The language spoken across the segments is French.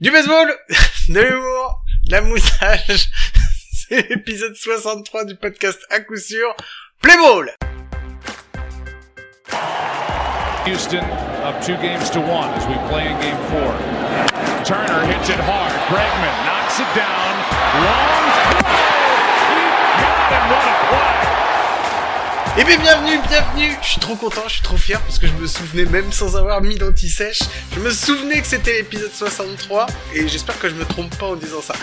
Du baseball, de l'humour, de la moustache. C'est l'épisode 63 du podcast à coup sûr. Play ball! Houston up two games to one as we play in game four. Turner hits it hard. Bregman knocks it down. Long throw. He got him. What a play. Eh bien bienvenue, bienvenue. Je suis trop content, je suis trop fier parce que je me souvenais même sans avoir mis d'anti-sèche, je me souvenais que c'était l'épisode 63 et j'espère que je me trompe pas en disant ça.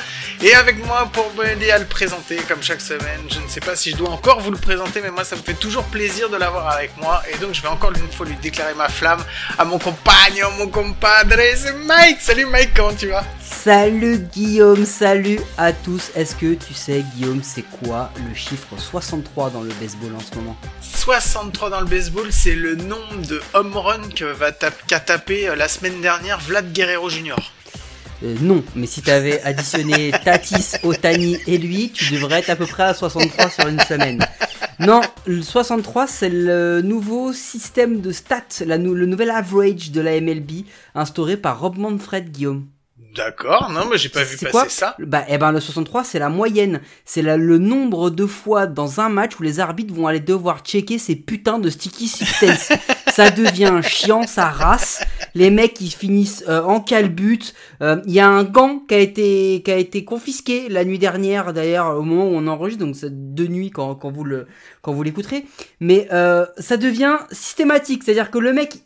Et avec moi pour m'aider à le présenter comme chaque semaine, je ne sais pas si je dois encore vous le présenter mais moi ça me fait toujours plaisir de l'avoir avec moi. Et donc je vais encore une fois lui déclarer ma flamme à mon compagnon, mon compadre, c'est Mike. Salut Mike, comment tu vas? Salut Guillaume, salut à tous. Est-ce que tu sais Guillaume, c'est quoi le chiffre 63 dans le baseball en ce moment? 63 dans le baseball, c'est le nombre de home run va qu'a tapé euh, la semaine dernière Vlad Guerrero Jr. Euh, Non, mais si t'avais additionné Tatis, Otani et lui, tu devrais être à peu près à 63 sur une semaine. Non, le 63 c'est le nouveau système de stats, la le nouvel average de la MLB instauré par Rob Manfred Guillaume. D'accord, non mais j'ai pas vu passer quoi ça. Bah, eh ben, le 63, c'est la moyenne. C'est le nombre de fois dans un match où les arbitres vont aller devoir checker ces putains de sticky substance. ça devient chiant, ça race. Les mecs, ils finissent euh, en calbute. Euh, Il y a un gant qui a été, qui a été confisqué la nuit dernière, d'ailleurs, au moment où on enregistre, donc c'est de nuit quand, quand vous le, quand vous l'écouterez. Mais euh, ça devient systématique. C'est-à-dire que le mec,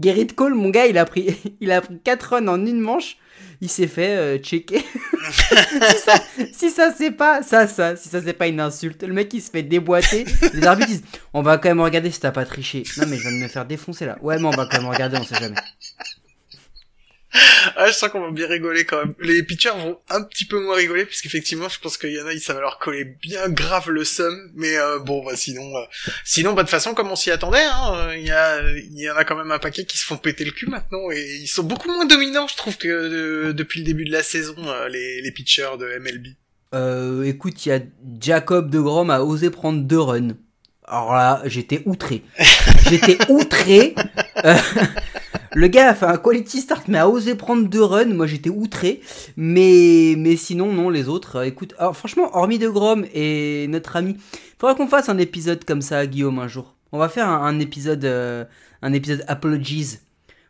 Gerrit Cole, mon gars, il a pris, il a pris 4 runs en une manche. Il s'est fait euh, checker. si ça, c'est pas ça, ça, si ça c'est pas une insulte, le mec il se fait déboîter. Les arbitres disent, on va quand même regarder si t'as pas triché. Non mais je viens de me faire défoncer là. Ouais mais on va quand même regarder, on sait jamais. Ah, je sens qu'on va bien rigoler quand même. Les pitchers vont un petit peu moins rigoler puisqu'effectivement, je pense qu'il y en a, ça va leur coller bien grave le seum. Mais euh, bon, bah sinon, euh, sinon, bah de toute façon, comme on s'y attendait, hein, il y a, il y en a quand même un paquet qui se font péter le cul maintenant et ils sont beaucoup moins dominants, je trouve, que euh, depuis le début de la saison, euh, les, les pitchers de MLB. Euh, écoute, il y a Jacob de Grom a osé prendre deux runs. Alors là, j'étais outré. J'étais outré. Le gars a fait un quality start, mais a osé prendre deux runs. Moi, j'étais outré. Mais, mais sinon, non, les autres, euh, écoute. Alors, franchement, hormis de Grom et notre ami, faudra qu'on fasse un épisode comme ça, Guillaume, un jour. On va faire un, un épisode, euh, un épisode apologies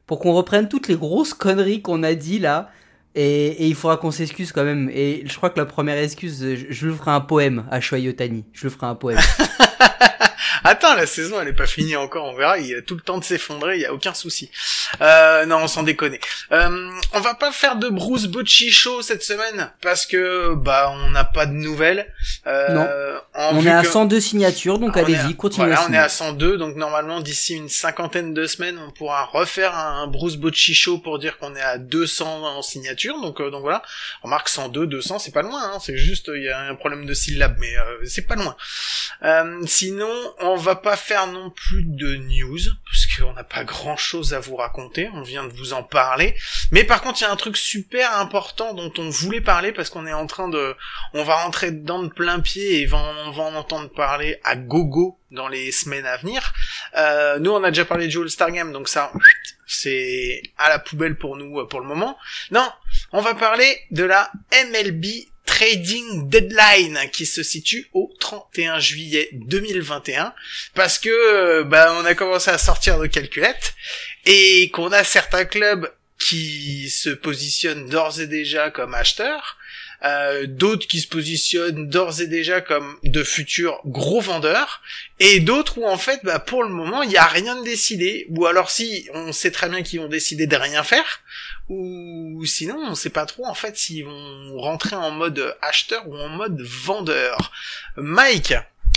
pour qu'on reprenne toutes les grosses conneries qu'on a dit là. Et, et il faudra qu'on s'excuse quand même. Et je crois que la première excuse, je, je lui ferai un poème à Shoyotani. Je lui ferai un poème. Attends, la saison elle est pas finie encore, on verra, il a tout le temps de s'effondrer, il y a aucun souci. Euh, non, sans déconner. Euh, on va pas faire de Bruce Bocci show cette semaine parce que bah on n'a pas de nouvelles. Euh, Non. en on est à que- 102 signatures, donc on à- allez-y, continuez Voilà, on est à signer. 102, donc normalement d'ici une cinquantaine de semaines, on pourra refaire un Bruce Bocci show pour dire qu'on est à 200 en signature. Donc euh, donc voilà. Remarque 102, 200, c'est pas loin. Hein, c'est juste il y a un problème de syllabes, mais euh, c'est pas loin. Euh, sinon, on va pas faire non plus de news parce qu'on n'a pas grand chose à vous raconter. On vient de vous en parler. Mais par contre, il y a un truc super important dont on voulait parler parce qu'on est en train de, on va rentrer dedans de plein pied et on va en entendre parler à gogo dans les semaines à venir. Euh, nous, on a déjà parlé de All Star Game, donc ça, c'est à la poubelle pour nous euh, pour le moment. Non, on va parler de la MLB Trading Deadline qui se situe au 31 juillet 2021 parce que euh, bah on a commencé à sortir nos calculettes et qu'on a certains clubs qui se positionnent d'ores et déjà comme acheteurs, euh, d'autres qui se positionnent d'ores et déjà comme de futurs gros vendeurs, et d'autres où en fait, bah, pour le moment, il n'y a rien de décidé, ou alors si, on sait très bien qu'ils vont décider de rien faire, ou sinon, on sait pas trop en fait s'ils vont rentrer en mode acheteur ou en mode vendeur. Mike,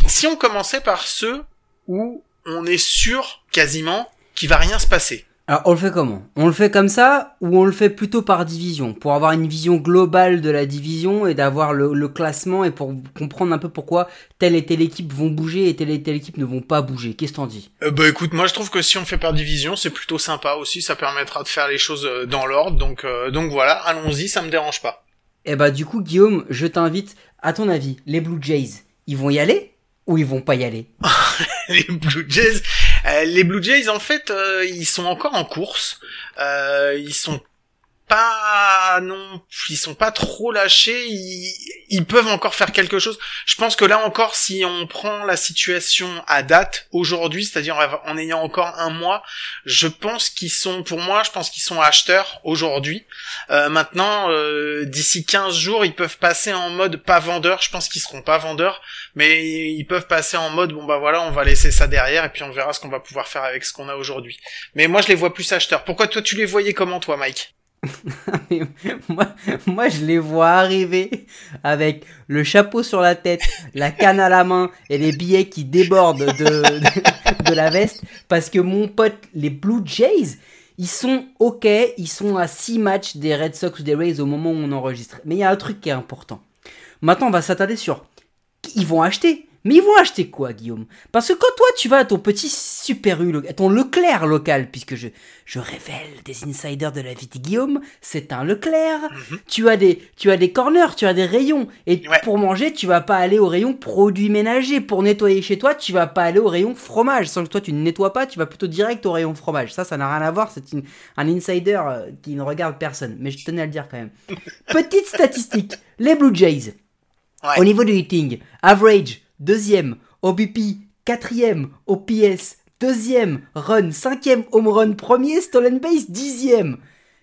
si on commençait par ceux où on est sûr quasiment qu'il va rien se passer. Alors, on le fait comment? On le fait comme ça ou on le fait plutôt par division? Pour avoir une vision globale de la division et d'avoir le, le classement et pour comprendre un peu pourquoi telle et telle équipe vont bouger et telle et telle équipe ne vont pas bouger. Qu'est-ce que t'en dis? Euh, bah écoute, moi je trouve que si on fait par division, c'est plutôt sympa aussi, ça permettra de faire les choses euh, dans l'ordre, donc euh, donc voilà, allons-y, ça me dérange pas. Eh bah, du coup, Guillaume, je t'invite, à ton avis, les Blue Jays, ils vont y aller ou ils vont pas y aller? Les Blue Jays, les Blue Jays en fait, euh, ils sont encore en course, euh, ils sont pas non, ils sont pas trop lâchés. Ils, peuvent encore faire quelque chose. Je pense que là encore, si on prend la situation à date aujourd'hui, c'est-à-dire en ayant encore un mois, je pense qu'ils sont, pour moi, je pense qu'ils sont acheteurs aujourd'hui. Euh, maintenant, euh, d'ici 15 jours, ils peuvent passer en mode pas vendeur. Je pense qu'ils seront pas vendeurs, mais ils peuvent passer en mode bon bah voilà, on va laisser ça derrière et puis on verra ce qu'on va pouvoir faire avec ce qu'on a aujourd'hui. Mais moi, je les vois plus acheteurs. Pourquoi toi, tu les voyais comment toi, Mike? Moi, moi, je les vois arriver avec le chapeau sur la tête, la canne à la main et les billets qui débordent de, de, la veste. Parce que mon pote, les Blue Jays, ils sont ok, ils sont à 6 matchs des Red Sox ou des Rays au moment où on enregistre. Mais il y a un truc qui est important. Maintenant, on va s'attarder sur. Ils vont acheter. Mais ils vont acheter quoi, Guillaume? Parce que quand toi, tu vas à ton petit Super U, ton Leclerc local, puisque je, je révèle des insiders de la vie de Guillaume, c'est un Leclerc. Mhm. Tu as des, tu as des corners, tu as des rayons. Et pour manger, tu vas pas aller au rayon produits ménagers. Pour nettoyer chez toi, tu vas pas aller au rayon fromage. Sans que toi, tu ne nettoies pas, tu vas plutôt direct au rayon fromage. Ça, ça n'a rien à voir. C'est un insider euh, qui ne regarde personne. Mais je tenais à le dire quand même. Petite statistique. Les Blue Jays. Au niveau du hitting, average, deuxième, OBP, quatrième, OPS, deuxième, run, cinquième, home run, premier, stolen base, dixième.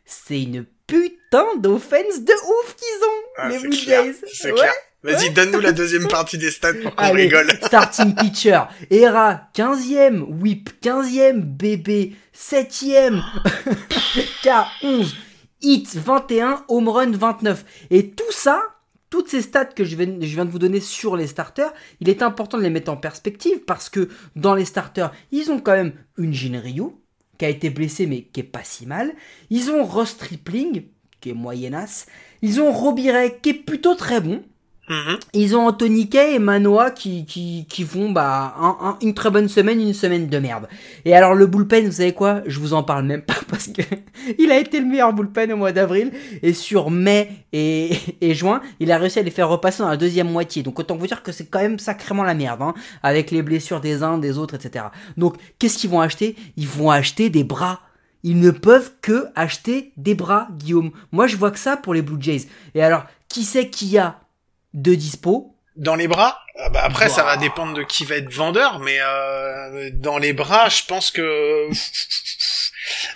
C'est une putain d'offense de ouf qu'ils ont, ah, les Blue Jays. C'est clair. Vas-y, donne-nous la deuxième partie des stats pour qu'on rigole. Starting pitcher. Era, 15e. Whip, 15e. BB, 7e. K11. Hit, 21. Home run, 29. Et tout ça, toutes ces stats que je viens, de vous donner sur les starters, il est important de les mettre en perspective parce que dans les starters, ils ont quand même une Jinryu qui a été blessée mais qui est pas si mal. Ils ont Ross Tripling qui est moyennasse. Ils ont Robiret qui est plutôt très bon. Mhm. Ils ont Anthony Kay et Manoa qui, qui, qui font bah, une très bonne semaine, une semaine de merde. Et alors le bullpen, vous savez quoi? Je vous en parle même pas parce que il a été le meilleur bullpen au mois d'avril. Et sur mai et, juin, il a réussi à les faire repasser dans la deuxième moitié. Donc autant vous dire que c'est quand même sacrément la merde. Hein, avec les blessures des uns, des autres, etc. Donc qu'est-ce qu'ils vont acheter? Ils vont acheter des bras. Ils ne peuvent que acheter des bras, Guillaume. Moi, je vois que ça pour les Blue Jays. Et alors, qui c'est qui a? De dispo. Dans les bras ah bah Après, ça va dépendre de qui va être vendeur, mais euh, dans les bras, je pense que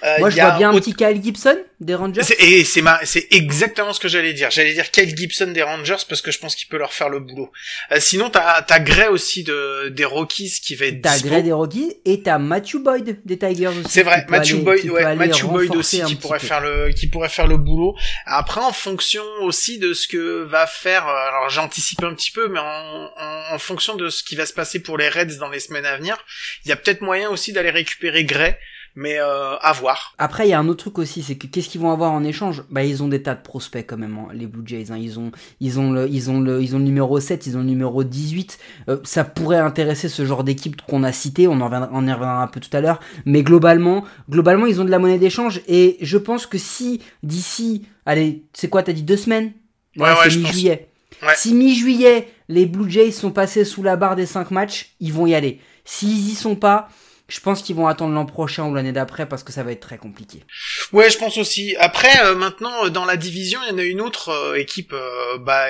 euh, Moi, je vois bien un petit Kyle Gibson des Rangers. Et c'est ma, c'est exactement ce que j'allais dire. J'allais dire Kyle Gibson des Rangers parce que je pense qu'il peut leur faire le boulot. Euh, sinon, t'as t'as Gray aussi de des Rockies qui va être. T'as Gray des Rockies et t'as Matthew Boyd des Tigers aussi. C'est vrai, Matthew Boyd, ouais, Matthew Boyd aussi qui pourrait faire le qui pourrait faire le boulot. Après, en fonction aussi de ce que va faire. Euh, alors, j'anticipe un petit peu, mais en, en, en fonction de ce qui va se passer pour les Reds dans les semaines à venir, il y a peut-être moyen aussi d'aller récupérer Gray mais euh, à voir. Après, il y a un autre truc aussi, c'est que qu'est-ce qu'ils vont avoir en échange? Bah, ils ont des tas de prospects quand même, hein, les Blue Jays. Hein. Ils ont, ils ont le, ils ont le, ils ont le numéro 7, ils ont le numéro 18. Euh, ça pourrait intéresser ce genre d'équipe qu'on a cité. On en, reviendra, on y reviendra un peu tout à l'heure. Mais globalement, globalement, ils ont de la monnaie d'échange et je pense que si d'ici, allez, c'est quoi T'as dit deux semaines? Ouais, ouais, c'est mi-juillet. Si mi-juillet, les Blue Jays sont passés sous la barre des 5 matchs, ils vont y aller. S'ils y sont pas, je pense qu'ils vont attendre l'an prochain ou l'année d'après parce que ça va être très compliqué. Ouais, je pense aussi. Après, euh, maintenant, euh, dans la division, il y en a une autre euh, équipe bah,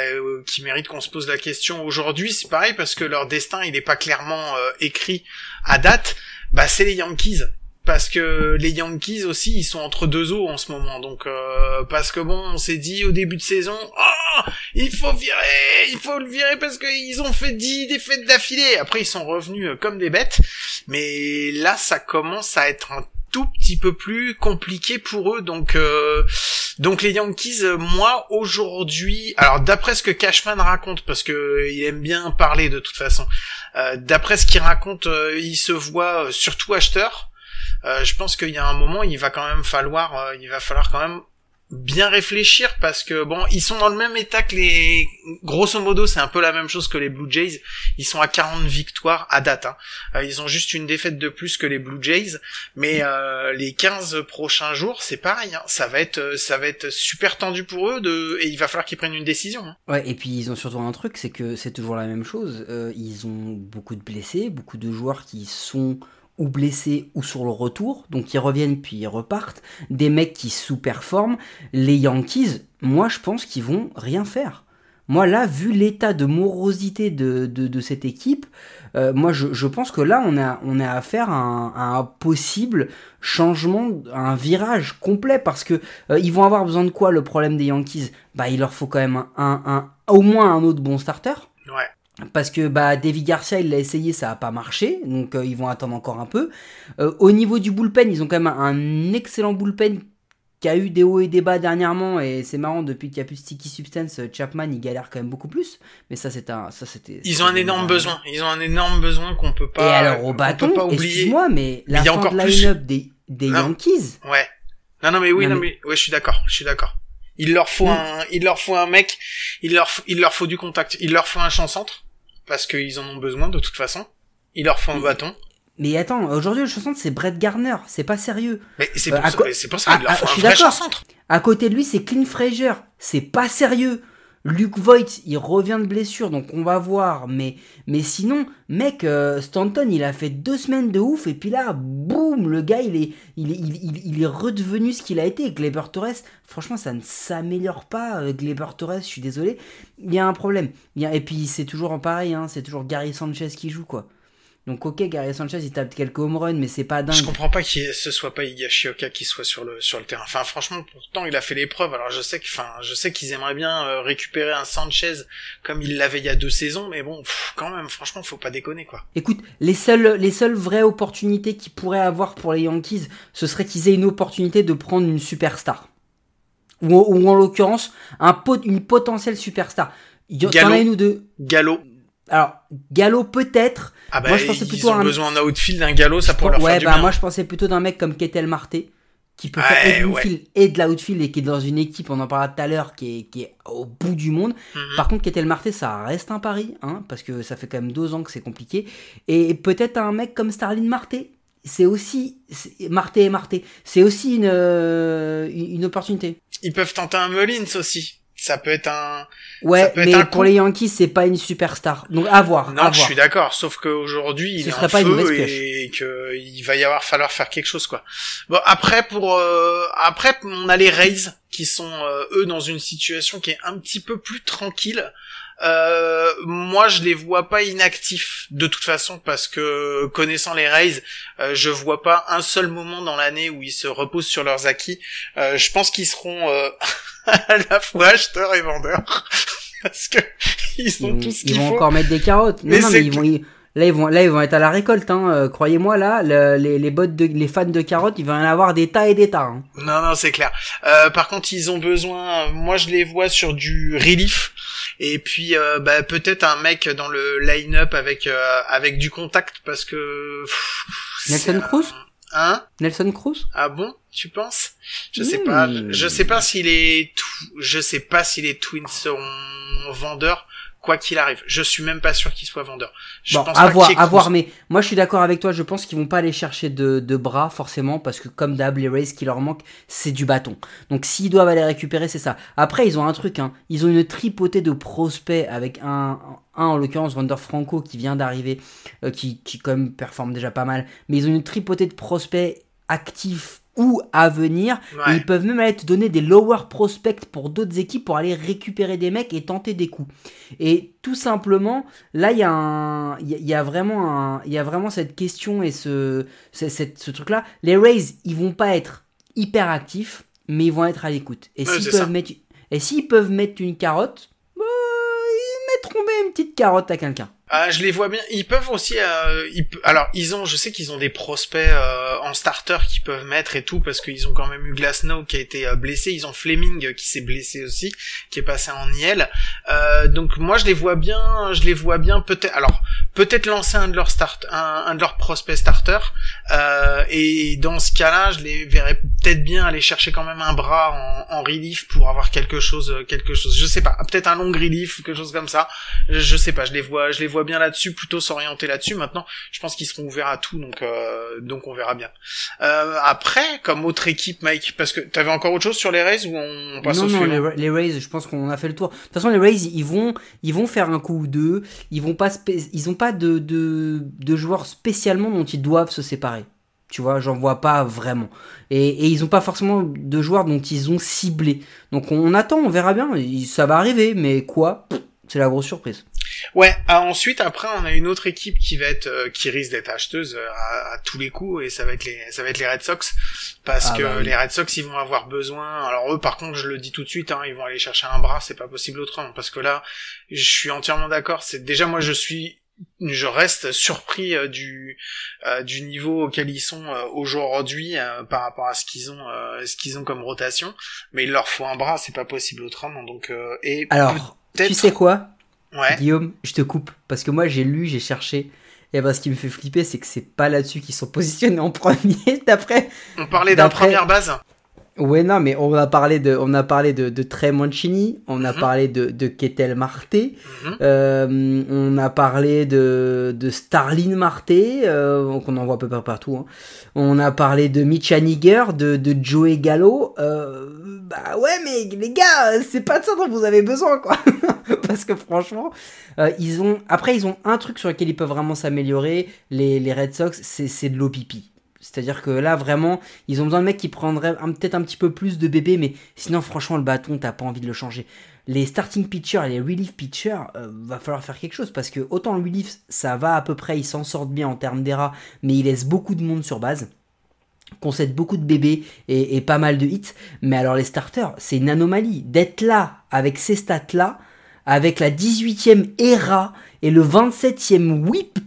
qui mérite qu'on se pose la question aujourd'hui. C'est pareil parce que leur destin, il n'est pas clairement écrit à date. Bah, c'est les Yankees parce que les Yankees aussi ils sont entre deux eaux en ce moment. Donc euh, parce que bon on s'est dit au début de saison oh il faut virer il faut le virer parce qu'ils ont fait 10 défaites d'affilée. Après ils sont revenus euh, comme des bêtes. Mais là ça commence à être un tout petit peu plus compliqué pour eux. Donc euh, donc les Yankees moi aujourd'hui alors d'après ce que Cashman raconte parce que il aime bien parler de toute façon d'après ce qu'il raconte il se voit surtout acheteur euh, je pense qu'il y a un moment, il va quand même falloir, euh, il va falloir quand même bien réfléchir parce que bon, ils sont dans le même état que les, grosso modo, c'est un peu la même chose que les Blue Jays. Ils sont à 40 victoires à date. Hein. Euh, ils ont juste une défaite de plus que les Blue Jays, mais les 15 prochains jours, c'est pareil. Hein. Ça va être, ça va être super tendu pour eux de, et il va falloir qu'ils prennent une décision. Hein. Ouais, et puis ils ont surtout un truc, c'est que c'est toujours la même chose. ils ont beaucoup de blessés, beaucoup de joueurs qui sont ou blessés ou sur le retour, donc ils reviennent puis ils repartent, des mecs qui sous-performent, les Yankees, moi je pense qu'ils vont rien faire. Moi là, vu l'état de morosité de, de, cette équipe, euh, moi je, je, pense que là on a, on a affaire à un, à un possible changement, un virage complet, parce que euh, ils vont avoir besoin de quoi le problème des Yankees? Bah il leur faut quand même un, un, au moins un autre bon starter. Ouais parce que bah David Garcia il l'a essayé ça a pas marché donc euh, ils vont attendre encore un peu. Euh, au niveau du bullpen ils ont quand même un excellent bullpen qui a eu des hauts et des bas dernièrement et c'est marrant depuis qu'il y a plus Sticky Substance Chapman il galère quand même beaucoup plus. Mais ça c'est un ça c'était ils ont un énorme besoin. Ils ont un énorme besoin qu'on peut pas et alors au bâton excuse-moi mais la mais fin de line-up des, des Yankees. Ouais. Non non mais oui non, mais... ouais je suis d'accord je suis d'accord. Il leur faut un, il leur faut un mec, il leur, il leur faut du contact, il leur faut un champ centre parce qu'ils en ont besoin de toute façon. Il leur faut un bâton. Mais attends, aujourd'hui le centre c'est Brett Garner, c'est pas sérieux. Mais c'est pour, euh, ça, pour ça qu'il leur faut un vrai centre. À côté de lui c'est Clint Frazier, c'est pas sérieux. Luke Voigt, il revient de blessure, donc on va voir. Mais, mais sinon, mec, euh, Stanton, il a fait deux semaines de ouf, et puis là, boum, le gars, il est, il, il, il, est redevenu ce qu'il a été. Gleber Torres, franchement, ça ne s'améliore pas. Euh, Gleber Torres, je suis désolé. Il y a un problème. Il et puis, c'est toujours pareil, hein, c'est toujours Gary Sanchez qui joue, quoi. Donc ok, Gary Sanchez il tape quelques home runs, mais c'est pas dingue. Je comprends pas que ce soit pas Higashioka qui soit sur le sur le terrain. Enfin franchement, pourtant il a fait l'épreuve. Alors je sais que, enfin je sais qu'ils aimeraient bien euh, récupérer un Sanchez comme il l'avait il y a deux saisons, mais bon, quand même, franchement, faut pas déconner quoi. Écoute, les seules les seules vraies opportunités qu'ils pourraient avoir pour les Yankees, ce serait qu'ils aient une opportunité de prendre une superstar, ou, ou en l'occurrence un pot, une potentielle superstar. Il y en a une ou deux. Gallo. Alors, Gallo peut-être. Ah bah, moi, je pensais plutôt ils ont un... besoin en outfield d'un Gallo, ça pourrait leur ouais, faire du bah, bien. moi, je pensais plutôt d'un mec comme Ketel Marté, qui peut faire et de l'outfield et de l'outfield et qui est dans une équipe, on en parlera tout à l'heure, qui est, qui est au bout du monde. Mhm. Par contre, Ketel Marté, ça reste un pari, hein, parce que ça fait quand même deux ans que c'est compliqué. Et peut-être un mec comme Starlin Marté, c'est aussi Marté et Marté, c'est aussi une, euh, une opportunité. Ils peuvent tenter un Mullins aussi ça peut être un ouais mais pour les Yankees c'est pas une superstar. Donc à voir non je suis d'accord sauf qu'aujourd'hui il est en feu et qu'il va y avoir falloir faire quelque chose quoi. Bon après pour euh, après on a les Rays qui sont euh, eux dans une situation qui est un petit peu plus tranquille euh, moi, je les vois pas inactifs de toute façon parce que connaissant les Rays, euh, je vois pas un seul moment dans l'année où ils se reposent sur leurs acquis. Euh, je pense qu'ils seront à la fois acheteurs et vendeurs parce que ils ont tout ce qu'ils Ils vont encore mettre des carottes. Non, non, mais ils vont. Là ils vont, là ils vont être à la récolte, hein. croyez-moi là, les, les bottes de, les fans de carottes, ils vont en avoir des tas et des tas. Hein. Non non c'est clair. Euh, par contre ils ont besoin, moi je les vois sur du relief et puis euh, bah, peut-être un mec dans le line-up avec euh, avec du contact parce que Nelson Cruz Hein? Nelson Cruz? Ah bon Tu penses? Je sais pas. Je sais pas si les je sais pas si les Twins seront vendeurs quoi qu'il arrive. Je suis même pas sûr qu'ils soient vendeurs. Je bon, à voir, à voir, mais moi je suis d'accord avec toi, je pense qu'ils vont pas aller chercher de, de bras forcément, parce que comme d'hab, les Rays, qui leur manque, c'est du bâton. Donc s'ils doivent aller récupérer, c'est ça. Après, ils ont un truc, hein. ils ont une tripotée de prospects avec un, un en l'occurrence Wander Franco qui vient d'arriver, euh, qui, qui quand même performe déjà pas mal, mais ils ont une tripotée de prospects actifs ou à venir. ils peuvent même aller te donner des lower prospects pour d'autres équipes pour aller récupérer des mecs et tenter des coups. Et tout simplement, là, il y, a il y, a vraiment y a vraiment cette question et ce, ce, truc-là. Les Rays, ils vont pas être hyper actifs, mais ils vont être à l'écoute. Et s'ils peuvent mettre, et s'ils peuvent mettre une carotte, ils bien une petite carotte à quelqu'un. Ah, je les vois bien. Ils peuvent aussi. Euh, alors, ils ont. Je sais qu'ils ont des prospects euh, en starter qui peuvent mettre et tout parce qu'ils ont quand même eu Glasnow qui a été euh, blessé. Ils ont Fleming qui s'est blessé aussi, qui est passé en niel. Euh, donc moi, je les vois bien. Je les vois bien. Peut-être. Alors, peut-être lancer un de leurs start, un, un de leurs prospects starter. Euh, et dans ce cas-là, je les verrais peut-être bien aller chercher quand même un bras en, en relief pour avoir quelque chose, quelque chose. Je sais pas. Peut-être un long relief ou quelque chose comme ça. Je, je sais pas. Je les vois. Je les vois bien là-dessus, plutôt s'orienter là-dessus. Maintenant, je pense qu'ils seront ouverts à tout, donc euh, donc on verra bien. Euh, après, comme autre équipe, Mike, parce que t'avais encore autre chose sur les Rays ou on passe non, au non, les, les, Rays, je pense qu'on a fait le tour. De toute façon, les Rays, ils vont ils vont faire un coup ou deux. Ils vont pas ils ont pas de, de, de joueurs spécialement dont ils doivent se séparer. Tu vois, j'en vois pas vraiment. Et, et ils ont pas forcément de joueurs dont ils ont ciblé. Donc on, on attend, on verra bien. Ça va arriver, mais quoi? C'est la grosse surprise. Ouais. ah, ensuite, après, on a une autre équipe qui va être, euh, qui risque d'être acheteuse euh, à, à tous les coups, et ça va être les, ça va être les Red Sox, parce Ah que bah oui. les Red Sox, ils vont avoir besoin. Alors eux, par contre, je le dis tout de suite, hein, ils vont aller chercher un bras, c'est pas possible autrement, parce que là, je suis entièrement d'accord. C'est déjà moi, je suis, je reste surpris euh, du, euh, du niveau auquel ils sont euh, aujourd'hui par rapport à ce qu'ils ont, ce qu'ils ont comme rotation. Mais il leur faut un bras, c'est pas possible autrement. Donc euh, et Alors, tu sais quoi? Ouais. Guillaume, je te coupe. Parce que moi, j'ai lu, j'ai cherché. Et ben, ce qui me fait flipper, c'est que c'est pas là-dessus qu'ils sont positionnés en premier, d'après. On parlait d'un première base. Ouais, non, mais on a parlé de, on a parlé de, de Trey Mancini, on a Mhm. parlé de, de Ketel Marte, Mhm. euh, on a parlé de, de Starlin Marte, euh, qu'on en voit peu partout. hein. On a parlé de Mitch Haniger, de, de Joey Gallo. Euh, bah ouais, mais les gars, c'est pas de ça dont vous avez besoin, quoi. Parce que franchement, euh, ils ont. Après, ils ont un truc sur lequel ils peuvent vraiment s'améliorer. Les, les Red Sox, c'est c'est de l'OPP. C'est-à-dire que là, vraiment, ils ont besoin de mecs qui prendraient peut-être un petit peu plus de bébés, mais sinon, franchement, le bâton, t'as pas envie de le changer. Les starting pitchers et les relief pitchers, euh, va falloir faire quelque chose parce que autant le relief, ça va à peu près, ils s'en sortent bien en termes d'ERA, mais ils laissent beaucoup de monde sur base concède beaucoup de bébés et, et pas mal de hits. Mais alors les starters, c'est une anomalie. D'être là, avec ces stats-là, avec la 18e ERA et le 27e whip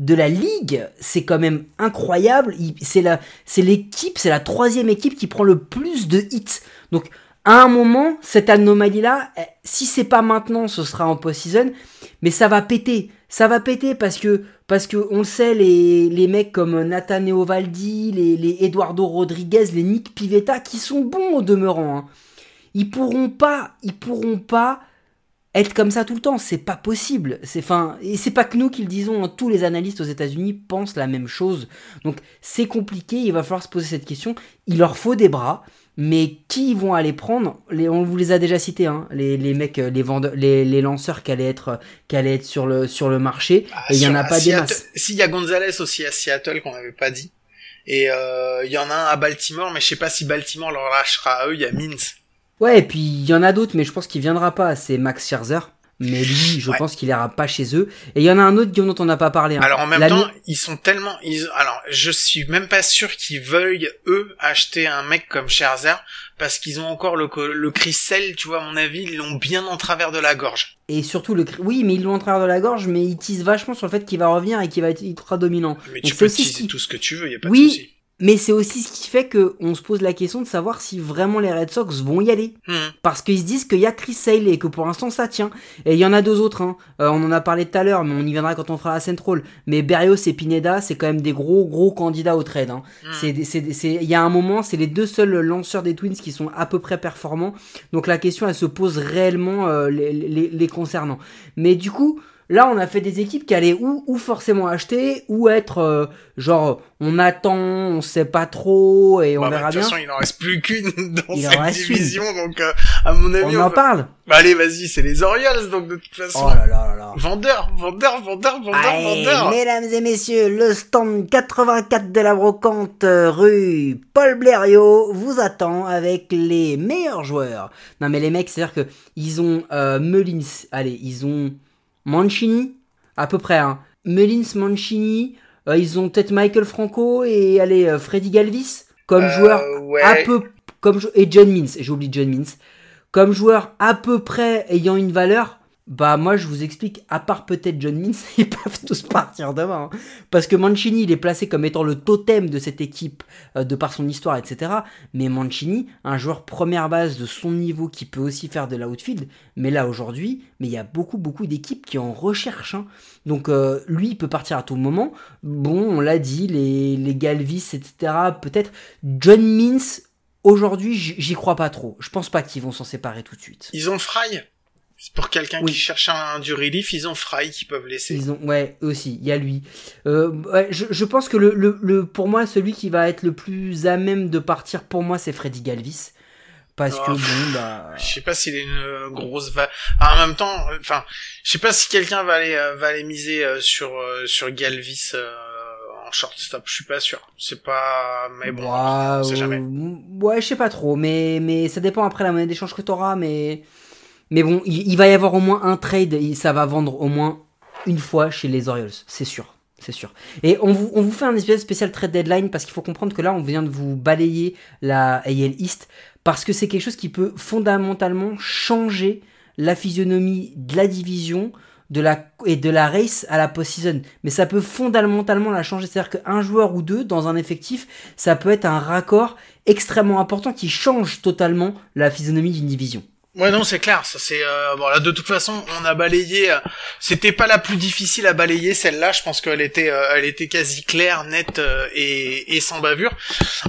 de la ligue, c'est quand même incroyable. C'est la, c'est l'équipe, c'est la troisième équipe qui prend le plus de hits. Donc à un moment, cette anomalie-là, eh, si c'est pas maintenant, ce sera en post-season, mais ça va péter. Ça va péter parce que, parce que on le sait, les, les mecs comme Nathan Eovaldi, les, les Eduardo Rodriguez, les Nick Pivetta, qui sont bons au demeurant, hein, ils pourront pas, ils pourront pas être comme ça tout le temps. C'est pas possible. C'est fin, et c'est pas que nous qui le disons. hein, tous les analystes aux États-Unis pensent la même chose. Donc c'est compliqué. Il va falloir se poser cette question. Il leur faut des bras. Mais qui ils vont aller prendre les, On vous les a déjà cités, hein, les, les mecs, euh, les vendeurs, les, les lanceurs qui allaient être, qui allaient être sur le sur le marché. Ah, et il y en a pas des Seattle- masses. S'il y a Gonzalez aussi à Seattle qu'on n'avait pas dit. Et euh, il y en a un à Baltimore, mais je sais pas si Baltimore leur lâchera à eux. Il y a Mintz. Ouais, et puis il y en a d'autres, mais je pense qu'il viendra pas. C'est Max Scherzer. Mais lui, je Ouais. pense qu'il ira pas chez eux. Et il y en a un autre dont on n'a pas parlé. hein. Alors en même temps, ils sont tellement. Ils... Alors je suis même pas sûr qu'ils veuillent eux acheter un mec comme Scherzer parce qu'ils ont encore le le tu vois. À mon avis, ils l'ont bien en travers de la gorge. Et surtout le oui, mais ils l'ont en travers de la gorge, mais ils teasent vachement sur le fait qu'il va revenir et qu'il va être ultra dominant. Mais Donc tu peux teaser tout ce que tu veux. Y a pas Oui. de souci. Mais c'est aussi ce qui fait que on se pose la question de savoir si vraiment les Red Sox vont y aller. Hmm. Parce qu'ils se disent qu'il y a Chris Sale et que pour l'instant ça tient. Et il y en a deux autres, hein. Euh, on en a parlé tout à l'heure, mais on y viendra quand on fera la Central. Mais Berrios et Pineda, c'est quand même des gros gros candidats au trade. Hein. C'est- il y a un moment, c'est les deux seuls lanceurs des Twins qui sont à peu près performants. Donc la question, elle se pose réellement euh, les, les- les concernant. Mais du coup, là, on a fait des équipes qui allaient ou, ou forcément acheter, ou être euh, genre, on attend, on sait pas trop, et on Bah, bah, verra de toute bien. façon, il en reste plus qu'une dans Il cette une. division, donc euh, à mon avis, On on en va- parle. Bah, allez, vas-y, c'est les Orioles, donc de toute façon. Oh là là là là. Vendeur, vendeur, vendeur, vendeur, Allez, vendeur. mesdames et messieurs, le stand 84 de la brocante euh, rue Paul Blériot vous attend avec les meilleurs joueurs. Non mais les mecs, c'est-à-dire que ils ont euh, Mullins, allez, ils ont Mancini, à peu près, hein. Mullins, Mancini, euh, ils ont peut-être Michael Franco et allez, euh, Freddy Galvis comme Euh, joueur ouais. à peu comme et John Means, j'ai oublié John Means, comme joueur à peu près ayant une valeur. Bah moi je vous explique, à part peut-être John Means, ils peuvent tous partir demain. hein. Parce que Mancini il est placé comme étant le totem de cette équipe euh, de par son histoire, etc. Mais Mancini, un joueur première base de son niveau qui peut aussi faire de l'outfield, mais là aujourd'hui, mais il y a beaucoup beaucoup d'équipes qui en recherchent. hein. Donc euh, lui il peut partir à tout moment. Bon, on l'a dit, les, les Galvis, etc. Peut-être John Means, aujourd'hui j'y crois pas trop. Je pense pas qu'ils vont s'en séparer tout de suite. Ils ont Fry? Pour quelqu'un Oui. qui cherche un, du relief, ils ont Fry qui peuvent laisser. Ils ont, ouais, aussi, il y a lui. Euh, ouais, je, je pense que le, le, le- pour moi, celui qui va être le plus à même de partir, pour moi, c'est Freddy Galvis. parce que Oh, bon bah Je sais pas s'il est une grosse va. Ah, en même temps, enfin, je sais pas si quelqu'un va aller euh, va aller miser euh, sur euh, sur Galvis euh, en shortstop. Je suis pas sûr. C'est pas. Mais bon, Ouais, on sait jamais. euh, ouais, je sais pas trop, mais mais ça dépend après la monnaie d'échange que t'auras, mais mais bon, il, va y avoir au moins un trade, et ça va vendre au moins une fois chez les Orioles, c'est sûr, c'est sûr. Et on vous on vous fait un espèce spécial trade deadline parce qu'il faut comprendre que là on vient de vous balayer la AL East parce que c'est quelque chose qui peut fondamentalement changer la physionomie de la division de la, et de la race à la post-season. Mais ça peut fondamentalement la changer. C'est-à-dire qu'un joueur ou deux dans un effectif, ça peut être un raccord extrêmement important qui change totalement la physionomie d'une division. Ouais, non, c'est clair. Ça, c'est euh, de toute façon, on a balayé. euh, C'était pas la plus difficile à balayer, celle-là. Je pense qu'elle était, euh, elle était quasi claire, nette euh, et, et sans bavure.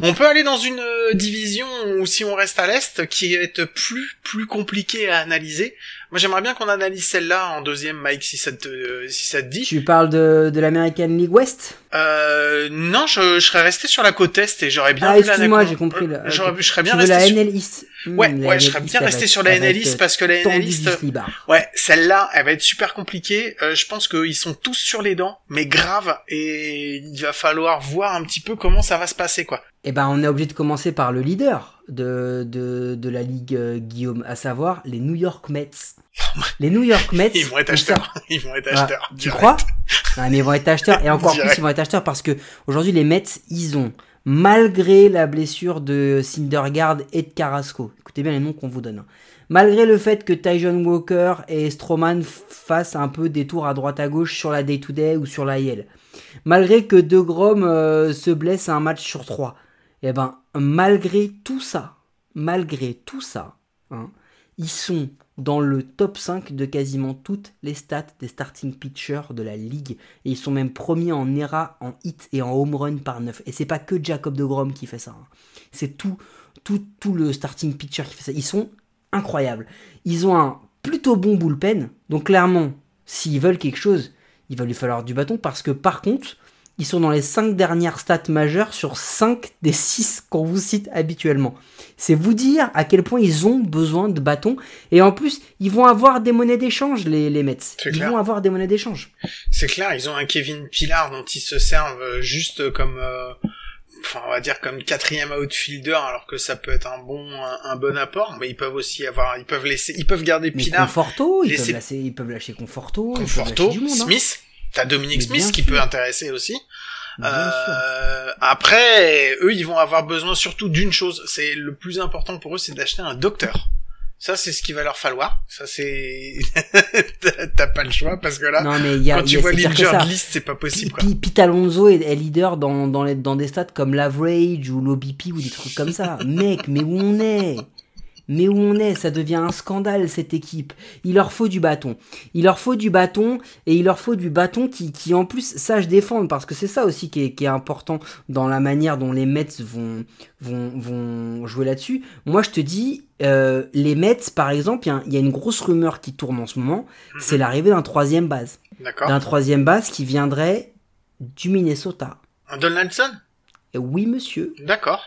On peut aller dans une division où, si on reste à l'est, qui est plus plus compliquée à analyser. Moi, j'aimerais bien qu'on analyse celle-là en deuxième, Mike, si ça te, euh, si ça te dit. Tu parles de, de l'American League West? Euh, non, je, je serais resté sur la côte est et j'aurais bien Ah, excuse-moi, j'ai compris. là. J'aurais- je serais bien tu resté la sur... NL East? Hmm, Ouais, ouais, je serais bien resté sur la NL East euh, parce que la NL East. Ouais, celle-là, elle va être super compliquée. Euh, je pense qu'ils sont tous sur les dents, mais grave, et il va falloir voir un petit peu comment ça va se passer, quoi. Eh ben, on est obligé de commencer par le leader de, de, de la ligue, euh, Guillaume, à savoir les New York Mets. Les New York Mets. Ils vont être acheteurs. Ils vont être Ah, acheteurs. tu crois? Ah, mais ils vont être acheteurs. Et encore Direct. plus, ils vont être acheteurs parce que aujourd'hui, les Mets, ils ont, malgré la blessure de Syndergaard et de Carrasco, écoutez bien les noms qu'on vous donne, hein. malgré le fait que Tyjon Walker et Stroman f- fassent un peu des tours à droite à gauche sur la day-to-day ou sur la IL, malgré que De Grom euh, se blesse à un match sur trois, et ben, malgré tout ça, malgré tout ça, hein, ils sont dans le top 5 de quasiment toutes les stats des starting pitchers de la ligue. Et ils sont même premiers en ERA, en hit et en home run par 9. Et c'est pas que Jacob de Grom qui fait ça. hein. C'est tout, tout, tout le starting pitcher qui fait ça. Ils sont incroyables. Ils ont un plutôt bon bullpen. Donc clairement, s'ils veulent quelque chose, il va lui falloir du bâton. Parce que par contre, ils sont dans les 5 dernières stats majeures sur 5 des 6 qu'on vous cite habituellement. C'est vous dire à quel point ils ont besoin de bâtons. Et en plus, ils vont avoir des monnaies d'échange, les, les Mets. Ils clair. vont avoir des monnaies d'échange. C'est clair, ils ont un Kevin Pilar dont ils se servent euh, juste comme, euh, enfin, on va dire comme quatrième outfielder, alors que ça peut être un bon, un, un bon apport. Mais ils peuvent aussi avoir, ils peuvent laisser, ils peuvent garder Mais Pilar, Conforto, ils peuvent, lâcher, ils peuvent lâcher Conforto. ils peuvent Conforto, lâcher du monde, hein. T'as Dominic Mais Smith qui peut intéresser aussi. Euh, après, eux, ils vont avoir besoin surtout d'une chose. C'est le plus important pour eux, c'est d'acheter un docteur. Ça, c'est ce qu'il va leur falloir. Ça, c'est T'as- pas le choix parce que là, Non, mais y a, quand tu y a- vois l'injured list, c'est pas possible. Quoi. Pete Alonso est, est leader dans, dans, les, dans des stats comme l'average ou l'OBP ou des trucs comme ça. Mec, mais où on est? Mais où on est Ça devient un scandale cette équipe. Il leur faut du bâton. Il leur faut du bâton et il leur faut du bâton qui, qui en plus sache défendre parce que c'est ça aussi qui est, qui est important dans la manière dont les Mets vont, vont, vont jouer là-dessus. Moi je te dis, euh, les Mets par exemple, il y a y, une grosse rumeur qui tourne en ce moment, c'est l'arrivée d'un troisième base D'accord. d'un troisième base qui viendrait du Minnesota. Un Donaldson? Oui, monsieur. D'accord.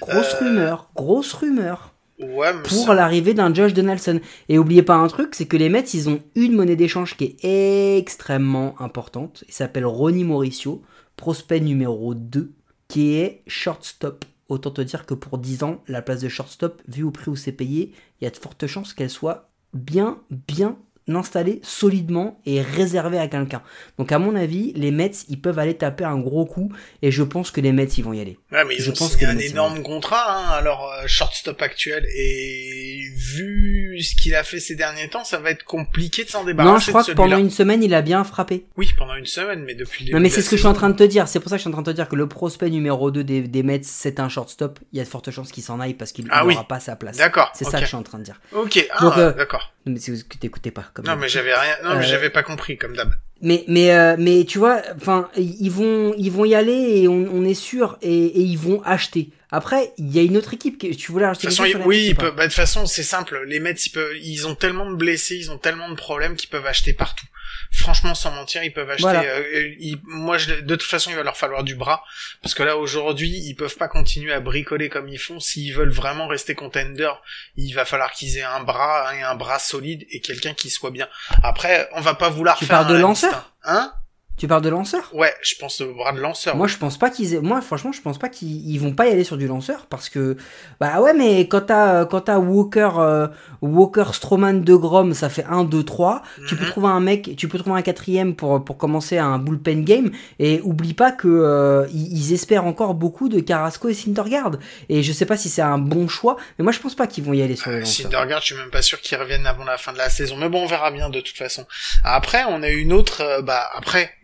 Grosse Euh, rumeur, grosse rumeur Ouais, mais pour ça- l'arrivée d'un Josh Donaldson. Et oubliez pas un truc, c'est que les Mets, ils ont une monnaie d'échange qui est extrêmement importante. Il s'appelle Ronnie Mauricio, prospect numéro 2, qui est shortstop. Autant te dire que pour 10 ans, la place de shortstop, vu au prix où c'est payé, il y a de fortes chances qu'elle soit bien, bien installée solidement et réservée à quelqu'un. Donc à mon avis, les Mets, ils peuvent aller taper un gros coup et je pense que les Mets, ils vont y aller. Ouais, mais ils Je ont pense signé que un énorme contrat, hein, leur euh, shortstop actuel, et vu ce qu'il a fait ces derniers temps, ça va être compliqué de s'en débarrasser non, je crois de que pendant une semaine, il a bien frappé. Oui, pendant une semaine, mais depuis Non mais c'est ce que je suis en train de te dire, c'est pour ça que je suis en train de te dire que le prospect numéro 2 des, des Mets, c'est un shortstop, il y a de fortes chances qu'il s'en aille parce qu'il Ah n'aura oui. pas sa place. D'accord. C'est ça que je suis en train de dire. Ok, ah, euh, d'accord. Mais c'est que t'écoutais pas comme Non, mais j'avais rien, non, mais Euh, j'avais pas compris, comme d'hab. Mais mais euh, mais tu vois, enfin ils vont ils vont y aller et on, on est sûr et, et ils vont acheter. Après, il y a une autre équipe que tu voulais De acheter. toute façon, la oui, bah, de toute façon, c'est simple. Les Mets, ils peuvent, ils ont tellement de blessés, ils ont tellement de problèmes qu'ils peuvent acheter partout. Franchement, sans mentir, ils peuvent acheter. Voilà. euh, ils- moi, je, de toute façon, il va leur falloir du bras parce que là, aujourd'hui, ils peuvent pas continuer à bricoler comme ils font. S'ils veulent vraiment rester contender, il va falloir qu'ils aient un bras et un bras solide et quelqu'un qui soit bien. Après, on va pas vouloir Tu faire parles de lanceur. Hein? Tu parles de lanceur Ouais, je pense au bras de lanceur. Moi, je pense pas qu'ils aient... Moi, franchement, je pense pas qu'ils ils vont pas y aller sur du lanceur parce que bah ouais, mais quand t'as quand t'as Walker euh, Walker Stroman de Grom, ça fait 1 2 3. Tu peux Mhm. trouver un mec, tu peux trouver un quatrième pour pour commencer un bullpen game et oublie pas que euh, ils, ils espèrent encore beaucoup de Carrasco et Syndergaard et je sais pas si c'est un bon choix, mais moi je pense pas qu'ils vont y aller sur le Euh, lanceur. Syndergaard, je suis même pas sûr qu'ils reviennent avant la fin de la saison. Mais bon, on verra bien de toute façon. Après, on a une autre. euh, bah après,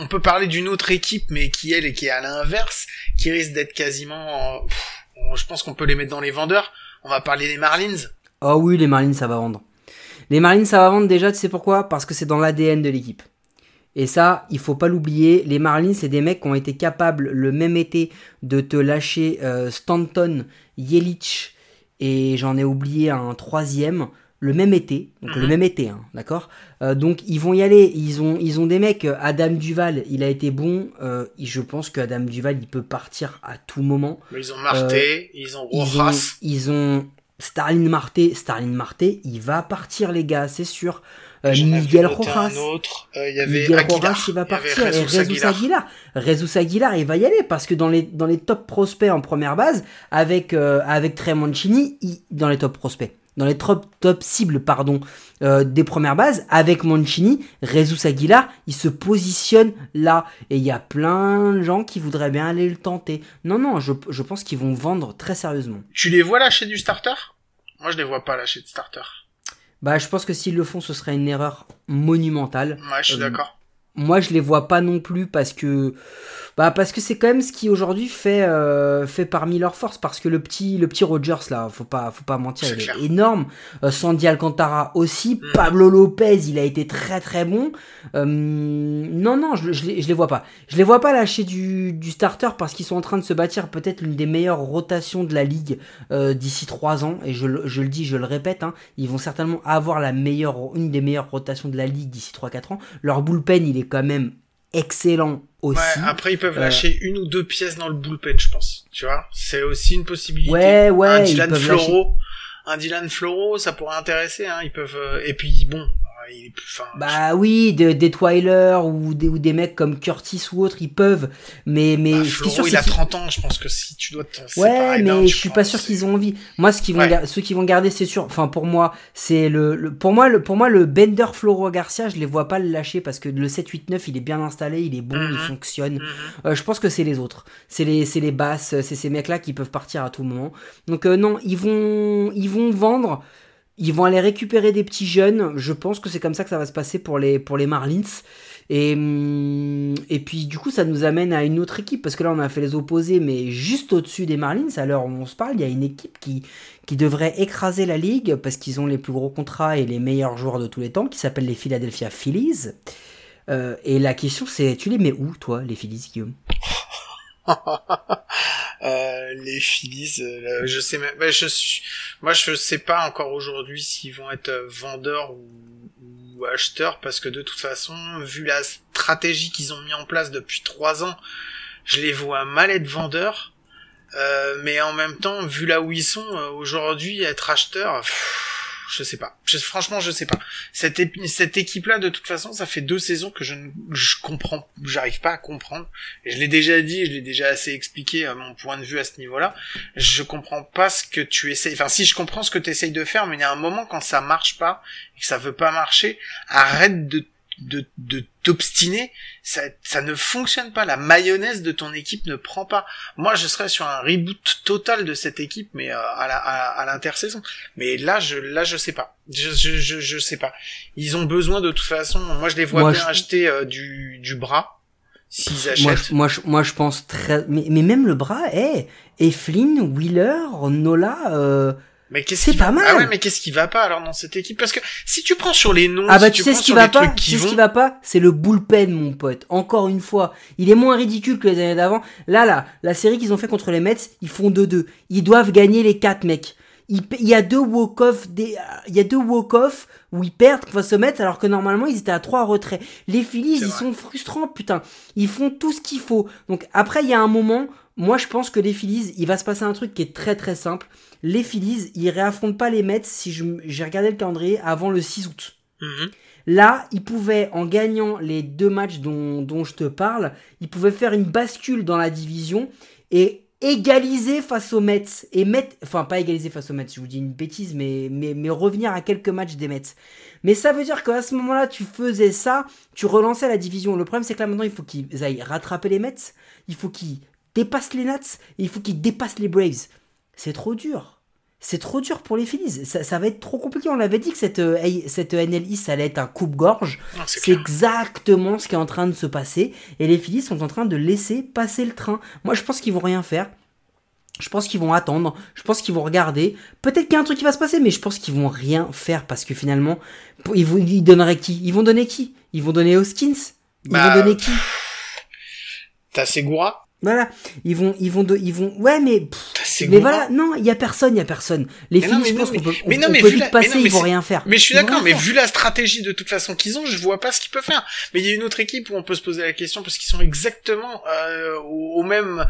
on peut parler d'une autre équipe, mais qui elle et qui est à l'inverse, qui risque d'être quasiment. je pense qu'on peut les mettre dans les vendeurs. On va parler des Marlins. Oh oui, les Marlins, ça va vendre. Les Marlins, ça va vendre déjà, tu sais pourquoi? Parce que c'est dans l'ADN de l'équipe. Et ça, il faut pas l'oublier. Les Marlins, c'est des mecs qui ont été capables le même été de te lâcher euh, Stanton, Yelich et j'en ai oublié un troisième le même été. Donc Mhm. le même été, hein, d'accord? Euh, Donc ils vont y aller. Ils ont, ils ont des mecs. Adam Duval, il a été bon. Euh, je pense que Adam Duval, il peut partir à tout moment. Mais Ils ont Marté, ils ont Euh, Ils ont, Rojas. ils ont Starlin Marte. Starlin Marte, il va partir, les gars, c'est sûr. Miguel Rojas. Un autre. Il y avait Miguel Aguilar. Rojas, il va partir. Rezus Aguilar. Aguilar. Rezus Aguilar, il va y aller parce que dans les, dans les top prospects en première base, avec, avec Trey Mancini, il- dans les top prospects, dans les top, top cibles, pardon, euh, des premières bases, avec Mancini, Rezus Aguilar, il se positionne là. Et il y a plein de gens qui voudraient bien aller le tenter. Non, non, je, je pense qu'ils vont vendre très sérieusement. Tu les vois lâcher du starter? Moi, je les vois pas lâcher de starter. Bah, je pense que s'ils le font, ce serait une erreur monumentale. Ouais, je suis Euh, d'accord. Moi, je les vois pas non plus parce que, bah, parce que c'est quand même ce qui aujourd'hui fait, euh, fait parmi leurs forces. Parce que le petit, le petit Rogers là, faut pas, faut pas mentir, il clair. est énorme. Euh, Sandy Alcantara aussi. Mhm. Pablo Lopez, il a été très très bon. Euh, non, non, je, je, les, je les vois pas. Je les vois pas lâcher du, du starter parce qu'ils sont en train de se bâtir peut-être l'une des meilleures rotations de la ligue d'ici trois ans. Et je, le- je le dis, je le répète, hein, ils vont certainement avoir la meilleure, une des meilleures rotations de la ligue d'ici 3-4 ans. Leur bullpen, il est quand même excellent aussi. Ouais, après ils peuvent Euh, lâcher une ou deux pièces dans le bullpen, je pense. Tu vois, c'est aussi une possibilité. Ouais, ouais, un Dylan Floro, un Dylan Floro, ça pourrait intéresser. Hein. Ils peuvent. euh, Et puis bon, il est plus. Enfin, Bah oui, de- des Twiler ou des, ou des mecs comme Curtis ou autres, ils peuvent. Mais, mais bah, Floro, sûr, il a qu'ils- 30 ans. Je pense que si tu dois te Ouais, mais je suis pas sûr qu'ils ont envie. Moi, ce qu'ils vont Ouais. ceux qui vont garder, c'est sûr. Enfin, pour moi, c'est le, le- pour moi, le, pour moi, le Bender Floro Garcia, je les vois pas le lâcher parce que le 7-8-9, il est bien installé, il est bon, il Mhm. fonctionne. Mhm. Euh, je pense que c'est les autres. C'est les, c'est les basses, c'est ces mecs-là qui peuvent partir à tout moment. Donc euh, non, ils vont, ils vont vendre. Ils vont aller récupérer des petits jeunes. Je pense que c'est comme ça que ça va se passer pour les, pour les Marlins. Et, hum, et puis du coup, ça nous amène à une autre équipe parce que là, on a fait les opposés, mais juste au-dessus des Marlins, à l'heure où on se parle, il y a une équipe qui, qui devrait écraser la ligue parce qu'ils ont les plus gros contrats et les meilleurs joueurs de tous les temps, qui s'appellent les Philadelphia Phillies. Euh, et la question, c'est, tu les mets où, toi, les Phillies, Guillaume? Euh, les Phillies, euh, je sais même, bah, je suis, moi je sais pas encore aujourd'hui s'ils vont être euh, vendeurs ou, ou acheteurs parce que de toute façon, vu la stratégie qu'ils ont mis en place depuis trois ans, je les vois mal être vendeurs. Euh, mais en même temps, vu là où ils sont euh, aujourd'hui, être acheteur, je sais pas. Je- franchement, je sais pas. Cette, équipe-là, de toute façon, ça fait deux saisons que je ne je comprends, j'arrive pas à comprendre. Et je l'ai déjà dit, je l'ai déjà assez expliqué à mon point de vue à ce niveau-là. Je comprends pas ce que tu essayes. Enfin, si je comprends ce que tu essayes de faire, mais il y a un moment quand ça marche pas et que ça veut pas marcher, arrête de de, de t'obstiner, ça, ça ne fonctionne pas. La mayonnaise de ton équipe ne prend pas. Moi, je serais sur un reboot total de cette équipe, mais euh, à la à, à l'intersaison. Mais là, je là, je sais pas. Je, je, je, je sais pas. Ils ont besoin de toute façon. Moi, je les vois Moi, bien je- acheter euh, du du bras s'ils achètent. moi, je, moi, je, moi, je pense très. Mais, mais même le bras, eh, Eflin, Wheeler, Nola. Euh... Mais qu'est-ce C'est qui pas va... mal. Ah ouais, mais qu'est-ce qui va pas alors dans cette équipe? Parce que si tu prends sur les noms, Ah bah si tu sais ce qui va pas, qui ce qui va pas, c'est le bullpen mon pote. Encore une fois, il est moins ridicule que les années d'avant. Là là, la série qu'ils ont fait contre les Mets, ils font 2-2. Ils doivent gagner les 4 mecs. il, il y a deux walk-off, des- il y a deux walk-off où ils perdent face aux Mets alors que normalement ils étaient à trois retraits. Les Phillies, ils vrai. sont frustrants, putain. Ils font tout ce qu'il faut. Donc après, il y a un moment, moi je pense que les Phillies, il va se passer un truc qui est très très simple. Les Phillies, ils réaffrontent pas les Mets si j'ai regardé le calendrier avant le 6 août. Mhm. Là, ils pouvaient, en gagnant les deux matchs dont, dont je te parle, ils pouvaient faire une bascule dans la division et égaliser face aux Mets. Et mettre, enfin, pas égaliser face aux Mets, je vous dis une bêtise, mais, mais, mais revenir à quelques matchs des Mets. Mais ça veut dire qu'à ce moment-là, tu faisais ça, tu relançais la division. Le problème, c'est que là, maintenant, il faut qu'ils aillent rattraper les Mets, il faut qu'ils dépassent les Nats, et il faut qu'ils dépassent les Braves. C'est trop dur. C'est trop dur pour les Phillies. Ça, ça va être trop compliqué. On l'avait dit que cette, euh, cette NL East, ça allait être un coupe-gorge. Non, c'est exactement ce qui est en train de se passer. Et les Phillies sont en train de laisser passer le train. Moi, je pense qu'ils vont rien faire. Je pense qu'ils vont attendre. Je pense qu'ils vont regarder. Peut-être qu'il y a un truc qui va se passer, mais je pense qu'ils vont rien faire parce que finalement, ils, vont, ils donneraient qui? Ils vont donner qui? Ils vont donner Hoskins? Ils Bah, vont donner qui? T'as Segura Voilà. Ils vont, ils vont, de, ils vont. Ouais, mais. pff, mais voilà, non, il y a personne, il y a personne. Les Mais non, mais je non, pense qu'on peut, mais on- non, on mais peut vite la- passer, non, mais ils vont rien faire. Mais je suis d'accord, mais faire. vu la stratégie de toute façon qu'ils ont, je vois pas ce qu'ils peuvent faire. Mais il y a une autre équipe où on peut se poser la question parce qu'ils sont exactement euh, au, au même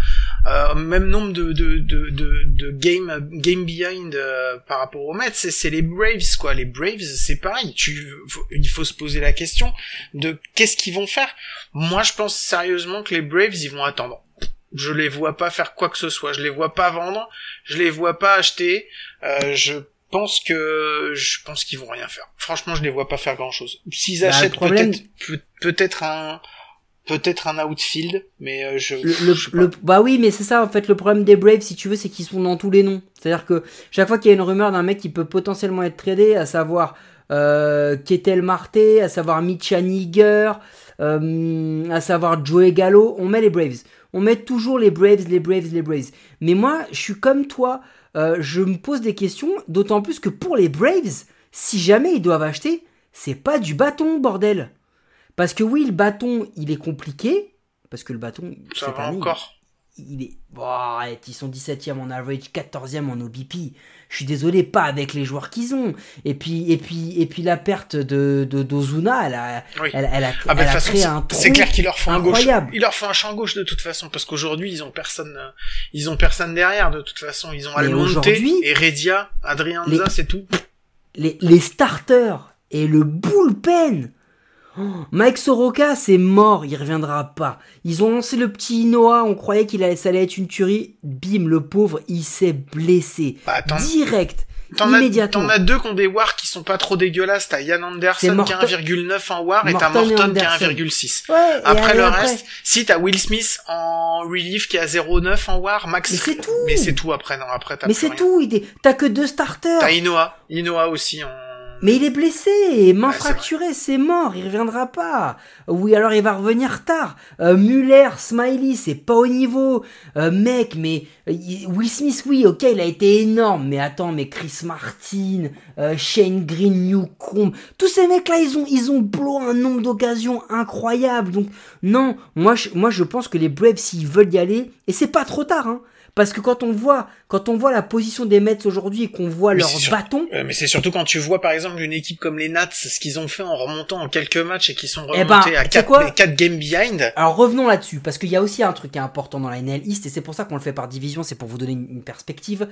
euh, même nombre de de de de, de game game behind euh, par rapport aux Mets. C'est c'est les Braves quoi. Les Braves, c'est pareil. Tu faut- il faut se poser la question de qu'est-ce qu'ils vont faire. Moi, je pense sérieusement que les Braves, ils vont attendre. Je les vois pas faire quoi que ce soit. Je les vois pas vendre. Je les vois pas acheter. Euh, je pense que je pense qu'ils vont rien faire. Franchement, je les vois pas faire grand chose. S'ils Bah, achètent problème- peut-être peut- peut-être un peut-être un outfield, mais euh, je, Le, le- je sais pas. le- bah oui, mais c'est ça en fait le problème des Braves, si tu veux, c'est qu'ils sont dans tous les noms. C'est-à-dire que chaque fois qu'il y a une rumeur d'un mec qui peut potentiellement être tradé, à savoir euh, Ketel Marte, à savoir Mitch Haniger, euh, à savoir Joey Gallo, on met les Braves. On met toujours les Braves, les Braves, les Braves. Mais moi, je suis comme toi, euh, je me pose des questions, d'autant plus que pour les Braves, si jamais ils doivent acheter, c'est pas du bâton, bordel. Parce que oui, le bâton, il est compliqué. Parce que le bâton, ça va année, encore. Il est. Bon, arrête, ils sont 17e en average, 14e en OBP. Je suis désolé, pas avec les joueurs qu'ils ont. Et puis, et puis, et puis la perte de de- d'Ozuna, elle a, Oui. elle, elle a, Ah bah elle de toute a façon, créé un c'est clair qu'il leur faut un gauche. incroyable. Il leur faut un champ gauche de toute façon parce qu'aujourd'hui ils ont personne, ils ont personne derrière de toute façon. Ils ont Almonte aujourd'hui- et Redia, Adrianza, Les- c'est tout. Les, les starters et le bullpen. Oh, Mike Soroka, c'est mort, il reviendra pas. Ils ont lancé le petit Noah, on croyait qu'il allait, ça allait être une tuerie. Bim, le pauvre, il s'est blessé. Bah, Direct. T'en immédiatement. t'en as deux qui ont des WAR qui sont pas trop dégueulasses. T'as Ian C'est Anderson qui a Morton- 1,9 en WAR et t'as Morton qui a Anderson. 1,6. Ouais, Après le après. reste, si t'as Will Smith en relief qui a 0,9 en WAR, max. Mais c'est tout. Mais c'est tout après, non, après t'as Mais c'est tout, t'as que deux starters. T'as Inoa. Inoa aussi en... Mais il est blessé, main Ouais, c'est fracturée, c'est mort, il reviendra pas. Oui, alors il va revenir tard. Euh, Muller, Smiley, c'est pas au niveau. Euh, mec, mais euh, il- Will Smith, oui, ok, il a été énorme, mais attends, mais Chris Martin, euh, Shane Green, Newcomb, tous ces mecs-là, ils ont, ils ont blow un nombre d'occasions incroyables. Donc non, moi, je, moi, je pense que les Braves, s'ils veulent y aller, et c'est pas trop tard, hein. Parce que quand on voit, quand on voit la position des Mets aujourd'hui et qu'on voit Mais leur sûr- bâton, Euh, mais c'est surtout quand tu vois par exemple une équipe comme les Nats, ce qu'ils ont fait en remontant en quelques matchs et qui sont Eh ben, remontés à tu sais quoi 4, 4 games behind. Alors revenons là-dessus, parce qu'il y a aussi un truc qui est important dans la NL East, et c'est pour ça qu'on le fait par division, c'est pour vous donner une, une perspective.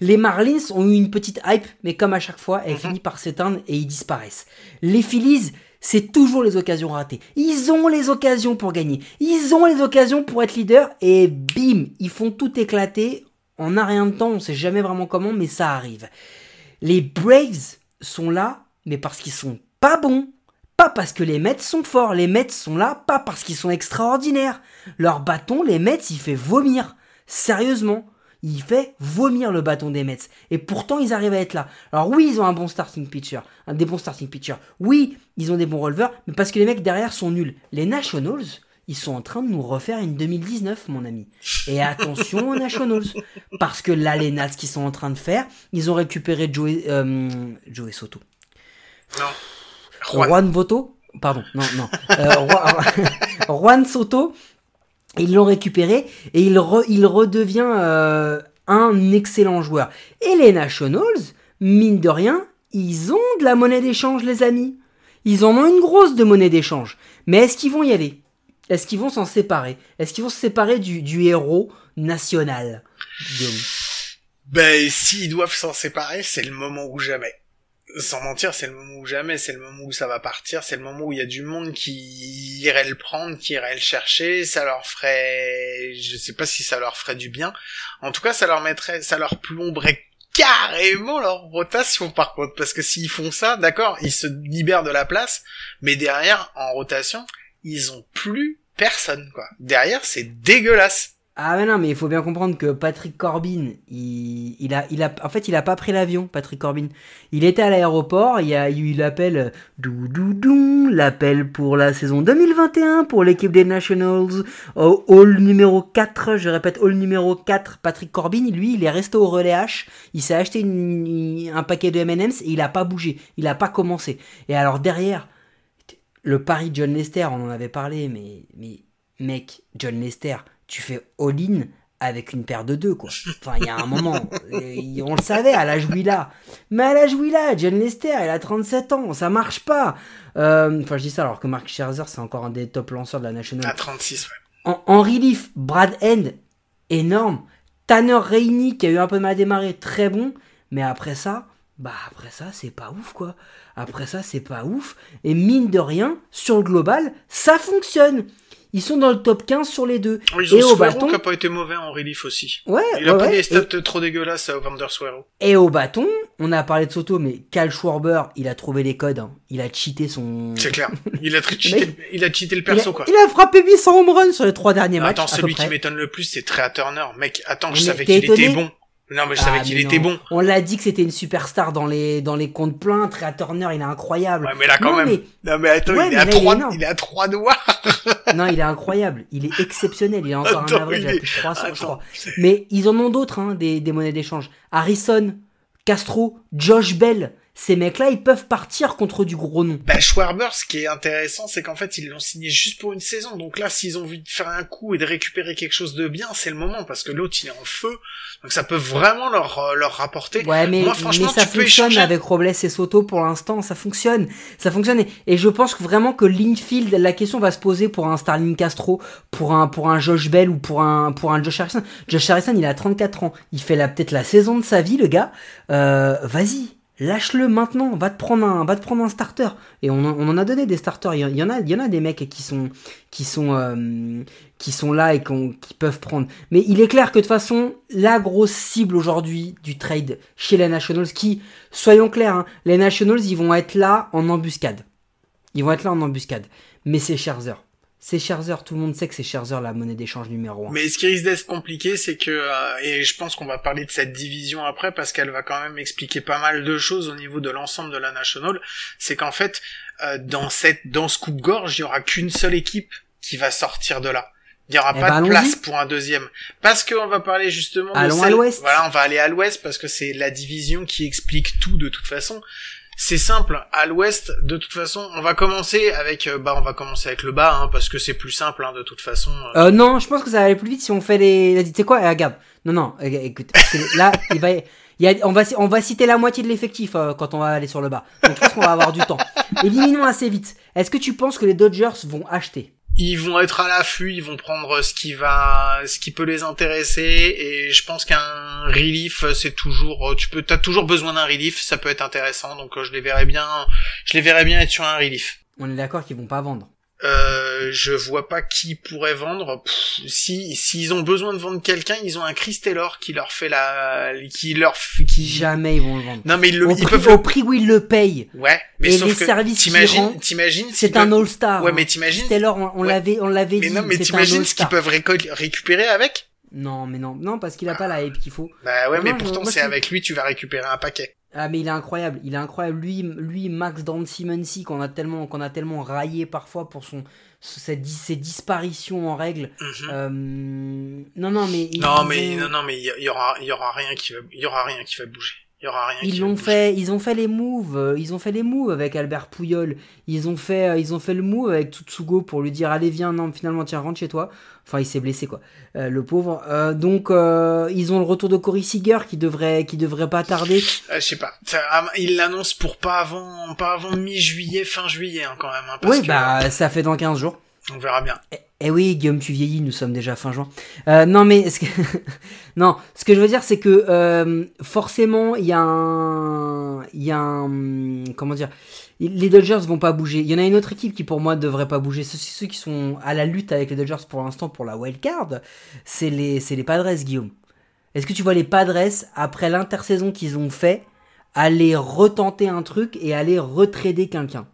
Les Marlins ont eu une petite hype, mais comme à chaque fois, elle Mhm. finit par s'éteindre et ils disparaissent. Les Phillies, c'est toujours les occasions ratées. Ils ont les occasions pour gagner. Ils ont les occasions pour être leader, et bim, ils font tout éclater. En un rien de temps, on sait jamais vraiment comment, mais ça arrive. Les Braves sont là, mais parce qu'ils sont pas bons. Pas parce que les Mets sont forts. Les Mets sont là, pas parce qu'ils sont extraordinaires. Leur bâton, les Mets, il fait vomir. Sérieusement. Il fait vomir le bâton des Mets. Et pourtant, ils arrivent à être là. Alors oui, ils ont un bon starting pitcher. Un des bons starting pitchers. Oui, ils ont des bons releveurs. Mais parce que les mecs derrière sont nuls. Les Nationals, ils sont en train de nous refaire une 2019, mon ami. Et attention aux Nationals. Parce que là, les Nats, qu'ils sont en train de faire, ils ont récupéré Joey, euh, Joey Soto. Non. Juan. Juan Voto? Pardon, non, non. Euh, Juan, Juan Soto, ils l'ont récupéré et il, re- il redevient euh, un excellent joueur. Et les Nationals, mine de rien, ils ont de la monnaie d'échange, les amis. Ils en ont une grosse de monnaie d'échange. Mais est-ce qu'ils vont y aller? Est-ce qu'ils vont s'en séparer? Est-ce qu'ils vont se séparer du, du héros national Ben, s'ils doivent s'en séparer, c'est le moment ou jamais. Sans mentir, c'est le moment ou jamais, c'est le moment où ça va partir, c'est le moment où il y a du monde qui irait le prendre, qui irait le chercher, ça leur ferait, je sais pas si ça leur ferait du bien. En tout cas, ça leur mettrait, ça leur plomberait carrément leur rotation par contre, parce que s'ils font ça, d'accord, ils se libèrent de la place, mais derrière, en rotation, ils ont plus personne, quoi. Derrière, c'est dégueulasse. Ah mais non, mais il faut bien comprendre que Patrick Corbin, il, a, il a, en fait, il a pas pris l'avion, Patrick Corbin. Il était à l'aéroport, il y a eu l'appel, dou l'appel pour la saison 2021 pour l'équipe des Nationals, au hall numéro 4, je répète, hall numéro 4, Patrick Corbin, lui, il est resté au relais H, il s'est acheté un paquet de M&M's et il a pas bougé, il a pas commencé. Et alors derrière, le pari de John Lester, on en avait parlé, mais, mais mec, John Lester, tu fais all-in avec une paire de deux, quoi. Enfin, il y a un moment, on le savait, à l'âge où il a. Mais à l'âge où il a, John Lester, il a 37 ans, ça marche pas. Euh, Enfin, je dis ça alors que Mark Scherzer, c'est encore un des top lanceurs de la National. À 36, ouais. En, en relief, Brad End, énorme. Tanner Rainey, qui a eu un peu mal démarré, très bon. Mais après ça, bah après ça, c'est pas ouf, quoi. Après ça, c'est pas ouf. Et mine de rien, sur le global, ça fonctionne. Ils sont dans le top 15 sur les deux. Ils ont Et au bâton, qui a pas été mauvais en relief aussi. ouais, Il a ouais, pas des stats trop dégueulasses à Vander Suero. Et, au bâton, on a parlé de Soto, mais Cal Schwarber, il a trouvé les codes. hein. Il a cheaté son. C'est clair. Il a, Le cheaté, il a cheaté le Il a, perso, quoi. il a frappé 800 home runs sur les trois derniers matchs. Attends, celui qui m'étonne le plus, c'est Trea Turner. Mec, attends, je Mais savais qu'il était bon. Non, mais je Ah, savais qu'il mais était bon. On l'a dit que c'était une superstar dans les dans les comptes pleins. Trea Turner, il est incroyable. Ouais, mais là, quand Non, même. mais- Non, mais attends, Ouais, il, mais est à là, il est trois, énorme. il est à trois doigts. Non, il est incroyable. Il est exceptionnel. Il a encore Attends, un average à est- plus de 300, je Attends. crois. Mais ils en ont d'autres, hein, des, des monnaies d'échange. Harrison, Castro, Josh Bell. Ces mecs-là, ils peuvent partir contre du gros nom. Bah, Schwarber, ce qui est intéressant, c'est qu'en fait, ils l'ont signé juste pour une saison. Donc là, s'ils ont envie de faire un coup et de récupérer quelque chose de bien, c'est le moment, parce que l'autre, il est en feu. Donc ça peut vraiment leur, euh, leur rapporter. Ouais, mais, Moi, franchement, mais ça tu peux fonctionne échanger. avec Robles et Soto pour l'instant. Ça fonctionne. Ça fonctionne. Et, et je pense que vraiment que l'infield, la question va se poser pour un Starling Castro, pour un, pour un Josh Bell ou pour un, pour un Josh Harrison. Josh Harrison, il a 34 ans. Il fait la, peut-être la saison de sa vie, le gars. Euh, vas-y. Lâche-le maintenant, va te prendre un, va te prendre un starter. Et on, on en a donné des starters. Il y, en- a, il y en a des mecs qui sont, qui sont, euh, qui sont là et qui peuvent prendre. Mais il est clair que de toute façon, la grosse cible aujourd'hui du trade chez les Nationals, qui, soyons clairs, hein, les Nationals, ils vont être là en embuscade. Ils vont être là en embuscade. Mais c'est Scherzer. C'est Scherzer, tout le monde sait que c'est Scherzer la monnaie d'échange numéro 1. Mais ce qui risque d'être compliqué, c'est que, euh, et je pense qu'on va parler de cette division après, parce qu'elle va quand même expliquer pas mal de choses au niveau de l'ensemble de la National, c'est qu'en fait, euh, dans cette, dans ce coupe-gorge, il y aura qu'une seule équipe qui va sortir de là. Il y aura Eh pas ben, de allons-y. place pour un deuxième. Parce qu'on va parler justement de à l'ouest. Voilà, on va aller à l'ouest parce que c'est la division qui explique tout de toute façon. C'est simple, à l'ouest, de toute façon, on va commencer avec, euh, bah, on va commencer avec le bas, hein, parce que c'est plus simple, hein, de toute façon. euh. Euh, non, je pense que ça va aller plus vite si on fait les. Tu sais quoi, regarde. Non, non, eh, écoute. là, il va. y on, va, on va citer la moitié de l'effectif euh, quand on va aller sur le bas. Donc je pense qu'on va avoir du temps. Éliminons assez vite. Est-ce que tu penses que les Dodgers vont acheter? Ils vont être à l'affût, ils vont prendre ce qui va, ce qui peut les intéresser, et je pense qu'un relief, c'est toujours, tu peux, t'as toujours besoin d'un relief, ça peut être intéressant, donc euh, je les verrais bien, je les verrais bien être sur un relief. On est d'accord qu'ils vont pas vendre. Euh, je vois pas qui pourrait vendre. Pff, si s'ils ont besoin de vendre quelqu'un, ils ont un Chris Taylor qui leur fait la, qui leur, qui. Jamais ils vont le vendre. Non mais ils, le, au, ils prix, peuvent au prix où ils le payent. Ouais, mais Et sauf les que services t'imagines, t'imagines. C'est un peuvent- All-Star. Ouais, hein. mais t'imagines- Taylor, on, on Ouais. l'avait, on l'avait Mais dit. non, mais t'imagines ce qu'ils peuvent récupérer avec? Non, mais non, non, parce qu'il a pas la hype qu'il faut. Bah ouais, Non, mais non, pourtant c'est avec lui tu vas récupérer un paquet. Ah mais il est incroyable, il est incroyable. Lui, lui Max Dan Simonsi qu'on a tellement, qu'on a tellement raillé parfois pour son, ses, dis- ses disparitions en règle. Mhm. Euh, non non mais non mais ont- non non mais il y, y aura il y aura rien qui va il y aura rien qui va bouger. Il y aura rien. Ils l'ont fait, ils ont fait les moves, euh, ils ont fait les moves avec Albert Pouyol. Ils ont fait, euh, ils ont fait le move avec Tutsugo pour lui dire allez viens, non finalement tiens rentre chez toi. Enfin il s'est blessé quoi, euh, le pauvre. Euh, donc euh, ils ont le retour de Corey Seager qui devrait, qui devrait pas tarder. Euh, je sais pas. Ah, ils l'annoncent pour pas avant, pas avant mi-juillet, fin juillet hein, quand même. Hein, parce Oui que, bah ça fait dans 15 jours. On verra bien. Eh oui, Guillaume, tu vieillis, nous sommes déjà fin juin. Euh, non, mais ce que... non, ce que je veux dire, c'est que euh, forcément, il y a un, il y a un, comment dire, les Dodgers vont pas bouger. Il y en a une autre équipe qui, pour moi, devrait pas bouger. Ceux, ceux qui sont à la lutte avec les Dodgers pour l'instant pour la wild card, c'est les, c'est les Padres, Guillaume. Est-ce que tu vois les Padres après l'intersaison qu'ils ont fait, aller retenter un truc et aller retrader quelqu'un?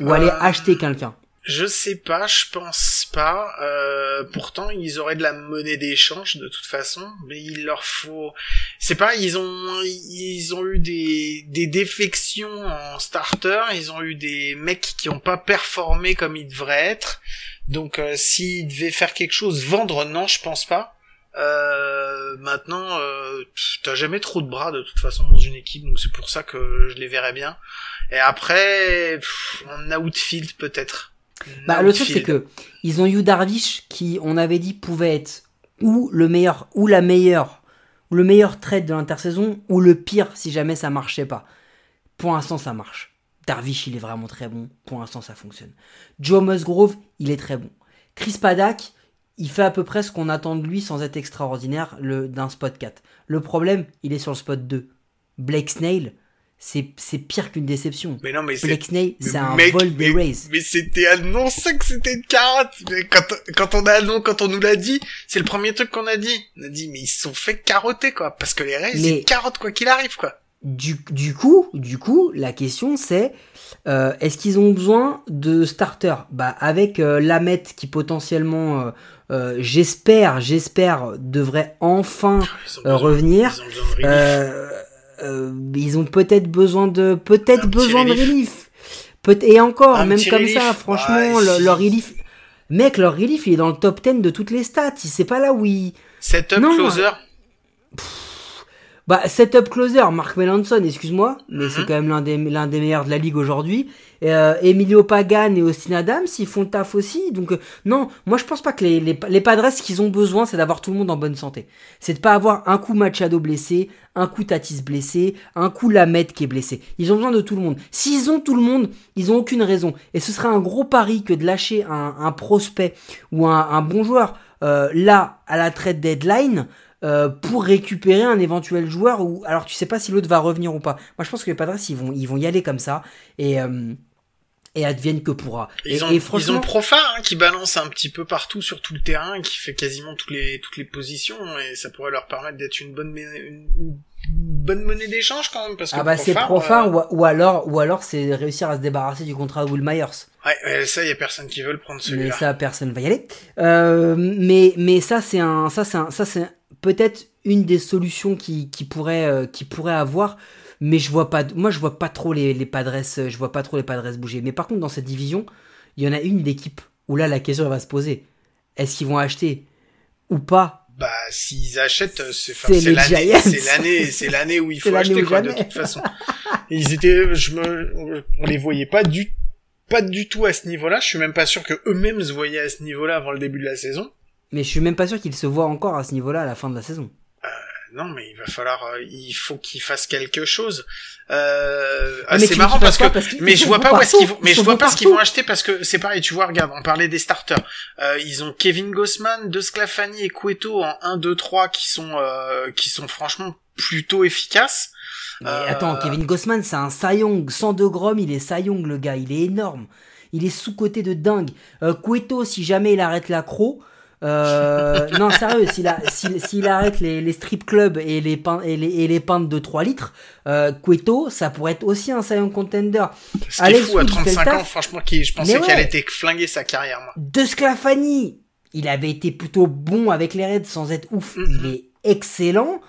Ou aller Euh, acheter quelqu'un? Je sais pas, je pense pas. Euh, pourtant, ils auraient de la monnaie d'échange de toute façon, mais il leur faut. C'est pas, ils ont ils ont eu des des défections en starter, ils ont eu des mecs qui ont pas performé comme ils devraient être. Donc, euh, s'ils devaient faire quelque chose, vendre, non, je pense pas. Euh, maintenant, euh, t'as jamais trop de bras de toute façon dans une équipe, donc c'est pour ça que je les verrais bien. Et après, pff, en outfield peut-être. Bah, le truc, c'est que ils ont eu Darvish qui, on avait dit, pouvait être ou le meilleur, ou la meilleure, ou le meilleur trade de l'intersaison, ou le pire si jamais ça marchait pas. Pour l'instant, ça marche. Darvish, il est vraiment très bon. Pour l'instant, ça fonctionne. Joe Musgrove, il est très bon. Chris Paddock, il fait à peu près ce qu'on attend de lui sans être extraordinaire le, d'un spot 4. Le problème, il est sur le spot 2. Blake Snail, c'est, c'est pire qu'une déception. Mais non, mais Snail, mais c'est un mec, vol des mais-. Mais c'était annoncé que c'était une carotte. Mais quand, quand on a non, quand on nous l'a dit, c'est le premier truc qu'on a dit. On a dit, mais ils se sont fait carotter, quoi. Parce que les Rays, c'est une carotte, quoi qu'il arrive, quoi. Du, du coup, du coup, la question c'est euh, est-ce qu'ils ont besoin de starters Bah avec euh, Lamet qui potentiellement, euh, euh, j'espère, j'espère, devrait enfin ont euh, besoin- revenir. Ils ont besoin de relief. Euh, ils ont peut-être besoin de peut-être besoin de relief. relief. Peut et encore, Un même comme relief. ça, franchement, Ouais, le- si. leur relief. Mec, leur relief, il est dans le top 10 de toutes les stats. Il sait pas là où il. Setup non, closer. Bah, setup closer, Mark Melanson, excuse-moi, mais Mhm. c'est quand même l'un des, l'un des meilleurs de la ligue aujourd'hui. Euh, Emilio Pagan et Austin Adams, ils font le taf aussi. Donc, euh, non, moi je pense pas que les, les, les Padres, ce qu'ils ont besoin, c'est d'avoir tout le monde en bonne santé. C'est de pas avoir un coup Machado blessé, un coup Tatis blessé, un coup Lamette qui est blessé. Ils ont besoin de tout le monde. S'ils ont tout le monde, ils ont aucune raison. Et ce serait un gros pari que de lâcher un, un prospect ou un, un bon joueur euh, là à la trade deadline euh, pour récupérer un éventuel joueur ou alors tu sais pas si l'autre va revenir ou pas. Moi je pense que les Padres ils vont ils vont y aller comme ça et euh, et advienne que pourra. Ils ont, et ils franchement ont Profar hein, qui balance un petit peu partout sur tout le terrain, qui fait quasiment toutes les toutes les positions et ça pourrait leur permettre d'être une bonne une, une bonne monnaie d'échange quand même parce que ah bah c'est profane euh, ou, ou alors ou alors c'est réussir à se débarrasser du contrat de Will Myers. ouais, ça y a personne qui veut le prendre Mais celui-là. ça personne va y aller. Euh, mais mais ça c'est un ça c'est un ça c'est peut-être une des solutions qui qui pourrait euh, qui pourrait avoir mais je vois pas moi je vois pas trop les les Padres euh, je vois pas trop les Padres bouger. Mais par contre dans cette division, il y en a une d'équipe où là la question elle va se poser. Est-ce qu'ils vont acheter ou pas? Bah, s'ils achètent, euh, c'est l'année, c'est l'année, c'est l'année où il faut acheter quoi de toute façon. Ils étaient, je me, on les voyait pas du, pas du tout à ce niveau-là. Je suis même pas sûr que eux-mêmes se voyaient à ce niveau-là avant le début de la saison. Mais je suis même pas sûr qu'ils se voient encore à ce niveau-là à la fin de la saison. Non, mais il va falloir, euh, il faut qu'ils fassent quelque chose. Euh, ah, mais c'est marrant parce que, Parce mais je vois pas où est-ce qu'ils vont, mais je vois pas ce qu'ils vont acheter parce que c'est pareil, tu vois, regarde, on parlait des starters. Euh, ils ont Kevin Gossman, De Sclafani et Cueto en 1, 2, 3 qui sont, euh, qui sont franchement plutôt efficaces. Mais Euh, attends, Kevin Gossman, c'est un Sayong. 102 grammes, il est Sayong, le gars. Il est énorme. Il est sous-côté de dingue. Euh, Cueto, si jamais il arrête l'accro. Euh, non, sérieux, s'il arrête les, les strip clubs et les, pain- et les, et les pintes de 3 litres, euh, Cueto, ça pourrait être aussi un Sayong contender. Ce qui est Alex fou à Wood, il fait le 35 ans, franchement, qui, je pensais Mais qu'elle ouais. était flinguée sa carrière, moi. De Sclafani, il avait été plutôt bon avec les Reds sans être ouf. Mhm. Il est excellent.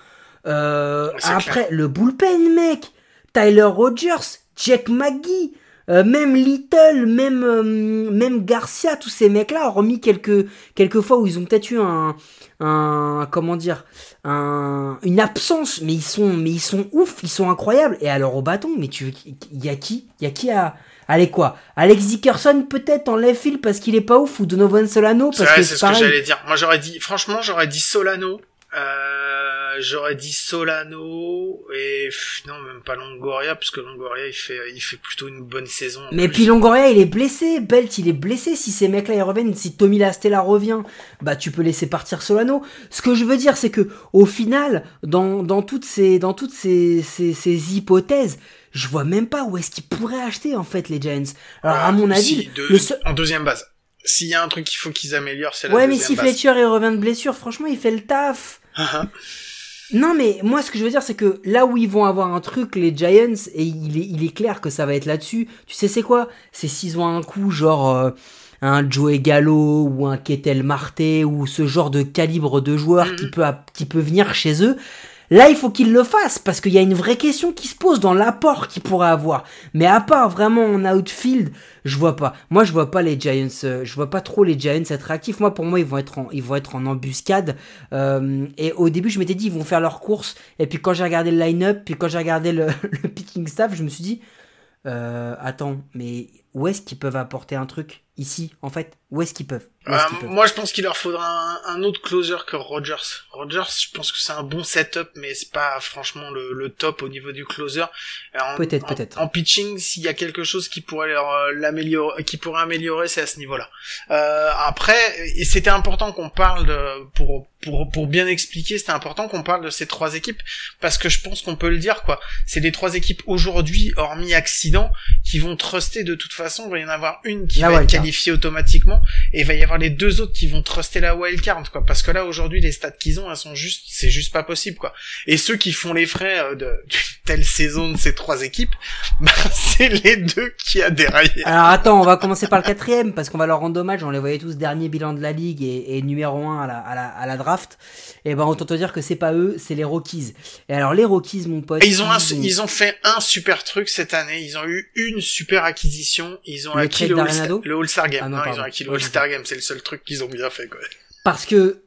Euh, après, le bullpen, mec. Tyler Rogers, Jack McGee. Euh, même Little, même euh, même Garcia, tous ces mecs-là, hormis quelques quelques fois où ils ont peut-être eu un un comment dire un une absence, mais ils sont mais ils sont ouf, ils sont incroyables. Et alors au bâton, mais tu il y a qui Il y a qui à Allez quoi? Alex Dickerson peut-être en left field parce qu'il est pas ouf ou Donovan Solano parce que c'est ce que j'allais dire. Moi j'aurais dit franchement j'aurais dit Solano. Euh, j'aurais dit Solano et non même pas Longoria parce que Longoria il fait il fait plutôt une bonne saison. Mais puis Longoria il est blessé, Belt il est blessé. Si ces mecs là ils reviennent, si Tommy Lastella revient, bah tu peux laisser partir Solano. Ce que je veux dire c'est que au final dans dans toutes ces dans toutes ces ces, ces hypothèses je vois même pas où est-ce qu'ils pourraient acheter en fait les Giants. Alors à mon avis, en deuxième base. S'il y a un truc qu'il faut qu'ils améliorent, c'est la Ouais, mais si Fletcher il revient de blessure, franchement, il fait le taf. Non, mais moi, ce que je veux dire, c'est que là où ils vont avoir un truc, les Giants, et il est, il est clair que ça va être là-dessus. Tu sais, c'est quoi? C'est s'ils ont un coup, genre euh, un Joey Gallo ou un Ketel Marte ou ce genre de calibre de joueur qui peut, qui peut venir chez eux. Là, il faut qu'il le fasse parce qu'il y a une vraie question qui se pose dans l'apport qu'il pourrait avoir. Mais à part vraiment en outfield, je vois pas. Moi, je vois pas les Giants. Euh, je vois pas trop les Giants être actifs. Moi, pour moi, ils vont être en, ils vont être en embuscade. Euh, et au début, je m'étais dit, ils vont faire leur course. Et puis quand j'ai regardé le line-up, puis quand j'ai regardé le, picking staff, je me suis dit, euh, attends, mais où est-ce qu'ils peuvent apporter un truc? Ici, en fait Où est-ce qu'ils peuvent, euh, Moi, je pense qu'il leur faudra un, autre closer que Rogers. Rogers, je pense que c'est un bon setup, mais c'est pas franchement le, top au niveau du closer. Peut-être, peut-être. En, pitching, s'il y a quelque chose qui pourrait leur euh, l'améliorer, qui pourrait améliorer, c'est à ce niveau-là. Euh, après, et c'était important qu'on parle de, pour pour pour bien expliquer, c'était important qu'on parle de ces trois équipes parce que je pense qu'on peut le dire quoi. C'est les trois équipes aujourd'hui, hormis accident, qui vont truster de toute façon. Il va y en avoir une qui va être qualifiée automatiquement et il va y avoir les deux autres qui vont truster la wildcard quoi. Parce que là aujourd'hui les stats qu'ils ont, elles sont juste, c'est juste pas possible quoi. Et ceux qui font les frais euh, de d'une telle saison de ces trois équipes, bah, c'est les deux qui a déraillé. Alors attends, on va commencer par le quatrième parce qu'on va leur rendre hommage. On les voyait tous dernier bilan de la ligue et, et numéro un à la, à la, à la draft. Et ben autant te dire que c'est pas eux, c'est les Rockies. Et alors les Rockies, mon pote. ils ont, ils ont fait un super truc cette année. Ils ont eu une super acquisition. Ils ont acquis le, All-Star Game. Ah non, ils ont acquis le All-Star Game. C'est le seul truc qu'ils ont bien fait quoi. Parce que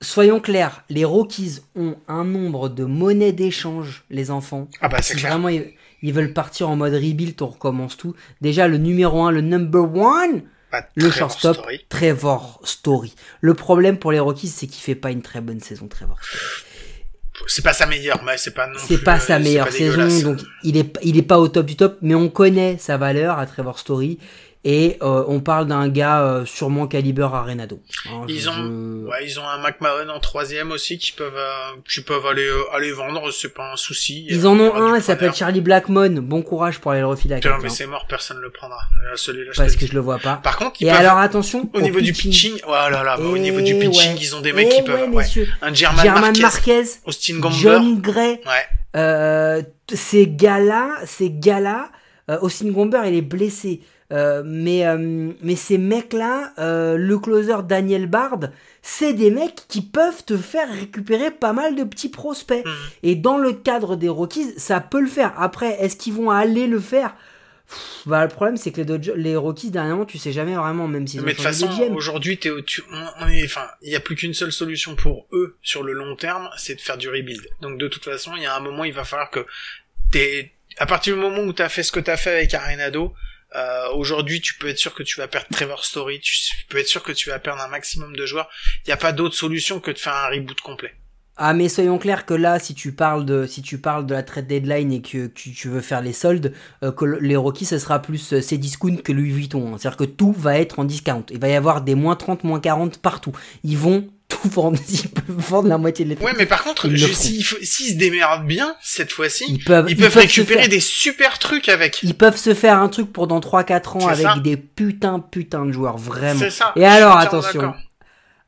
soyons clairs, les Rockies ont un nombre de monnaies d'échange, les enfants. Ah bah c'est clair. Vraiment, ils, veulent partir en mode rebuild, on recommence tout. Déjà, le numéro 1, le number 1, le shortstop, Trevor Story. Le problème pour les Rockies, c'est qu'il fait pas une très bonne saison, Trevor Story. C'est pas sa meilleure, mais c'est pas non C'est pas sa meilleure saison, donc il est, il est pas au top du top, mais on connaît sa valeur à Trevor Story. Et euh, on parle d'un gars euh, sûrement calibre Arenado. Hein, ils ont, ouais, ils ont un McMahon en troisième aussi qui peuvent, euh, qui peuvent aller, aller vendre, c'est pas un souci. Ils en ont un, il s'appelle Charlie Blackmon. Bon courage pour aller le refiler à quelqu'un. mais c'est mort, personne ne le prendra. Celui-là, Parce que je le vois pas. Par contre, et alors attention. Au niveau du pitching, oh là là, au niveau du pitching, ils ont des mecs qui peuvent, ouais. Un German, Marquez, Austin Gomber, John Gray. Ouais. Euh, ces gars-là, ces gars-là, Austin Gomber, il est blessé. Euh, mais, euh, mais ces mecs-là, euh, le closer Daniel Bard, c'est des mecs qui peuvent te faire récupérer pas mal de petits prospects. Mhm. Et dans le cadre des Rockies, ça peut le faire. Après, est-ce qu'ils vont aller le faire? Bah, le problème, c'est que les, les Rockies, dernièrement, tu sais jamais vraiment, même si Mais de toute façon, aujourd'hui, on, est, enfin, il y a plus qu'une seule solution pour eux sur le long terme, c'est de faire du rebuild. Donc, de toute façon, il y a un moment, il va falloir que t'es, à partir du moment où t'as fait ce que t'as fait avec Arenado, euh, Aujourd'hui, tu peux être sûr que tu vas perdre Trevor Story, tu peux être sûr que tu vas perdre un maximum de joueurs. Il n'y a pas d'autre solution que de faire un reboot complet. Ah mais soyons clairs que là si tu parles de si tu parles de la trade deadline et que, tu veux faire les soldes euh, que les Rockies ce sera plus euh, discounts que Louis Vuitton hein. c'est-à-dire que tout va être en discount il va y avoir des moins 30 moins 40 partout ils vont tout vendre, ils peuvent vendre la moitié de l'époque. Ouais, mais par contre, s'ils se démerdent bien, cette fois-ci, ils peuvent, ils, peuvent, récupérer des super trucs avec. Ils peuvent se faire un truc pour dans 3-4 ans avec des putains, putains de joueurs, vraiment. C'est ça. Et alors, attention.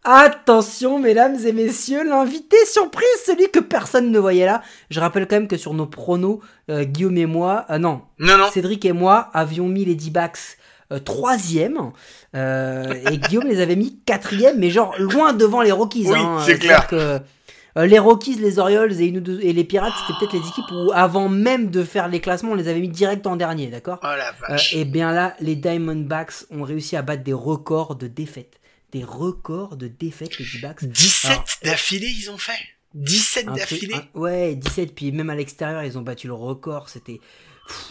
Attention, mesdames et messieurs, l'invité surprise, celui que personne ne voyait là. Je rappelle quand même que sur nos pronos, euh, Guillaume et moi, euh, non, non, non, Cédric et moi avions mis les D-backs euh, troisième. Euh, et Guillaume les avait mis quatrième, mais genre loin devant les Rockies. Oui, hein. c'est clair. Que, Euh, les Rockies, les Orioles et, une ou deux- et les Pirates, c'était peut-être les équipes où, avant même de faire les classements, on les avait mis direct en dernier, d'accord? Oh la Euh. Et bien là, les Diamondbacks ont réussi à battre des records de défaites. Des records de défaites, les D-backs. 17 Alors, d'affilée, ils ont fait 17 un truc- d'affilée Ouais, 17, puis même à l'extérieur, ils ont battu le record. C'était.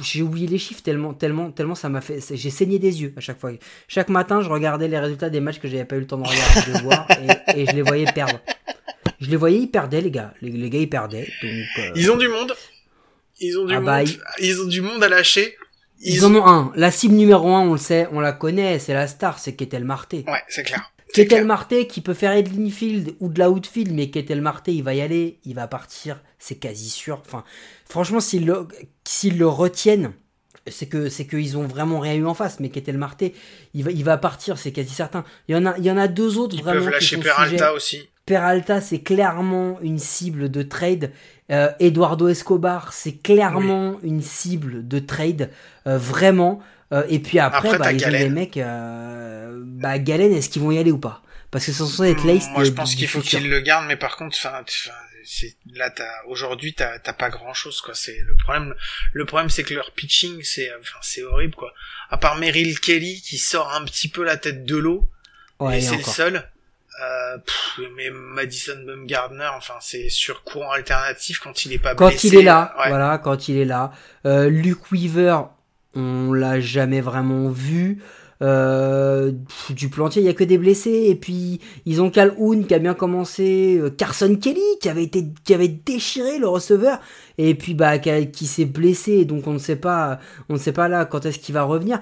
J'ai oublié les chiffres tellement, tellement, tellement ça m'a fait. J'ai saigné des yeux à chaque fois. Chaque matin, je regardais les résultats des matchs que j'avais pas eu le temps de regarder, de voir, et, et je les voyais perdre. Je les voyais, ils perdaient, les gars. Les, les gars, ils perdaient. Donc, euh, Ils ont du monde. Ils ont du Ah bah, monde. ils- Ils... ont du monde à lâcher. ils, en ont un. La cible numéro un, on le sait, on la connaît, c'est la star, c'est Ketel Marté. Ouais, c'est clair. Ketel. Marté qui peut faire de l'infield ou de l'outfield, mais Ketel Marté, il va y aller, il va partir, c'est quasi sûr. Enfin, franchement, s'ils le, s'ils le retiennent, c'est que c'est qu'ils ont vraiment rien eu en face. Mais Ketel Marté, il va, il va partir, c'est quasi certain. Il y en a, il y en a deux autres Ils vraiment peuvent qui lâcher sont Peralta sujets. aussi. Peralta, c'est clairement une cible de trade. Euh, Eduardo Escobar, c'est clairement une cible de trade. Euh, vraiment. Euh, et puis après, Après, bah, ils Galen. des mecs. Bah, Galen, est-ce qu'ils vont y aller ou pas? Parce que sont censé être laced Moi, je pense qu'il faut qu'ils le gardent, mais par contre, enfin, c'est là, t'as aujourd'hui, t'as t'as pas grand chose, quoi. C'est le problème. Le problème, c'est que leur pitching, c'est, enfin, c'est horrible, quoi. À part Merrill Kelly qui sort un petit peu la tête de l'eau, Ouais, et c'est le seul. Euh, pff, mais Madison Bumgardner, enfin, c'est sur courant alternatif quand il est pas Quand blessé. il est là, ouais. voilà, quand il est là. Euh, Luke Weaver, on l'a jamais vraiment vu. Euh, du plantier, il y a que des blessés. Et puis ils ont Calhoun qui a bien commencé, euh, Carson Kelly qui avait été, qui avait déchiré le receveur. Et puis bah qui, s'est blessé, donc on ne sait pas, on ne sait pas là quand est-ce qu'il va revenir.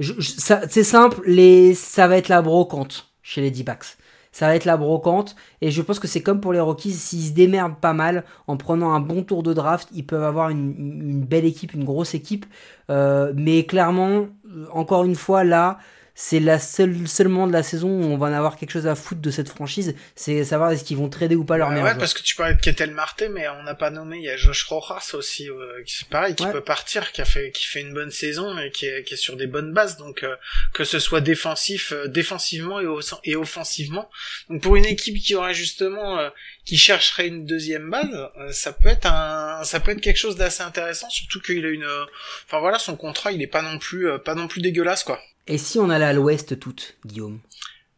C'est simple, les, ça va être la brocante chez les D-backs. Ça va être la brocante. Et je pense que c'est comme pour les Rockies, s'ils se démerdent pas mal en prenant un bon tour de draft, ils peuvent avoir une, une belle équipe, une grosse équipe. Euh, mais clairement, encore une fois, là, c'est la seule seulement de la saison où on va en avoir quelque chose à foutre de cette franchise. C'est savoir est-ce qu'ils vont trader ou pas leur Ouais, meilleur ouais, joueur. parce que tu parlais de Ketel Marte, mais on n'a pas nommé. Il y a Josh Rojas aussi, euh, qui c'est pareil, qui Ouais. peut partir, qui a fait, qui fait une bonne saison, mais qui est, qui est sur des bonnes bases. Donc euh, que ce soit défensif, euh, défensivement et, et offensivement. Donc pour une équipe qui aurait justement, euh, qui chercherait une deuxième base, euh, ça peut être un, ça peut être quelque chose d'assez intéressant. Surtout qu'il a une, euh, enfin voilà, son contrat, il est pas non plus, euh, pas non plus dégueulasse quoi. Et si on allait à l'ouest toutes, Guillaume?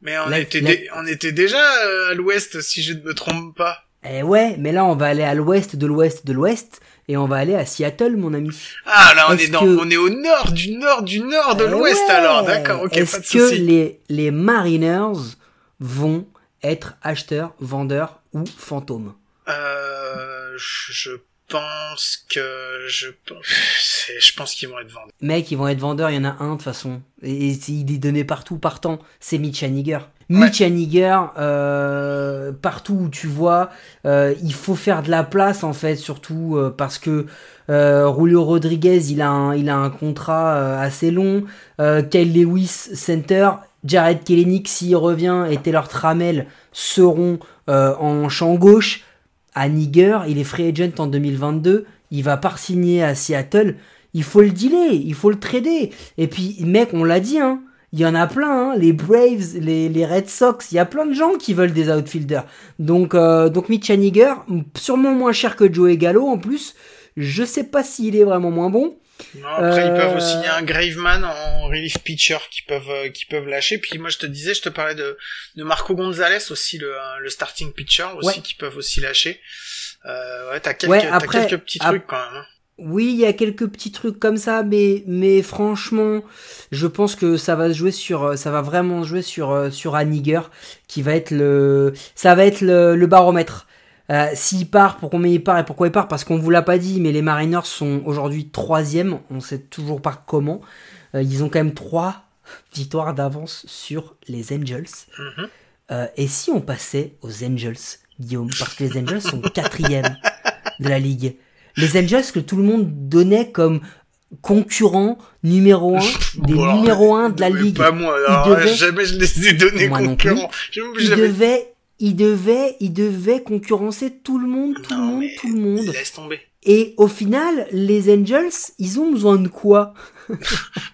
Mais on était, la- dé- on était déjà euh, à l'ouest, si je ne me trompe pas. Eh ouais, mais là on va aller à l'ouest de l'ouest de l'ouest et on va aller à Seattle, mon ami. Ah là on est dans, que- on est au nord du nord du nord de Eh l'ouest ouais. alors, d'accord, ok, Est-ce que les, les Mariners vont être acheteurs, vendeurs ou fantômes? Euh, je pense que je, je pense qu'ils vont être vendus. Mec, ils vont être vendeurs, il y en a un de toute façon. Et, et il est donné partout, partant. C'est Mitch Haniger. Mitch Haniger, euh, partout où tu vois, euh, il faut faire de la place en fait, surtout euh, parce que Julio Rodriguez, il a un, il a un contrat assez long. Kyle Lewis, center. Jared Kelenic, s'il revient, et Taylor Trammell seront en champ gauche. Haniger, il est free agent en 2022. Il va pas signer à Seattle. Il faut le dealer, il faut le trader. Et puis, mec, on l'a dit, hein. Il y en a plein, hein, les Braves, les, les Red Sox, il y a plein de gens qui veulent des outfielders. Donc, euh, donc Mitch Haniger, sûrement moins cher que Joey Gallo en plus. Je sais pas s'il est vraiment moins bon. Non, après ils Euh, peuvent aussi, il y a un Graveman en relief pitcher qui peuvent, euh, qui peuvent lâcher. Puis moi je te disais, je te parlais de, de Marco Gonzalez aussi, le, euh, le starting pitcher aussi, Ouais. qui peuvent aussi lâcher. Euh, ouais, t'as quelques, Ouais, quelques petits trucs quand même. hein. Oui, il y a quelques petits trucs comme ça, mais, mais franchement, je pense que ça va se jouer sur, ça va vraiment se jouer sur, euh, sur Haniger, qui va être le, ça va être le, le baromètre. Euh, S'il part, pour combien il part et pourquoi il part, parce qu'on vous l'a pas dit, mais les Mariners sont aujourd'hui troisième, on sait toujours pas comment. Euh, ils ont quand même trois victoires d'avance sur les Angels. Mhm. Euh, et si on passait aux Angels, Guillaume, parce que les Angels sont quatrième de la ligue. Les Angels que tout le monde donnait comme concurrent numéro un, des Bon, alors, numéro un de la mais ligue. Pas moi, Il alors, devait- jamais je les ai donnés concurrents. Je- Il j'avais- devait, il devait, il devait concurrencer tout le monde, tout le Non, monde, mais tout le monde. Laisse tomber. Et au final, les Angels, ils ont besoin de quoi?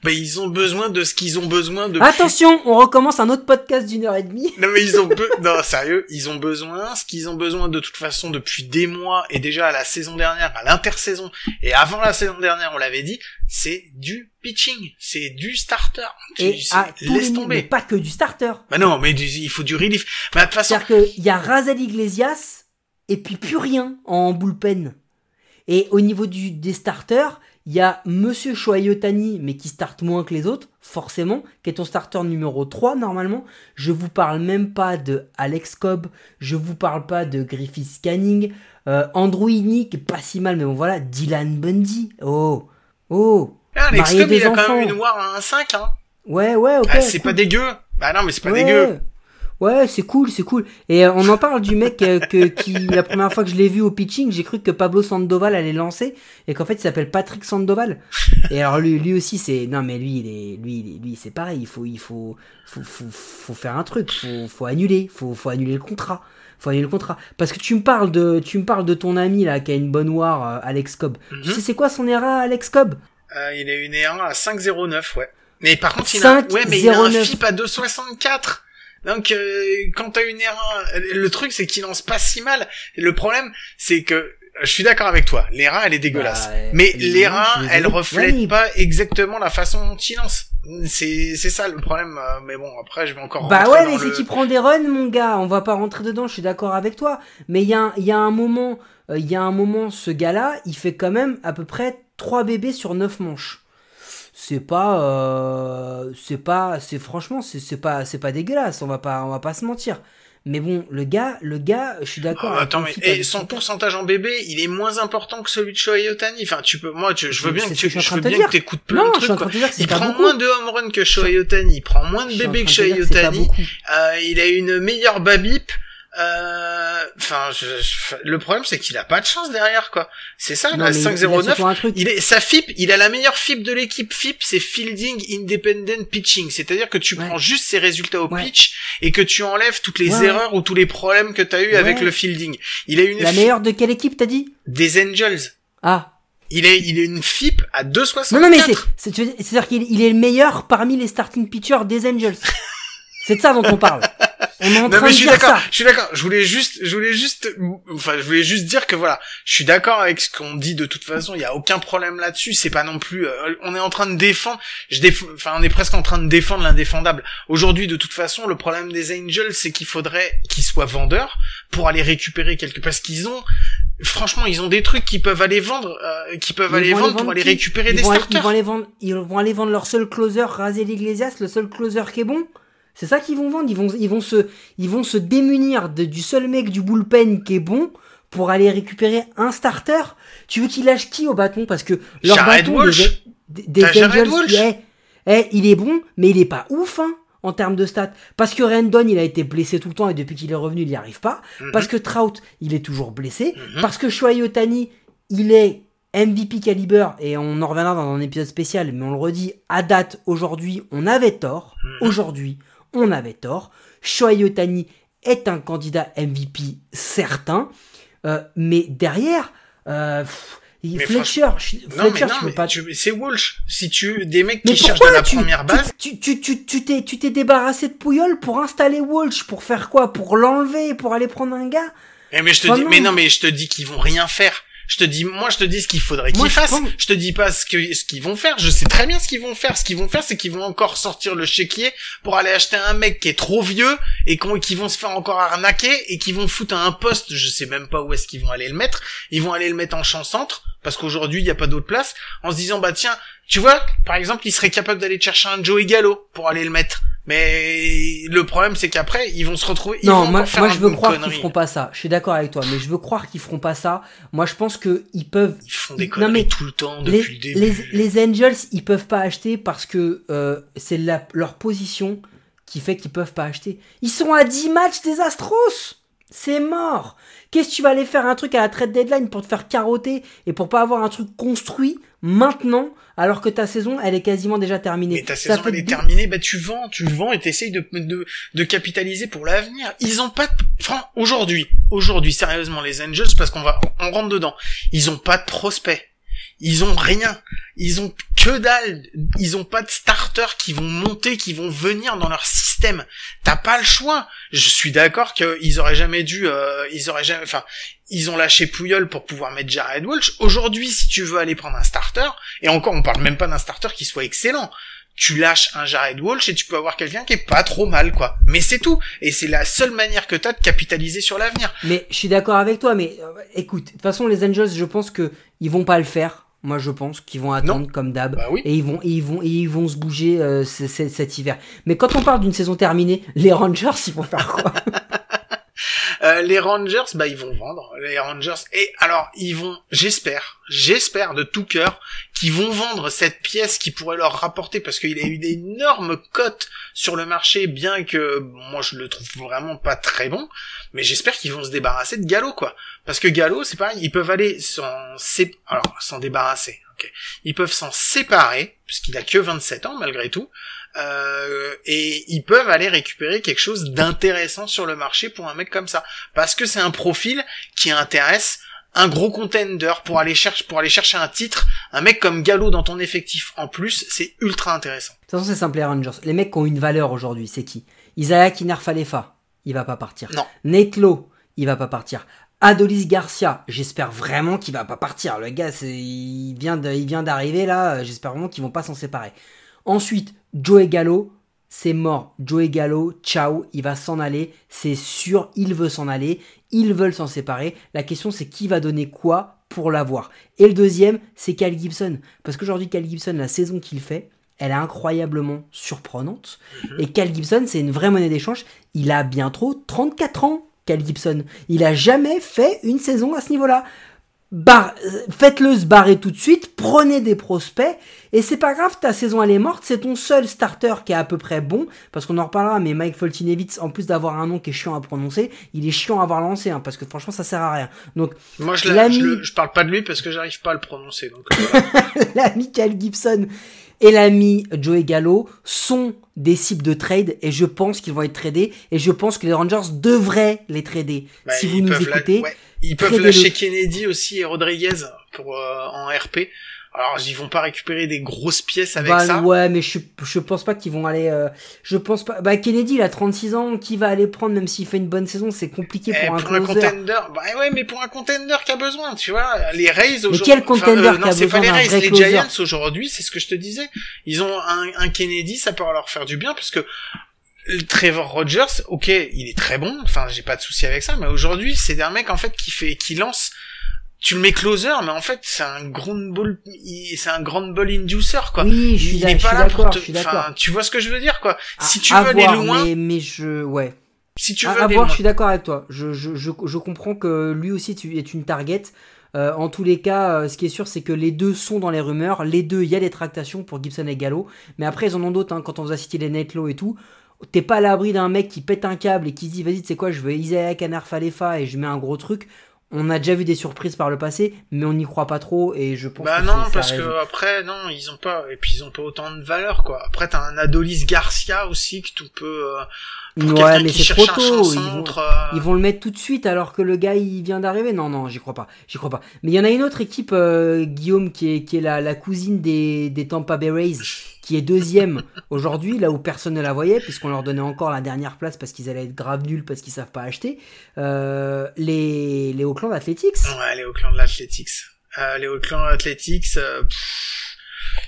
Bah, ils ont besoin de ce qu'ils ont besoin de. Attention, on recommence un autre podcast d'une heure et demie. Non mais ils ont be... non sérieux, ils ont besoin ce qu'ils ont besoin de toute façon depuis des mois et déjà à la saison dernière, à l'intersaison et avant la saison dernière, on l'avait dit, c'est du pitching, c'est du starter. Et à laisse tomber. Mais pas que du starter. Bah non, mais il faut du relief. Mais de toute façon. C'est-à-dire qu'il y a Razel Iglesias et puis plus rien en bullpen. Et au niveau du, des starters, il y a Monsieur Shoayotani, mais qui starte moins que les autres, forcément, qui est ton starter numéro 3 normalement. Je vous parle même pas de Alex Cobb, je vous parle pas de Griffith Scanning, euh, Andrew Inick, qui est pas si mal, mais bon voilà, Dylan Bundy. Oh, oh. Ah, Alex Cobb, il a quand même une war à 1-5, hein. Ouais, ouais, ok. Ah, c'est pas dégueu. Bah non, mais c'est pas dégueu. Ouais, c'est cool, c'est cool. Et euh, on en parle du mec euh, que, qui, la première fois que je l'ai vu au pitching, j'ai cru que Pablo Sandoval allait lancer et qu'en fait il s'appelle Patrick Sandoval. Et alors lui, lui aussi c'est, non mais lui, il est, lui, lui c'est pareil. Il faut, il faut, faut, faut, faut, faire un truc. Faut, faut annuler. Faut, faut annuler le contrat. Faut annuler le contrat. Parce que tu me parles de, tu me parles de ton ami là qui a une bonne war, euh, Alex Cobb. Tu mhm. sais c'est quoi son ERA, Alex Cobb? Il a une ERA à 5,09 ouais. Mais par contre, il a, ouais, mais il a un FIP à 2,64. Donc euh, quand t'as une erreur, le truc c'est qu'il lance pas si mal. Le problème c'est que je suis d'accord avec toi, l'ERA elle est dégueulasse. Bah, mais l'ERA elle reflète pas exactement la façon dont il lance. C'est c'est ça le problème. Euh, mais bon après je vais encore. Bah ouais mais c'est qu'il prend des runs mon gars. On va pas rentrer dedans. Je suis d'accord avec toi. Mais il y a il y a un moment euh, il y a un moment ce gars là il fait quand même à peu près 3 bébés sur 9 manches c'est pas euh, c'est pas c'est franchement c'est pas c'est pas dégueulasse on va pas on va pas se mentir. Mais bon le gars le gars je suis d'accord oh, attends mais et son pourcentage en bébé il est moins important que celui de Shohei enfin tu peux moi je, veux bien que tu, je veux bien que t'écoutes plein de trucs il prend moins de home run que Shohei il prend moins de bébés que Shohei euh, il a une meilleure babip euh, enfin, le problème c'est qu'il a pas de chance derrière quoi. C'est ça, la 5-0-9. Il est sa FIP, il a la meilleure FIP de l'équipe. FIP, c'est Fielding Independent Pitching, c'est-à-dire que tu prends juste ses résultats au pitch et que tu enlèves toutes les erreurs ou tous les problèmes que t'as eu avec le fielding. Il a une la meilleure de quelle équipe t'as dit? Des Angels. Ah. Il est, il est une FIP à 2,64. Non, non, mais c'est, c'est-à-dire qu'il il est le meilleur parmi les starting pitchers des Angels. c'est de ça dont on parle. On est en train mais je suis d'accord. Je suis d'accord. Je voulais juste, je voulais juste, enfin, je voulais juste dire que voilà, je suis d'accord avec ce qu'on dit de toute façon. Il y a aucun problème là-dessus. C'est pas non plus. Euh, on est en train de défendre. Je déf... enfin, on est presque en train de défendre l'indéfendable. Aujourd'hui, de toute façon, le problème des Angels, c'est qu'il faudrait qu'ils soient vendeurs pour aller récupérer quelque, parce qu'ils ont franchement, ils ont des trucs qui peuvent aller vendre, euh, qui peuvent aller vendre, pour aller récupérer des starters. Ils vont aller vendre, ils vont aller vendre leur seul closer, Razel Iglesias, le seul closer qui est bon? C'est ça qu'ils vont vendre. Ils vont, ils vont se, ils vont se démunir du seul mec du bullpen qui est bon pour aller récupérer un starter. Tu veux qu'il lâche qui au bâton? Parce que leur bâton des, des Angels, eh, il est bon, mais il est pas ouf hein, en termes de stats. Parce que Rendon, il a été blessé tout le temps et depuis qu'il est revenu, il n'y arrive pas. Mhm. Parce que Trout, il est toujours blessé. Mhm. Parce que Shohei il est MVP caliber, et on en reviendra dans un épisode spécial, mais on le redit, à date, aujourd'hui, on avait tort. Mhm. Aujourd'hui, on avait tort. Shohei Otani est un candidat MVP certain, euh, mais derrière, euh, Fletcher, Fletcher, non, pas. C'est Walsh. Si tu des mecs qui cherchent de la première base, tu tu tu tu t'es tu t'es débarrassé de Pouyol pour installer Walsh pour faire quoi? Pour l'enlever, pour aller prendre un gars? Eh, mais je te dis, mais non, mais je te dis qu'ils vont rien faire. Je te dis, moi, je te dis ce qu'il faudrait qu'ils fassent. Je te dis pas ce que ce qu'ils vont faire. Je sais très bien ce qu'ils vont faire. Ce qu'ils vont faire, c'est qu'ils vont encore sortir le chéquier pour aller acheter un mec qui est trop vieux et qui vont se faire encore arnaquer et qui vont foutre un poste. Je sais même pas où est-ce qu'ils vont aller le mettre. Ils vont aller le mettre en champ centre parce qu'aujourd'hui il n'y a pas d'autre place. En se disant, bah tiens, tu vois, par exemple, ils seraient capables d'aller chercher un Joey Gallo pour aller le mettre. Mais le problème, c'est qu'après, ils vont se retrouver. Ils non, vont moi, moi je veux croire qu'ils feront pas ça. Je suis d'accord avec toi, mais je veux croire qu'ils feront pas ça. Moi, je pense que ils peuvent. Ils font des conneries non, mais tout le temps depuis les, le début. Les, les, Angels, ils peuvent pas acheter parce que euh, c'est leur position qui fait qu'ils peuvent pas acheter. Ils sont à 10 matchs des Astros. C'est mort. Qu'est-ce que tu vas aller faire un truc à la trade deadline pour te faire carotter et pour pas avoir un truc construit maintenant alors que ta saison elle est quasiment déjà terminée. Mais ta saison elle est terminée, bah tu vends, tu vends et t'essayes de, de, de capitaliser pour l'avenir. Ils ont pas de... Enfin, aujourd'hui, aujourd'hui, sérieusement, les Angels, parce qu'on va, on rentre dedans, ils ont pas de prospects. Ils ont rien. Ils ont que dalle. Ils ont pas de starters qui vont monter, qui vont venir dans leur système. T'as pas le choix. Je suis d'accord qu'ils auraient jamais dû, euh, ils auraient jamais, enfin, ils ont lâché Pouyol pour pouvoir mettre Jared Walsh. Aujourd'hui, si tu veux aller prendre un starter, et encore, on parle même pas d'un starter qui soit excellent. Tu lâches un Jared Walsh et tu peux avoir quelqu'un qui est pas trop mal, quoi. Mais c'est tout. Et c'est la seule manière que t'as de capitaliser sur l'avenir. Mais je suis d'accord avec toi, mais euh, écoute, de toute façon, les Angels, je pense que ils vont pas le faire moi, je pense qu'ils vont attendre comme d'hab bah et ils vont et ils vont et ils vont se bouger euh, cet hiver. Mais quand on parle d'une saison terminée, les Rangers, ils vont faire quoi? Euh, Les Rangers, bah ils vont vendre. Les Rangers et alors ils vont, j'espère, j'espère de tout cœur qu'ils vont vendre cette pièce qui pourrait leur rapporter parce qu'il a eu d'énormes cotes sur le marché, bien que moi je le trouve vraiment pas très bon. Mais j'espère qu'ils vont se débarrasser de Gallo, quoi. Parce que Gallo, c'est pareil, ils peuvent aller s'en alors s'en débarrasser. Ils peuvent s'en séparer puisqu'il a que 27 ans malgré tout. Euh, et ils peuvent aller récupérer quelque chose d'intéressant sur le marché pour un mec comme ça parce que c'est un profil qui intéresse un gros contender pour aller chercher pour aller chercher un titre. Un mec comme Gallo dans ton effectif en plus c'est ultra intéressant. De toute façon c'est simple les Rangers. Les mecs qui ont une valeur aujourd'hui c'est qui? Isaiah Kinarfalefa il va pas partir. Non. Netlo il va pas partir. Adolis Garcia, j'espère vraiment qu'il va pas partir. Le gars, il vient il vient d'arriver là. J'espère vraiment qu'ils vont pas s'en séparer. Ensuite, Joey Gallo, c'est mort. Joey Gallo, ciao, il va s'en aller. C'est sûr, il veut s'en aller. Ils veulent s'en séparer. La question, c'est qui va donner quoi pour l'avoir. Et le deuxième, c'est Cal Gibson. Parce qu'aujourd'hui, Cal Gibson, la saison qu'il fait, elle est incroyablement surprenante. Mhm. Et Cal Gibson, c'est une vraie monnaie d'échange. Il a bien trop 34 ans. Cal Gibson. Il a jamais fait une saison à ce niveau-là. Faites-le se barrer tout de suite, prenez des prospects, et c'est pas grave, ta saison elle est morte, c'est ton seul starter qui est à peu près bon, parce qu'on en reparlera, mais Mike Foltinevitz, en plus d'avoir un nom qui est chiant à prononcer, il est chiant à avoir lancé, hein, parce que franchement ça sert à rien. Donc, Moi je, je, je, parle pas de lui parce que j'arrive pas à le prononcer. Donc, Cal Gibson et l'ami Joey Gallo sont des cibles de trade et je pense qu'ils vont être tradés et je pense que les Rangers devraient les trader. Bah, si vous nous écoutez, ils peuvent lâcher Kennedy aussi et Rodriguez pour euh, en RP. Alors ils vont pas récupérer des grosses pièces avec bah, ça. Ouais, mais je je pense pas qu'ils vont aller. Euh, je pense pas. Bah Kennedy il a 36 ans, qui va aller prendre même s'il fait une bonne saison, c'est compliqué pour, eh, un, pour un contender. Bah ouais, mais pour un contender qui a besoin, tu vois, les Rays aujourd'hui. Mais quel contender euh, qui a besoin pas les Rays, les Giants aujourd'hui, c'est ce que je te disais. Ils ont un, un Kennedy, ça peut leur faire du bien parce que Trevor Rogers, ok, il est très bon, enfin j'ai pas de souci avec ça, mais aujourd'hui c'est un mec en fait qui fait, qui lance, tu le mets closer, mais en fait c'est un grand ball, c'est un grand ball inducer quoi. Oui, je suis, il est pas là pour te, enfin, tu vois ce que je veux dire quoi. si tu veux aller loin, mais, mais je, ouais. Si tu veux à, aller voir, je suis d'accord avec toi. Je, je, je, je, comprends que lui aussi tu, est une target. Euh, en tous les cas, euh, ce qui est sûr, c'est que les deux sont dans les rumeurs. Les deux, il y a des tractations pour Gibson et Gallo. Mais après, ils en ont d'autres. Hein, quand on vous a cité les Netlo et tout, t'es pas à l'abri d'un mec qui pète un câble et qui se dit vas-y, tu sais quoi, je veux Isaac Anar Falefa et je mets un gros truc. On a déjà vu des surprises par le passé, mais on n'y croit pas trop et je pense bah que non, parce que après, non, ils ont pas, et puis ils ont pas autant de valeur, quoi. Après, t'as un Adolis Garcia aussi que tu peux, euh, ouais, mais c'est trop tôt. Ils vont, euh, ils vont, le mettre tout de suite alors que le gars il vient d'arriver. Non, non, j'y crois pas. J'y crois pas. Mais il y en a une autre équipe, euh, Guillaume, qui est, qui est la, la cousine des, des Tampa Bay Rays qui est deuxième aujourd'hui, là où personne ne la voyait, puisqu'on leur donnait encore la dernière place parce qu'ils allaient être grave nuls parce qu'ils savent pas acheter, euh, les, les Oakland Athletics. Ouais, les Oakland Athletics. Euh, les Oakland Athletics, euh,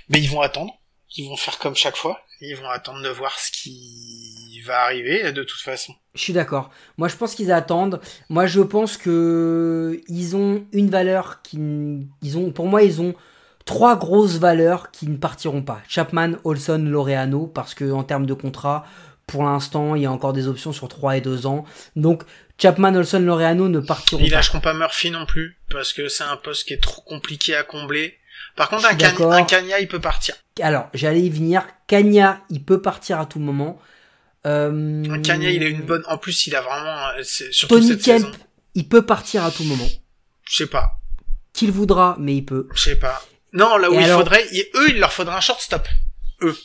mais ils vont attendre. Ils vont faire comme chaque fois. Ils vont attendre de voir ce qui va arriver de toute façon. Je suis d'accord. Moi, je pense qu'ils attendent. Moi, je pense que ils ont une valeur qui, ils ont, pour moi, ils ont trois grosses valeurs qui ne partiront pas. Chapman, Olson, Loreano, parce que en termes de contrat, pour l'instant, il y a encore des options sur 3 et 2 ans. Donc, Chapman, Olson, Loreano ne partiront pas. Ils lâcheront pas Murphy non plus, parce que c'est un poste qui est trop compliqué à combler. Par contre, un, Kanya, il peut partir. Alors, j'allais y venir. Kanya, il peut partir à tout moment. Euh... Un Kanya, il a une bonne. En plus, il a vraiment. Surtout Tony cette Kemp, il peut partir à tout moment. Je sais pas. Qu'il voudra, mais il peut. Je sais pas. Non, là où Et il alors- faudrait, il- eux, il leur faudrait un shortstop. Eux.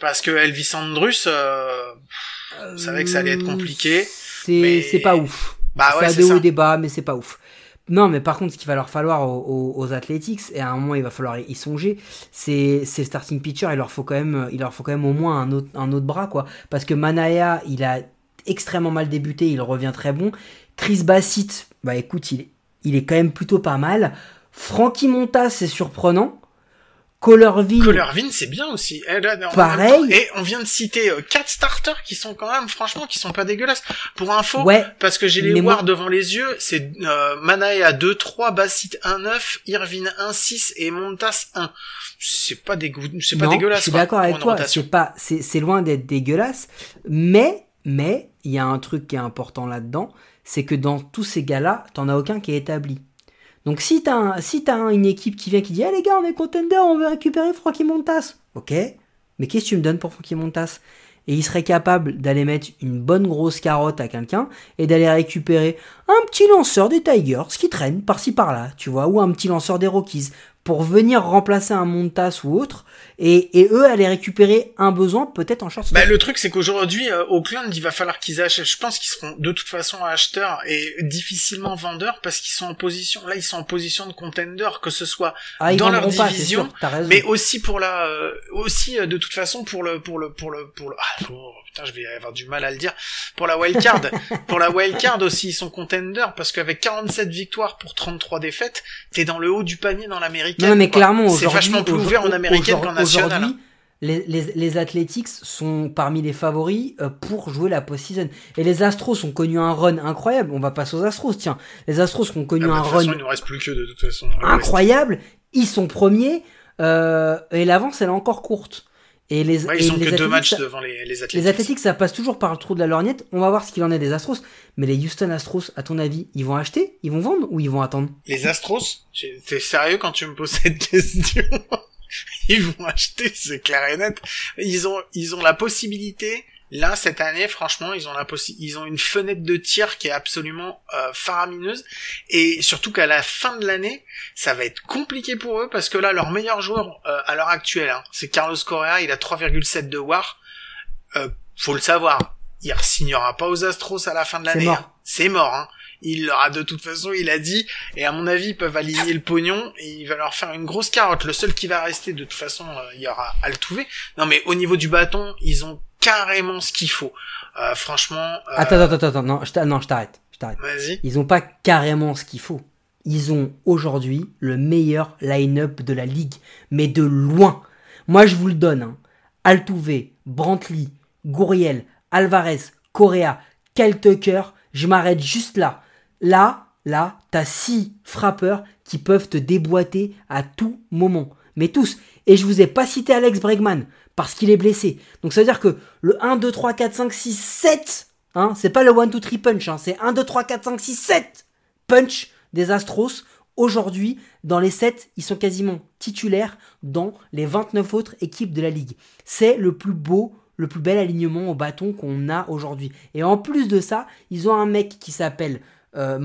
Parce que Elvis Andrus, euh, on savait que ça allait être compliqué. C'est mais- pas ouf. Bah ouais, c'est des hauts et des bas, mais c'est pas ouf. Non, mais par contre, ce qu'il va leur falloir aux, aux, Athletics, et à un moment il va falloir y songer, c'est le starting pitcher. Il leur faut quand même, il leur faut quand même au moins un autre, un autre bras, quoi. Parce que Manaya, il a extrêmement mal débuté, il revient très bon. Chris Bassett, bah écoute, il, il est quand même plutôt pas mal. Frankie Montas, c'est surprenant. Colorville, Colorvin, c'est bien aussi. Eh, là, Pareil. Et on vient de citer euh, quatre starters qui sont quand même, franchement, qui sont pas dégueulasses. Pour info, ouais, parce que j'ai les Mais moi- Wars devant les yeux, c'est euh, Manae à 2-3, Bassett 1-9, Irvin 1-6 et Montas 1. C'est pas c'est pas Non, dégueulasse. Je suis d'accord avec toi. C'est pas, c'est, c'est loin d'être dégueulasse. Mais, mais, il y a un truc qui est important là-dedans, c'est que dans tous ces gars-là, t'en as aucun qui est établi. Donc si t'as, une équipe qui vient qui dit, eh les gars, on est contender, on veut récupérer Frankie Montas. Ok. Mais qu'est-ce que tu me donnes pour Frankie Montas? Et il serait capable d'aller mettre une bonne grosse carotte à quelqu'un et d'aller récupérer un petit lanceur des Tigers qui traîne par-ci par-là, tu vois, ou un petit lanceur des Rockies pour venir remplacer un Montas ou autre, et, et eux aller récupérer un besoin peut-être en shortstop. Bah, le truc, c'est qu'aujourd'hui, euh, Oakland, il va falloir qu'ils achètent. Je pense qu'ils seront de toute façon acheteurs et difficilement vendeurs parce qu'ils sont en position. Là, ils sont en position de contender, que ce soit ah, dans leur pas, division, sûr, mais aussi pour la, euh, aussi euh, de toute façon pour le, pour le, pour le, pour le. Ah, oh, putain, je vais avoir du mal à le dire. Pour la wild card, pour la wild card aussi, ils sont contenders parce qu'avec 47 victoires pour 33 défaites, t'es dans le haut du panier dans l'américaine. Non, non, mais clairement, c'est vachement plus ouvert en américaine qu'en national. hein. Aujourd'hui, les, les, les Athletics sont parmi les favoris euh, pour jouer la post-season. Et les Astros ont connu un run incroyable. On va passer aux Astros, tiens. Les Astros ont connu Ah, bah, un de toute run façon, il nous reste plus que de toute façon. incroyable. Ils sont premiers. euh, et l'avance, elle est encore courte. Et les, Ouais, et ils ont les que deux matchs ça- devant les, les Athletics. Les Athletics, ça passe toujours par le trou de la lorgnette. On va voir ce qu'il en est des Astros. Mais les Houston Astros, à ton avis, ils vont acheter Ils vont vendre Ou ils vont attendre? Les Astros, t'es sérieux quand tu me poses cette question? Ils vont acheter, c'est clair et net. Ils ont, ils ont la possibilité. Là, cette année, franchement, ils ont la possi ils ont une fenêtre de tir qui est absolument euh, faramineuse. Et surtout qu'à la fin de l'année, ça va être compliqué pour eux parce que là, leur meilleur joueur euh, à l'heure actuelle, hein, c'est Carlos Correa. Il a 3,7 de WAR. Euh, faut le savoir, il re-signera pas aux Astros à la fin de C'est l'année. mort. hein. C'est mort. Hein. Il leur a de toute façon, il a dit, et à mon avis, ils peuvent aligner le pognon, et il va leur faire une grosse carotte. Le seul qui va rester, de toute façon, euh, il y aura Altuve. Non, mais au niveau du bâton, ils ont carrément ce qu'il faut. Euh, franchement, euh, Attends, attends, attends, attends, non, je non, je t'arrête. Je t'arrête. vas-y. Ils ont pas carrément ce qu'il faut. Ils ont aujourd'hui le meilleur line-up de la ligue, mais de loin. Moi, je vous le donne. Hein. Altuve, Brantley, Gouriel, Alvarez, Correa, Kyle Tucker, je m'arrête juste là. Là, là, t'as six frappeurs qui peuvent te déboîter à tout moment. Mais tous. Et je vous ai pas cité Alex Bregman parce qu'il est blessé. Donc ça veut dire que le 1, 2, 3, 4, 5, 6, 7, hein, c'est pas le 1, 2, 3 punch, hein, c'est 1, 2, 3, 4, 5, 6, 7 punch des Astros. Aujourd'hui, dans les 7, ils sont quasiment titulaires dans les 29 autres équipes de la ligue. C'est le plus beau, le plus bel alignement au bâton qu'on a aujourd'hui. Et en plus de ça, ils ont un mec qui s'appelle euh,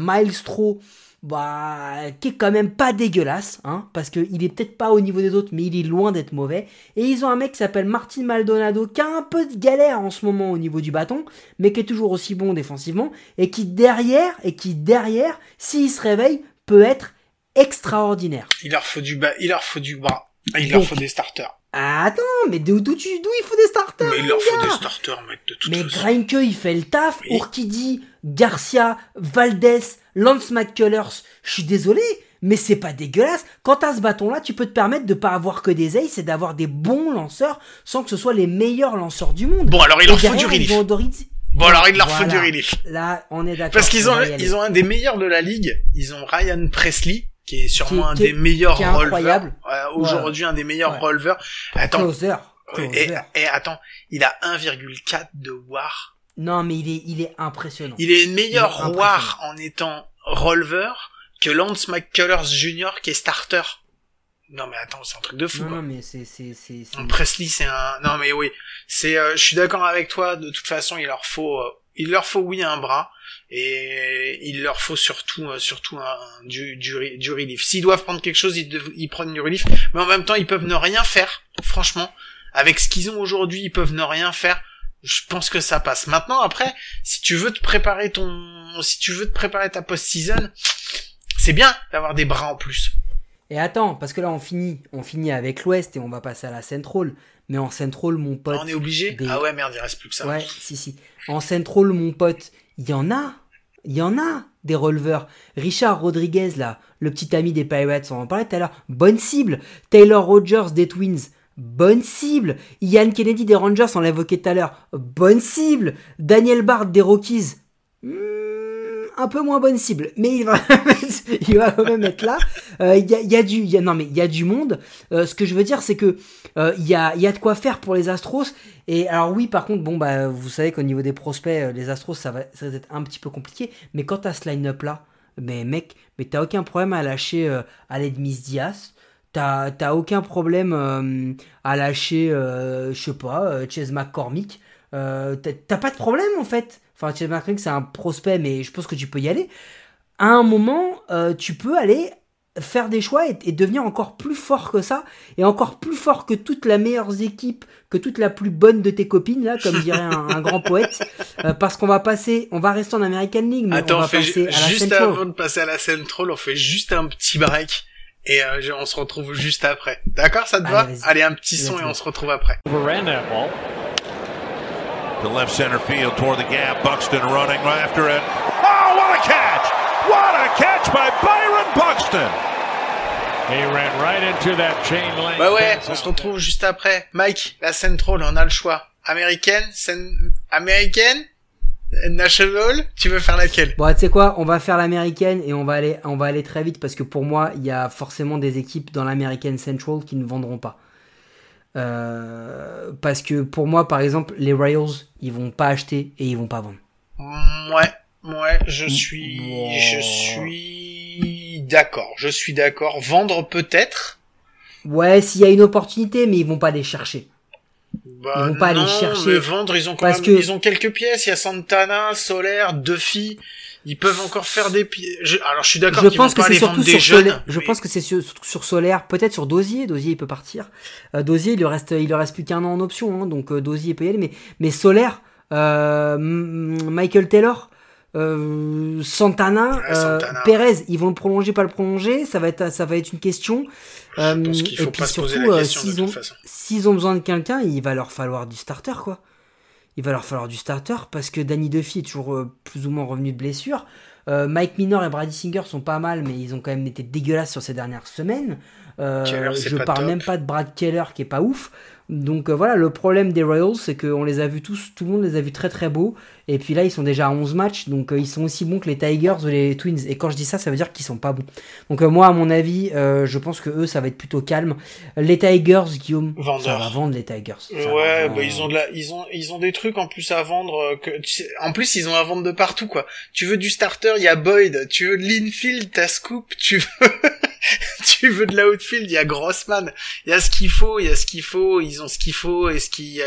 bah, qui est quand même pas dégueulasse, hein, parce qu'il est peut-être pas au niveau des autres, mais il est loin d'être mauvais. Et ils ont un mec qui s'appelle Martin Maldonado, qui a un peu de galère en ce moment au niveau du bâton, mais qui est toujours aussi bon défensivement, et qui derrière, et qui derrière, s'il se réveille, peut être extraordinaire. Il leur faut du bas, il leur faut du bras. Il leur Donc- faut des starters. Ah, Attends, mais d'où d'où tu- d'où il faut des starters Mais il leur faut gars des starters, mec, de toute Mais façon. Il fait le taf. Oui. Urquidy, Garcia, Valdez, Lance McCullers. Je suis désolé, mais c'est pas dégueulasse. Quand t'as ce bâton-là, tu peux te permettre de pas avoir que des aces et d'avoir des bons lanceurs sans que ce soit les meilleurs lanceurs du monde. Bon, alors il Et leur faut derrière, du relief. ont. Bon, alors il leur faut Voilà. du relief. Là, on est d'accord. Parce qu'ils on ont, va y aller. ils ont un des meilleurs de la ligue. Ils ont Ryan Presley, qui est sûrement Qui- un des meilleurs qui est releveurs. incroyable. Ouais, Aujourd'hui, un des meilleurs Ouais. releveurs. Attends. Closer. Et, Closer. et attends, il a 1,4 de WAR. Non, mais il est, il est impressionnant. Il est Il est meilleur. WAR en étant releveur que Lance McCullers Jr. qui est starter. Non mais attends, c'est un truc de fou. Non, quoi. mais c'est, c'est, c'est, c'est- Presley, c'est un. Non mais oui, c'est. euh, je suis d'accord avec toi. De toute façon, il leur faut. euh, il leur faut oui un bras et il leur faut surtout euh, surtout un, du, du, du relief. S'ils doivent prendre quelque chose, ils, prennent du relief, mais en même temps ils peuvent ne rien faire. Franchement, avec ce qu'ils ont aujourd'hui, ils peuvent ne rien faire. Je pense que ça passe. Maintenant, après, si tu veux te préparer ton, si tu veux te préparer ta post-season, c'est bien d'avoir des bras en plus. Et attends, parce que là on finit, on finit avec l'Ouest et on va passer à la Central. Mais en Central, mon pote. on est obligé? Ah ouais, merde, il reste plus que ça. Ouais, si si. En Central, mon pote, il y en a, il y en a des releveurs. Richard Rodriguez là, le petit ami des Pirates, on en parlait tout à l'heure. Bonne cible. Taylor Rogers des Twins. Bonne cible. Ian Kennedy des Rangers, on l'a évoqué tout à l'heure. Bonne cible. Daniel Bard des Rockies. Hmm, un peu moins bonne cible, mais il va, il va quand même être là. Euh, il y, a, du, y a, non mais il y a du monde. Euh, ce que je veux dire, c'est que euh, il y, a, y a de quoi faire pour les Astros. Et alors oui, par contre, bon bah vous savez qu'au niveau des prospects, les Astros, ça va, ça va être un petit peu compliqué. Mais quand t'as ce line-up là, mais mec, mais t'as aucun problème à lâcher Aled Miss Diaz. T'as aucun problème euh, à lâcher, euh, je sais pas, euh, Chase McCormick. T'as pas de problème en fait. Enfin, Chase McCormick c'est un prospect, mais je pense que tu peux y aller. À un moment, tu peux aller faire des choix et, devenir encore plus fort que ça et encore plus fort que toutes la meilleures équipes, que toute la plus bonne de tes copines là, comme dirait un, grand poète, parce qu'on va passer, on va rester en American League, mais on va passer à la juste avant de passer à la Central, on fait juste un petit break et euh, on se retrouve juste après. D'accord, ça te va? Allez, un petit son et on se retrouve après. The left center field toward the gap. Buxton running right after it. Oh, what a catch! What a catch by Byron Buxton! He ran right into that chain link. Bah ouais, on se retrouve juste après. Mike, la Central, on a le choix. Américaine, scène américaine National, tu veux faire laquelle? Bon, tu sais quoi, on va faire l'américaine et on va aller, on va aller très vite parce que pour moi, il y a forcément des équipes dans l'American Central qui ne vendront pas. Euh, parce que pour moi, par exemple, les Royals, ils vont pas acheter et ils vont pas vendre. Ouais, ouais, je suis, je suis d'accord, je suis d'accord. Vendre peut-être? Ouais, s'il y a une opportunité, mais ils vont pas les chercher. Bah, ils vont pas aller chercher. vendre, ils ont parce que... ils ont quelques pièces. Il y a Santana, Solaire, Duffy. Ils peuvent encore faire des pièces. Alors je suis d'accord. Je pense que c'est surtout sur Solaire. Je pense que c'est sur, sur Solaire, peut-être sur Dosier. Dosier il peut partir. Euh, Dosier il lui reste, il lui reste plus qu'un an en option, hein, donc euh, Dosier peut y aller. Mais mais Solaire, euh, Michael Taylor. Euh, Santana, euh, Perez, ils vont le prolonger, pas le prolonger, ça va être, ça va être une question. Euh, et puis surtout, euh, s'ils ont, s'ils ont besoin de quelqu'un, il va leur falloir du starter, quoi. Il va leur falloir du starter parce que Danny Duffy est toujours plus ou moins revenu de blessure. Mike Minor et Brady Singer sont pas mal, mais ils ont quand même été dégueulasses sur ces dernières semaines. je parle même pas de Brad Keller qui est pas ouf. Donc voilà, le problème des Royals, c'est qu'on les a vus tous, tout le monde les a vus très très beaux. Et puis là, ils sont déjà à 11 matchs, donc euh, ils sont aussi bons que les Tigers ou les Twins. Et quand je dis ça, ça veut dire qu'ils sont pas bons. Donc euh, moi, à mon avis, euh, je pense que eux, ça va être plutôt calme. Les Tigers, Guillaume, ça va vendre les Tigers. ouais, bah, ils ont de la, ils ont, ils ont des trucs en plus à vendre. Que, en plus, ils ont à vendre de partout, quoi. Tu veux du starter, il y a Boyd. Tu veux de l'infield, t'as Scoop. Tu veux, tu veux de l'outfield, il y a Grossman. Il y a ce qu'il faut, il y a ce qu'il faut. Ils ont ce qu'il faut et ce qui,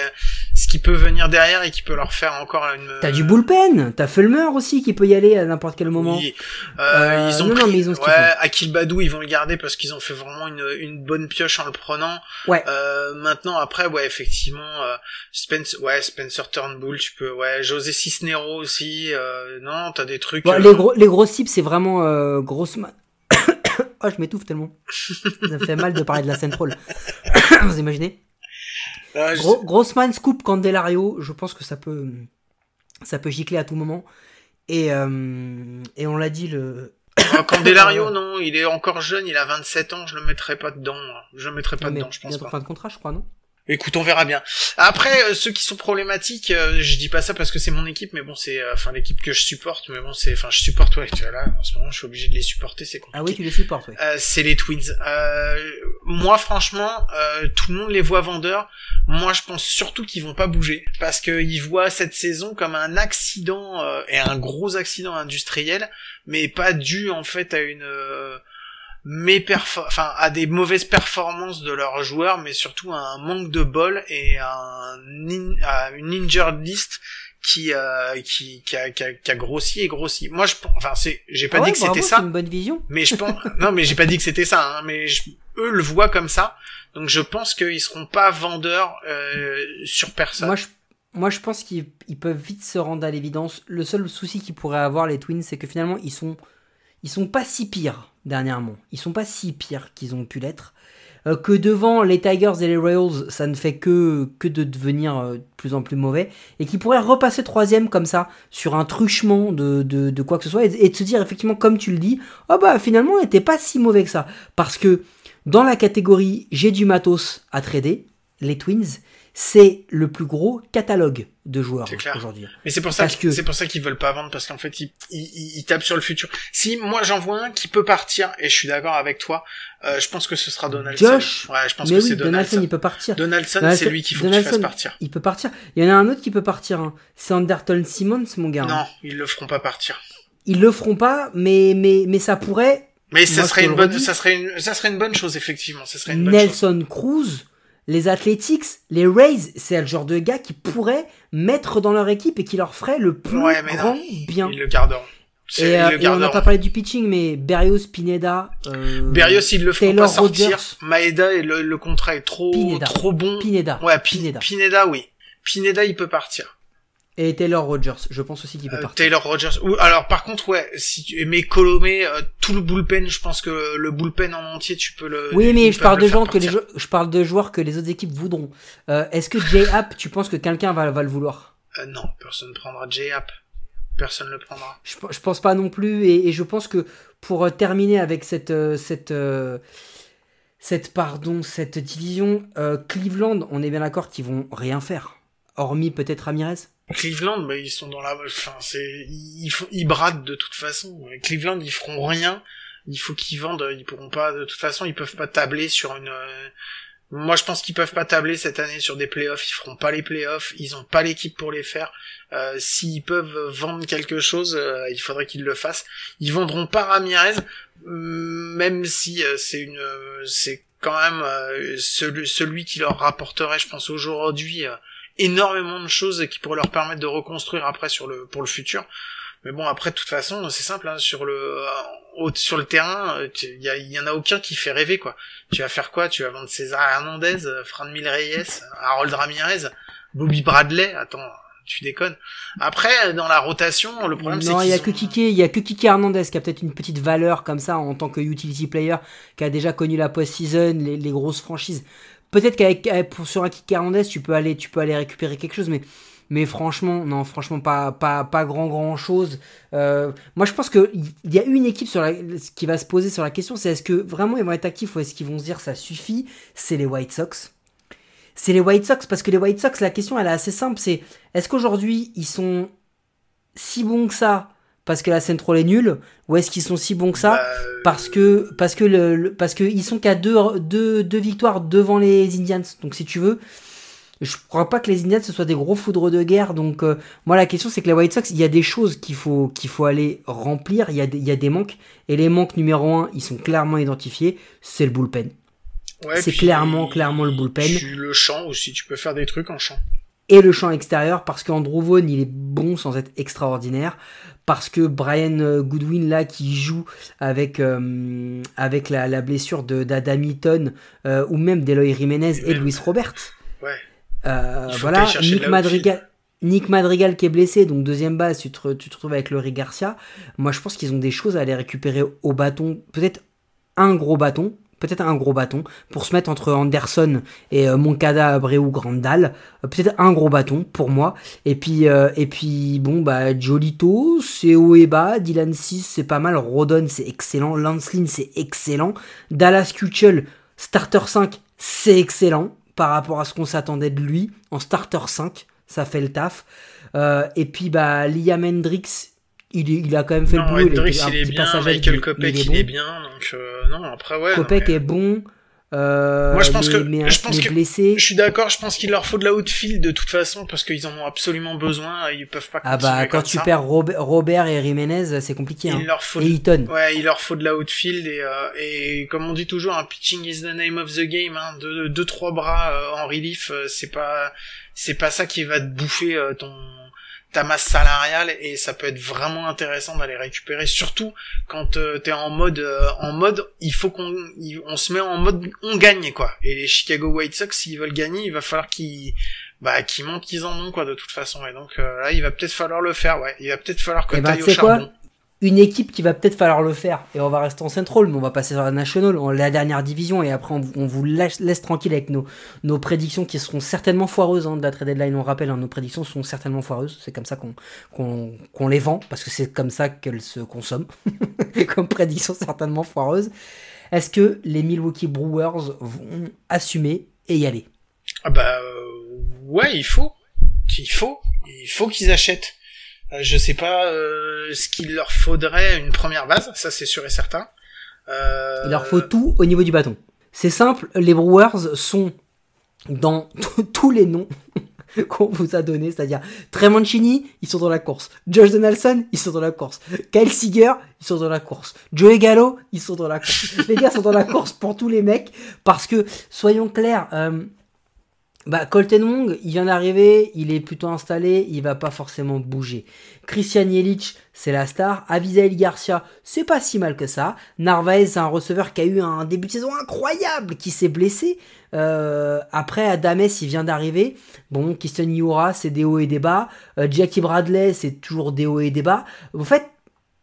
ce qui peut venir derrière et qui peut leur faire encore une du bullpen, t'as Fulmer aussi qui peut y aller à n'importe quel moment. Oui. Euh, euh, ils ont non, mais ils ont ce ouais, Akil Badou, ils vont le garder parce qu'ils ont fait vraiment une, une bonne pioche en le prenant. Ouais. Euh, maintenant après, ouais, effectivement, euh, Spencer, ouais, Spencer Turnbull, tu peux, ouais, José Cisnero aussi. Euh, non, t'as des trucs. Bon, les gros, les gros cibles, c'est vraiment euh, grosse. oh, je m'étouffe tellement. Ça me fait mal de parler de la Central. Vous imaginez? Ah, Gros, Grossman, Scoop, Candelario, je pense que ça peut ça peut gicler à tout moment. Et, euh, et on l'a dit, le. Ah, Candelario, non, il est encore jeune, il a 27 ans, je le mettrai pas dedans. Je le mettrai pas dedans, je pense pas. fin de contrat, je crois, non? Écoute, on verra bien. Après, euh, ceux qui sont problématiques, euh, je dis pas ça parce que c'est mon équipe, mais bon, c'est euh, enfin l'équipe que je supporte, mais bon, c'est enfin je supporte ouais, tu vois là, en ce moment, je suis obligé de les supporter, c'est compliqué. Ah oui, tu les supportes, ouais. c'est les Twins. moi, franchement, tout le monde les voit vendeurs. Moi, je pense surtout qu'ils vont pas bouger parce qu'ils voient cette saison comme un accident et un gros accident industriel, mais pas dû en fait à une enfin à des mauvaises performances de leurs joueurs, mais surtout à un manque de bol et à, un à une injured list qui euh, qui qui a, qui, a, qui a grossi et grossi. Moi je enfin c'est j'ai pas Ah dit que c'était ça, une bonne vision. mais je pense non mais j'ai pas dit que c'était ça hein, mais je- eux le voient comme ça. Donc je pense qu'ils seront pas vendeurs euh, sur personne. Moi je, moi, je pense qu'ils ils peuvent vite se rendre à l'évidence. Le seul souci qu'ils pourraient avoir, les Twins, c'est que finalement, ils sont, ils sont pas si pires dernièrement. Ils sont pas si pires qu'ils ont pu l'être. Euh, que devant les Tigers et les Royals, ça ne fait que, que de devenir euh, de plus en plus mauvais. Et qu'ils pourraient repasser troisième comme ça, sur un truchement de, de, de quoi que ce soit, et, et de se dire effectivement, comme tu le dis, oh bah finalement, on n'était pas si mauvais que ça. Parce que dans la catégorie j'ai du matos à trader, les Twins, c'est le plus gros catalogue de joueurs aujourd'hui. Mais c'est pour ça Parce que, que- c'est pour ça qu'ils veulent pas vendre parce qu'en fait ils, ils, ils- tapent sur le futur. Si moi j'en vois un qui peut partir et je suis d'accord avec toi, euh, je pense que ce sera Donaldson. Josh Ouais, je pense Mais que oui, c'est Donaldson, Donaldson. il peut partir. Donaldson, Donaldson- c'est lui qu'il faut qu'il fasse Donaldson, partir. Il peut partir. Il y en a un autre qui peut partir. hein. C'est Anderton Simmons, mon gars. hein. Non, ils le feront pas partir. Ils le feront pas, mais, mais, mais ça pourrait. Mais ça Moi, serait une bonne, redis. ça serait une, ça serait une bonne chose effectivement. Ça serait une bonne chose. Nelson Cruz, les Athletics, les Rays, c'est le genre de gars qui pourraient mettre dans leur équipe et qui leur ferait le plus Ouais, mais non. grand bien. Ils le garderont. Et, euh, et on n'a pas parlé du pitching, mais Berrios, Pineda, euh, Berrios, ils le feront pas sortir. Rogers. Maeda et le, le contrat est trop, Pineda. trop bon. Pineda. Ouais, Pi- Pineda. Pineda, oui. Pineda, il peut partir. Et Taylor Rogers, je pense aussi qu'il peut Euh, partir. Taylor Rogers. Ou alors par contre ouais, si tu mais Colomé, euh, tout le bullpen, je pense que le bullpen en entier, tu peux le. Oui, mais je parle le de gens que les je parle de joueurs que les autres équipes voudront. Euh, Est-ce que J App, tu penses que quelqu'un va, va le vouloir? Non, personne ne prendra J-App. Personne le prendra. je, je pense pas non plus, et, et je pense que pour terminer avec cette cette cette pardon cette division, Cleveland, on est bien d'accord qu'ils vont rien faire, hormis peut-être Ramirez. Cleveland, mais ils sont dans la, enfin c'est, ils ils bradent de toute façon. Cleveland, ils feront rien. Il faut qu'ils vendent. Ils pourront pas, de toute façon, ils peuvent pas tabler sur une. euh, Moi, je pense qu'ils peuvent pas tabler cette année sur des playoffs. Ils feront pas les playoffs. Ils ont pas l'équipe pour les faire. Euh, S'ils peuvent vendre quelque chose, euh, il faudrait qu'ils le fassent. Ils vendront pas Ramirez, mm, même si euh, c'est une, euh, c'est quand même euh, celui, celui qui leur rapporterait, je pense aujourd'hui, énormément de choses qui pourraient leur permettre de reconstruire après sur le pour le futur. Mais bon, après, de toute façon, c'est simple, hein, sur le euh, sur le terrain, euh, il y, a- il y en a aucun qui fait rêver, quoi. Tu vas faire quoi? Tu vas vendre César Hernandez, euh, Fran Mil Reyes, Harold Ramirez, Bobby Bradley? Attends, tu déconnes. Après, dans la rotation, le problème, c'est non, il y a que Kike, il y a que Kike Hernandez qui a peut-être une petite valeur comme ça en tant que utility player, qui a déjà connu la post-season, les, les grosses franchises. Peut-être qu'avec avec- pour sur un Kike Hernandez, tu peux aller, tu peux aller récupérer quelque chose, mais mais franchement, non, franchement pas pas pas grand grand chose. Euh, moi, je pense que il y a une équipe sur la, qui va se poser sur la question, c'est est-ce que vraiment ils vont être actifs ou est-ce qu'ils vont se dire ça suffit? C'est les White Sox. C'est les White Sox parce que les White Sox, la question elle est assez simple, c'est est-ce qu'aujourd'hui ils sont si bons que ça parce que la Central est nulle ou est-ce qu'ils sont si bons que ça Bah, euh, parce que parce que le, le- parce que ils sont qu'à deux, deux, deux victoires devant les Indians. Donc si tu veux je crois pas que les Indians ce soit des gros foudres de guerre. Donc euh, moi la question c'est que les White Sox il y a des choses qu'il faut qu'il faut aller remplir. Il y a des, il y a des manques. Et les manques numéro un ils sont clairement identifiés. C'est le bullpen. Ouais, c'est clairement clairement le bullpen. tu- le champ aussi, tu peux faire des trucs en champ. et le champ extérieur parce qu'Andrew Vaughn il est bon sans être extraordinaire parce que Brian euh, Goodwin là qui joue avec euh, avec la, la blessure de d'Adam Eaton euh, ou même d'Eloy Jiménez et Luis Robert. Ouais. Euh, voilà Nick Madrigal Nick Madrigal qui est blessé donc deuxième base tu te, tu te retrouves avec Laurie Garcia. Moi je pense qu'ils ont des choses à aller récupérer au bâton peut-être un gros bâton peut-être un gros bâton pour se mettre entre Anderson et euh, Moncada Abreu Grandal. Euh, peut-être un gros bâton pour moi. Et puis euh, et puis bon bah Jolito c'est haut et bas Dylan 6 c'est pas mal. Rodon c'est excellent. Lance Lynn c'est excellent. Dallas Keuchel starter 5 c'est excellent par rapport à ce qu'on s'attendait de lui. En starter 5 ça fait le taf. Euh, et puis bah Liam Hendricks il, a quand même fait Non, le boulot un il est bien, Michael Kopech, il bon. est bien, donc euh, non, après ouais. mais- est bon. Euh, Moi, je pense mais, que- mais, je pense que- blessé. Je suis d'accord, je pense qu'il leur faut de la outfield de toute façon parce qu'ils en ont absolument besoin et ils peuvent pas Ah bah quand comme tu ça. perds Robert, et Jiménez, c'est compliqué. il Hein. leur faut Et de... Ouais, il leur faut de la outfield et, euh, et comme on dit toujours, un pitching is the name of the game. Hein. Deux, deux trois bras euh, en relief, c'est pas c'est pas ça qui va te bouffer ton ta masse salariale et ça peut être vraiment intéressant d'aller récupérer surtout quand euh, t'es en mode euh, en mode il faut qu'on on se met en mode on gagne quoi. Et les Chicago White Sox s'ils veulent gagner il va falloir qu'ils bah qu'ils montent qu'ils en ont quoi de toute façon. Et donc euh, là il va peut-être falloir le faire ouais. Il va peut-être falloir que Eh ben, t'ailles tu au sais quoi? charbon une équipe qui va peut-être falloir le faire. Et on va rester en Central mais on va passer sur la National la dernière division et après on, vous laisse, tranquille avec nos, nos prédictions qui seront certainement foireuses hein, de la trade deadline on rappelle hein, nos prédictions sont certainement foireuses. C'est comme ça qu'on les vend parce que c'est comme ça qu'elles se consomment. Comme prédiction certainement foireuse est-ce que les Milwaukee Brewers vont assumer et y aller? Ah bah euh, ouais il faut. Il faut. Il faut qu'ils achètent je sais pas euh, ce qu'il leur faudrait une première base ça c'est sûr et certain Euh, Il leur faut tout au niveau du bâton. C'est simple, les Brewers sont dans tous les noms qu'on vous a donnés, c'est-à-dire Trey Mancini, ils sont dans la course. Josh Donaldson, ils sont dans la course. Kyle Seager, ils sont dans la course. Joey Gallo, ils sont dans la course. les gars sont dans la course pour tous les mecs parce que, soyons clairs, euh, bah, Colton Wong, il vient d'arriver, il est plutôt installé, il va pas forcément bouger. Christian Yelich, c'est la star. Avisail Garcia, c'est pas si mal que ça. Narvaez, c'est un receveur qui a eu un début de saison incroyable, qui s'est blessé. Euh, après, Adames, il vient d'arriver. Bon, Kiston Iura, c'est des hauts et des bas. Euh, Jackie Bradley, c'est toujours des hauts et des bas. En fait,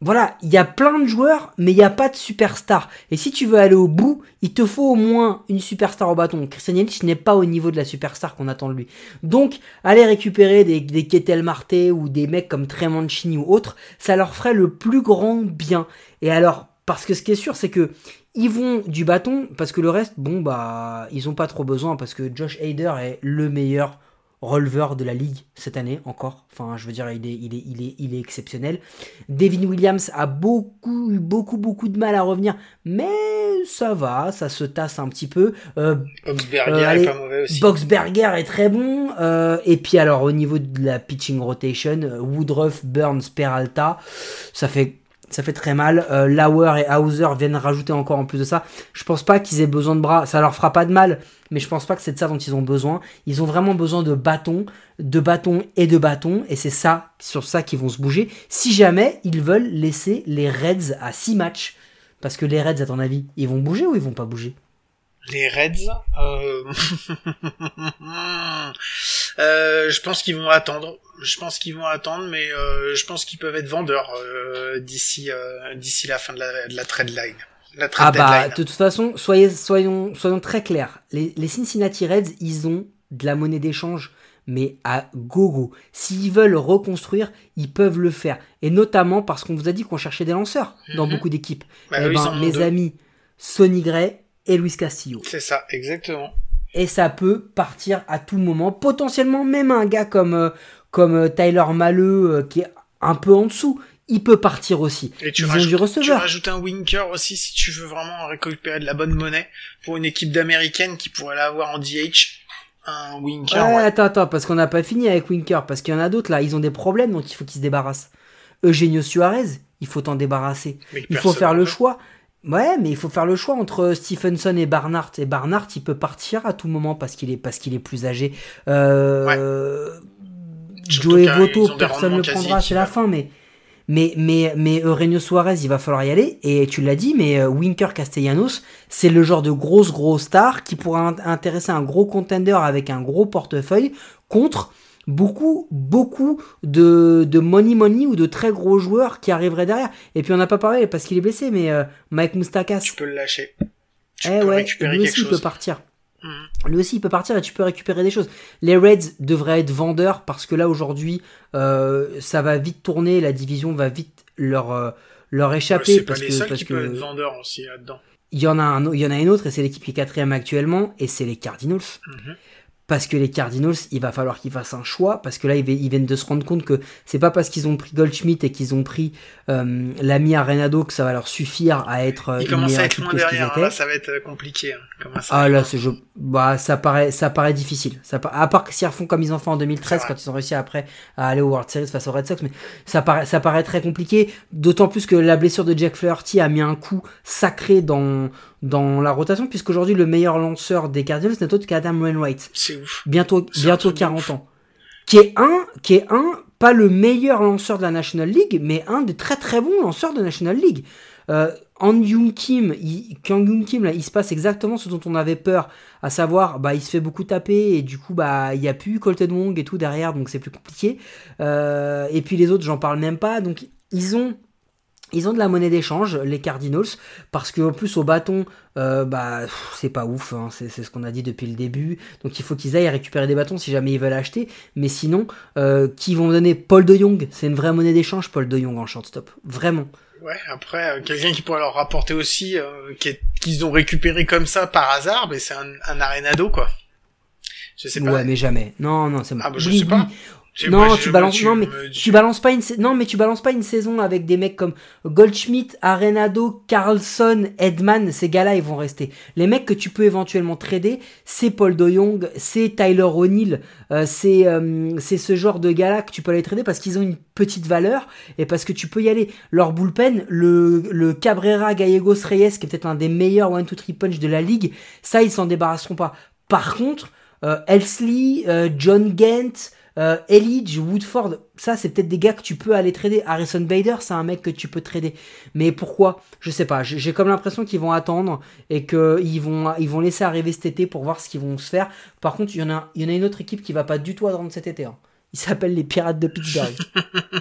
voilà, il y a plein de joueurs, mais il n'y a pas de superstar. Et si tu veux aller au bout, il te faut au moins une superstar au bâton. Christian Yelich n'est pas au niveau de la superstar qu'on attend de lui. Donc, aller récupérer des, des Ketel Marte ou des mecs comme Trey Mancini ou autres, ça leur ferait le plus grand bien. Et alors, parce que ce qui est sûr, c'est que ils vont du bâton, parce que le reste, bon, bah, ils ont pas trop besoin, parce que Josh Hader est le meilleur releveur de la ligue cette année encore. Enfin, je veux dire, il est, il est, il est, il est exceptionnel. Devin Williams a beaucoup, beaucoup, beaucoup de mal à revenir, mais ça va, ça se tasse un petit peu. Euh, Boxberger euh, allez, est pas mauvais aussi Boxberger est très bon. Euh, et puis alors, au niveau de la pitching rotation, Woodruff, Burns, Peralta, ça fait ça fait très mal. Euh, Lauer et Hauser viennent rajouter encore en plus de ça. Je pense pas qu'ils aient besoin de bras. Ça leur fera pas de mal, mais je pense pas que c'est de ça dont ils ont besoin. Ils ont vraiment besoin de bâtons, de bâtons et de bâtons, et c'est ça, sur ça qu'ils vont se bouger. Si jamais ils veulent laisser les Reds à 6 matchs, parce que les Reds, à ton avis, ils vont bouger ou ils vont pas bouger? Les Reds, euh... euh, je pense qu'ils vont attendre. Je pense qu'ils vont attendre, mais euh, je pense qu'ils peuvent être vendeurs euh, d'ici euh, d'ici la fin de la, de la trade line. La trade Ah bah, deadline. de toute façon, soyez, soyons, soyons très clairs. Les, les Cincinnati Reds, ils ont de la monnaie d'échange, mais à gogo. S'ils veulent reconstruire, ils peuvent le faire. Et notamment parce qu'on vous a dit qu'on cherchait des lanceurs dans Mhm. beaucoup d'équipes. Bah, Eh ben, mes deux. amis, Sonny Gray et Luis Castillo. C'est ça, exactement. Et ça peut partir à tout moment. Potentiellement, même un gars comme, euh, comme euh, Tyler Maleux, euh, qui est un peu en dessous, il peut partir aussi. Et tu Ils ont tu rajoutes un winker aussi si tu veux vraiment récupérer de la bonne monnaie pour une équipe d'américaines qui pourrait l'avoir en DH. Un winker, Ouais, ouais. attends, attends, parce qu'on n'a pas fini avec Winker, parce qu'il y en a d'autres là, ils ont des problèmes, donc il faut qu'ils se débarrassent. Eugenio Suarez, il faut t'en débarrasser. Mais Il faut faire le choix. Ouais, mais il faut faire le choix entre Stephenson et Barnard. Et Barnard, il peut partir à tout moment parce qu'il est parce qu'il est plus âgé. Euh, Ont des personne ne prendra, c'est la fin, mais mais mais mais Eugenio Suarez, il va falloir y aller. Et tu l'as dit, mais euh, Winker Castellanos, c'est le genre de grosse grosse star qui pourra int- intéresser un gros contender avec un gros portefeuille contre beaucoup beaucoup de, de money money ou de très gros joueurs qui arriveraient derrière. Et puis on n'a pas parlé parce qu'il est blessé, mais euh, Mike Moustakas, Tu peux le lâcher. Tu eh peux ouais, récupérer lui quelque aussi il peut partir. Lui aussi il peut partir et tu peux récupérer des choses. Les Reds devraient être vendeurs parce que là aujourd'hui euh, ça va vite tourner, la division va vite leur euh, leur Ouais, échapper C'est pas parce les que parce qui peuvent être vendeurs aussi là-dedans. il y en a un au- il y en a une autre et c'est l'équipe qui est quatrième actuellement et c'est les Cardinals. Mhm. Parce que les Cardinals, il va falloir qu'ils fassent un choix, parce que là, ils, vi- ils viennent de se rendre compte que c'est pas parce qu'ils ont pris Goldschmidt et qu'ils ont pris euh, l'ami Arenado que ça va leur suffire à être euh, Ils commencent à être loin derrière. Là, ça va être compliqué. hein. Comment ça Ah là, ce jeu, bah ça paraît, ça paraît difficile. Ça, à part que s'ils refont comme ils ont fait en 2013 C'est quand ils ont réussi après à aller au World Series face aux Red Sox, mais ça paraît, ça paraît très compliqué. D'autant plus que la blessure de Jack Flaherty a mis un coup sacré dans dans la rotation, puisqu'aujourd'hui le meilleur lanceur des Cardinals n'est autre qu'Adam Wainwright. C'est ouf. Bientôt, bientôt truc de 40 ouf. ans. Qui est un, qui est un, pas le meilleur lanceur de la National League, mais un des très très bons lanceurs de National League. Euh, Han Young Kim, il, Kang Young Kim, là, il se passe exactement ce dont on avait peur, à savoir, bah, il se fait beaucoup taper et du coup, bah, il y a plus Colton Wong et tout derrière, donc c'est plus compliqué. Euh, et puis les autres, j'en parle même pas, donc ils ont ils ont de la monnaie d'échange, les Cardinals, parce qu'en plus au bâton, euh, bah c'est pas ouf, hein, c'est c'est ce qu'on a dit depuis le début. Donc il faut qu'ils aillent récupérer des bâtons si jamais ils veulent acheter. Mais sinon, euh, qui vont donner? Paul De Jong C'est une vraie monnaie d'échange, Paul De Jong en shortstop, vraiment. Ouais, après, euh, quelqu'un qui pourrait leur rapporter aussi, euh, qu'ils ont récupéré comme ça par hasard, mais c'est un, un arenado, quoi. Je sais pas. Ouais, mais jamais. Non, non, c'est Ah, bah, je Oui, sais pas. oui. Non, moi, tu balances, tu non, mais me tu balances pas une, non, mais tu balances pas une saison avec des mecs comme Goldschmidt, Arenado, Carlson, Edman. Ces gars-là, ils vont rester. Les mecs que tu peux éventuellement trader, c'est Paul De Jong, c'est Tyler O'Neill, euh, c'est, euh, c'est ce genre de gars-là que tu peux aller trader parce qu'ils ont une petite valeur et parce que tu peux y aller. Leur bullpen, le, le Cabrera Gallegos Reyes, qui est peut-être l'un des meilleurs one-two-three punch de la ligue, ça, ils s'en débarrasseront pas. Par contre, euh, Elsley, euh, John Gant, euh, Elidge, Woodford, ça c'est peut-être des gars que tu peux aller trader. Harrison Bader, c'est un mec que tu peux trader. Mais pourquoi? Je sais pas. J'ai comme l'impression qu'ils vont attendre et qu'ils vont, ils vont laisser arriver cet été pour voir ce qu'ils vont se faire. Par contre, il y en a, il y en a une autre équipe qui va pas du tout attendre cet été. hein. Ils s'appellent les Pirates de Pittsburgh.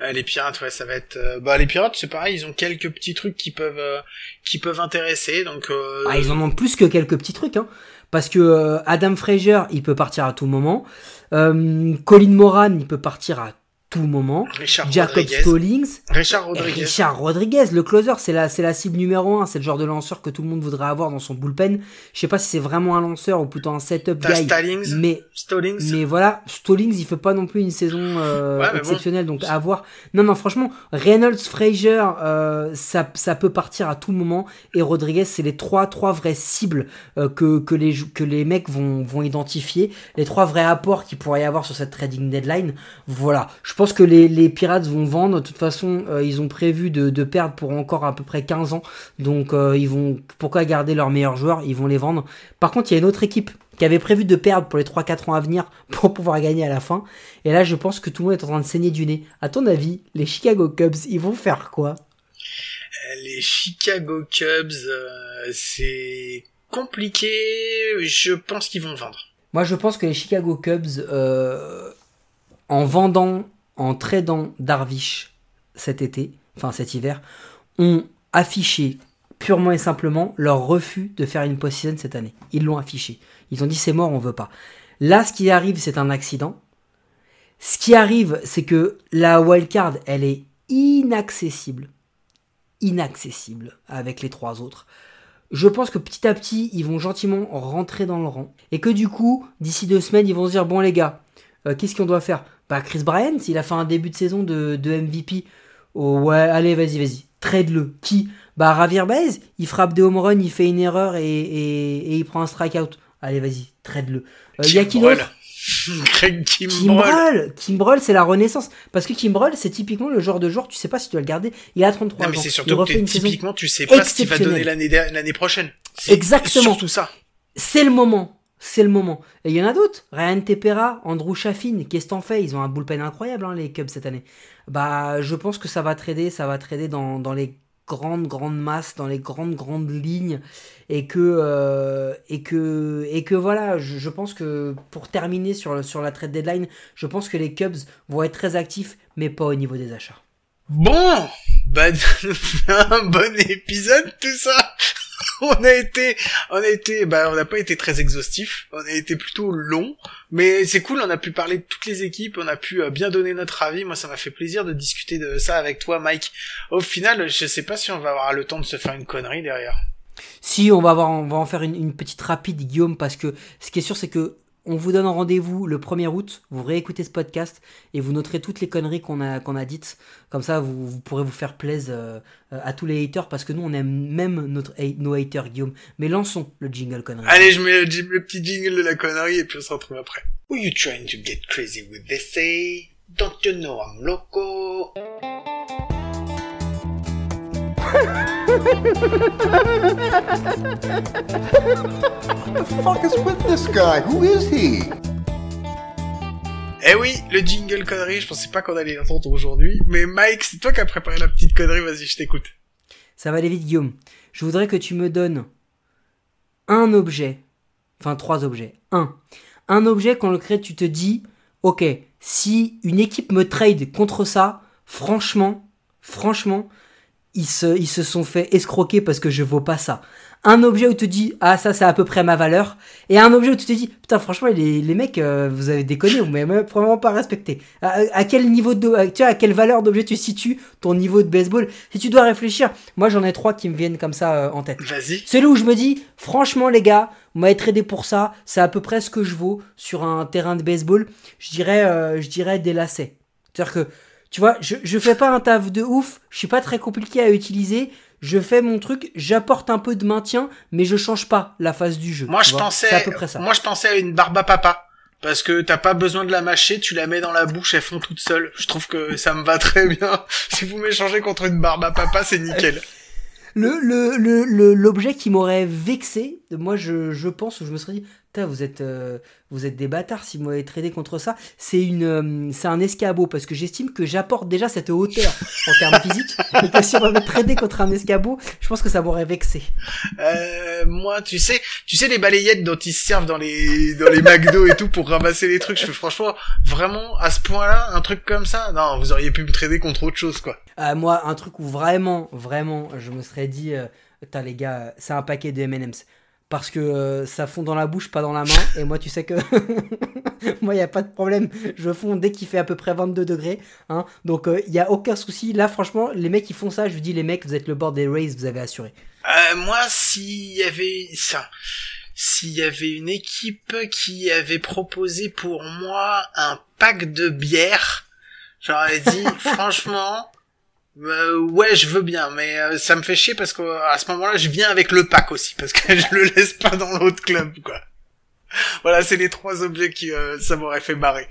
Euh, les pirates, ouais, ça va être. euh, Bah, les pirates, c'est pareil, ils ont quelques petits trucs qui peuvent, euh, qui peuvent intéresser, donc. Euh... Ah, ils en ont plus que quelques petits trucs, hein. Parce que euh, Adam Frazier, il peut partir à tout moment. Euh, Colin Moran, il peut partir à tout moment. Richard Jacob Rodriguez. Stallings. Richard Rodriguez. Richard Rodriguez, le closer, c'est la, c'est la cible numéro un. C'est le genre de lanceur que tout le monde voudrait avoir dans son bullpen. Je sais pas si c'est vraiment un lanceur ou plutôt un setup guy. Stallings, Mais, Stallings. mais voilà, Stallings, il fait pas non plus une saison euh, Ouais, mais bon. exceptionnelle, donc à voir. Non, non, franchement, Reynolds, Frazier, euh, ça, ça peut partir à tout moment. Et Rodriguez, c'est les trois, trois vraies cibles euh, que, que, les, que les mecs vont, vont identifier. Les trois vrais apports qu'il pourrait y avoir sur cette trading deadline. Voilà. Je pense que les, les Pirates vont vendre. De toute façon, euh, ils ont prévu de, de perdre pour encore à peu près 15 ans. Donc, euh, ils vont, pourquoi garder leurs meilleurs joueurs? Ils vont les vendre. Par contre, il y a une autre équipe qui avait prévu de perdre pour les 3-4 ans à venir pour pouvoir gagner à la fin. Et là, je pense que tout le monde est en train de saigner du nez. À ton avis, les Chicago Cubs, ils vont faire quoi? Les Chicago Cubs, euh, c'est compliqué. Je pense qu'ils vont vendre. Moi, je pense que les Chicago Cubs, euh, en vendant, en tradant Darvish cet été, enfin cet hiver, ont affiché purement et simplement leur refus de faire une post-season cette année. Ils l'ont affiché. Ils ont dit c'est mort, on veut pas. Là, ce qui arrive, c'est un accident. Ce qui arrive, c'est que la wildcard, elle est inaccessible. Inaccessible avec les trois autres. Je pense que petit à petit, ils vont gentiment rentrer dans le rang. Et que du coup, d'ici deux semaines, ils vont se dire bon les gars, euh, qu'est-ce qu'on doit faire? Bah Chris Bryant, il a fait un début de saison de, de MVP. Oh ouais, allez, vas-y, vas-y. Trade-le. Qui? Bah Javier Baez, il frappe des home runs, il fait une erreur et, et, et il prend un strikeout. Allez, vas-y, trade-le. Euh, Il y a qui d'autre? Greg Kimbrel. Kimbrel Kimbrel, c'est la renaissance. Parce que Kimbrel, c'est typiquement le genre de joueur, tu sais pas si tu dois le garder. Il a 33 Non, mais ans. c'est surtout que typiquement, tu sais pas ce qu'il va donner l'année l'année prochaine. C'est Exactement. surtout ça. C'est le moment. C'est le moment. Et il y en a d'autres. Ryan Tepera, Andrew Chaffin, qu'est-ce que t'en fais? Ils ont un bullpen incroyable, hein, les Cubs, cette année. Bah, je pense que ça va trader, ça va trader dans, dans les grandes, grandes masses, dans les grandes, grandes lignes. Et que, euh, et que, et que voilà, je, je pense que pour terminer sur, sur la trade deadline, je pense que les Cubs vont être très actifs, mais pas au niveau des achats. Bon, bah, un bon épisode, tout ça. On a été, on a été, bah, on n'a pas été très exhaustif. On a été plutôt long, mais c'est cool. On a pu parler de toutes les équipes. On a pu euh, bien donner notre avis. Moi, ça m'a fait plaisir de discuter de ça avec toi, Mike. Au final, je sais pas si on va avoir le temps de se faire une connerie derrière. Si, on va, avoir, on va en faire une, une petite rapide, Guillaume, parce que ce qui est sûr, c'est que on vous donne rendez-vous le 1er août. Vous réécoutez ce podcast et vous noterez toutes les conneries qu'on a, qu'on a dites. Comme ça, vous, vous pourrez vous faire plaisir euh, à tous les haters, parce que nous, on aime même notre, nos haters, Guillaume. Mais lançons le jingle connerie. Allez, je mets le, petit jingle de la connerie et puis on se retrouve après. Who you trying to get crazy with? Say? Don't you know I'm loco? The fuck is with this guy? Who is he? Eh oui, le jingle connerie, je pensais pas qu'on allait l'entendre aujourd'hui. Mais Mike, c'est toi qui as préparé la petite connerie, vas-y, je t'écoute. Ça va aller vite, Guillaume. Je voudrais que tu me donnes un objet, enfin trois objets. Un, un objet quand le crée, tu te dis, ok, si une équipe me trade contre ça, franchement, franchement, ils se, ils se sont fait escroquer parce que je vaux pas ça. Un objet où tu te dis, ah ça c'est à peu près ma valeur, et un objet où tu te dis, putain franchement les, les mecs, euh, vous avez déconné, vous m'avez vraiment pas respecté. À, à quel niveau de, à, tu vois, à quelle valeur d'objet tu situes ton niveau de baseball? Si tu dois réfléchir, moi j'en ai trois qui me viennent comme ça euh, en tête. Vas-y. Celui où je me dis, franchement les gars, vous m'avez tradé pour ça, c'est à peu près ce que je vaux sur un terrain de baseball. Je dirais, euh, je dirais des lacets. C'est-à-dire que, tu vois, je, je fais pas un taf de ouf, je suis pas très compliqué à utiliser. Je fais mon truc, j'apporte un peu de maintien, mais je change pas la phase du jeu. Moi, je vois. pensais, à peu près ça. moi, je pensais à une barbe à papa. Parce que t'as pas besoin de la mâcher, tu la mets dans la bouche, elles font toutes seules. Je trouve que ça me va très bien. Si vous m'échangez contre une barbe à papa, c'est nickel. Le, le, le, le- l'objet qui m'aurait vexé, moi je, je pense, je me serais dit, vous êtes, euh, vous êtes des bâtards si vous m'avez tradé contre ça, c'est une, euh, c'est un escabeau, parce que j'estime que j'apporte déjà cette hauteur en termes physiques, et que si on m'avait tradé contre un escabeau, je pense que ça m'aurait vexé. Euh, moi, tu sais, tu sais les balayettes dont ils se servent dans les dans les McDo et tout pour ramasser les trucs. Je fais franchement, vraiment à ce point-là, un truc comme ça. Non, vous auriez pu me trader contre autre chose, quoi. Moi, un truc où vraiment, vraiment, je me serais dit, putain les gars, c'est un paquet de M&M's. Parce que euh, ça fond dans la bouche, pas dans la main. Et moi, tu sais que moi, il n'y a pas de problème. Je fonds dès qu'il fait à peu près 22 degrés. Hein. Donc, il n'y a aucun souci. Là, franchement, les mecs qui font ça, je vous dis, les mecs, vous êtes le bord des Rays, vous avez assuré. Euh, moi, s'il y avait ça, s'il y avait une équipe qui avait proposé pour moi un pack de bière, j'aurais dit franchement, euh, ouais, je veux bien, mais euh, ça me fait chier parce qu'à ce moment-là, je viens avec le pack aussi parce que je le laisse pas dans l'autre club, quoi. Voilà, c'est les trois objets qui euh, ça m'aurait fait marrer.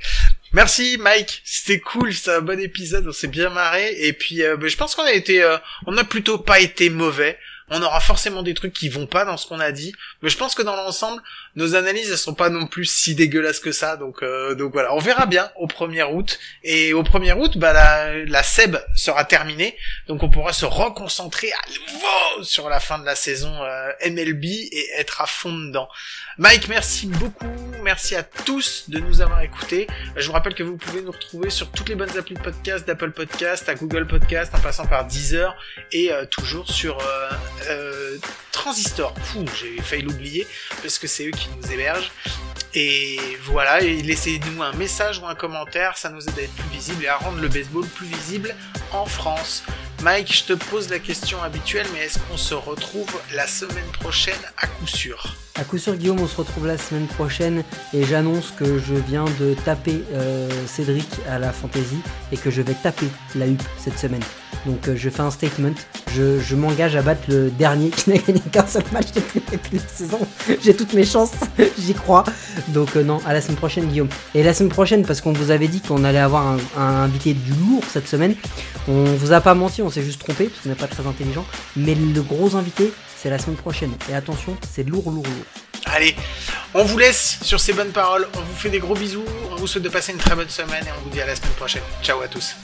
Merci Mike, c'était cool, c'était un bon épisode, on s'est bien marré et puis ben, je pense qu'on a été, euh, on a plutôt pas été mauvais. On aura forcément des trucs qui vont pas dans ce qu'on a dit, mais je pense que dans l'ensemble, nos analyses elles sont pas non plus si dégueulasses que ça, donc euh, donc voilà, on verra bien au 1er août et au 1er août, bah la, la Seb sera terminée, donc on pourra se reconcentrer à nouveau sur la fin de la saison euh, MLB et être à fond dedans. Mike, merci beaucoup, merci à tous de nous avoir écoutés. Je vous rappelle que vous pouvez nous retrouver sur toutes les bonnes applis de podcast, d'Apple Podcast, à Google Podcast, en passant par Deezer et euh, toujours sur euh, euh, Transistor. Fou, j'ai failli l'oublier parce que c'est eux qui nous hébergent. Et voilà, et laissez-nous un message ou un commentaire, ça nous aide à être plus visible et à rendre le baseball plus visible en France. Mike, je te pose la question habituelle, mais est-ce qu'on se retrouve la semaine prochaine à coup sûr? À coup sûr, Guillaume, on se retrouve la semaine prochaine et j'annonce que je viens de taper euh, Cédric à la fantasy et que je vais taper la huppe cette semaine. Donc euh, je fais un statement, je, m'engage à battre le dernier qui n'a gagné qu'un seul match depuis le de la saison. J'ai toutes mes chances, j'y crois. Donc euh, non, à la semaine prochaine, Guillaume. Et la semaine prochaine, parce qu'on vous avait dit qu'on allait avoir un, un invité du lourd cette semaine, on vous a pas menti, on s'est juste trompé parce qu'on n'est pas très intelligent. Mais le gros invité, c'est la semaine prochaine. Et attention, c'est lourd, lourd, lourd. Allez, on vous laisse sur ces bonnes paroles, on vous fait des gros bisous, on vous souhaite de passer une très bonne semaine et on vous dit à la semaine prochaine. Ciao à tous.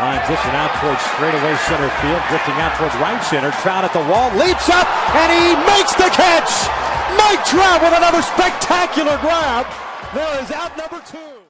Line drifting out towards straightaway center field, drifting out towards right center. Trout at the wall, leaps up, and he makes the catch. Mike Trout with another spectacular grab. There is out number two.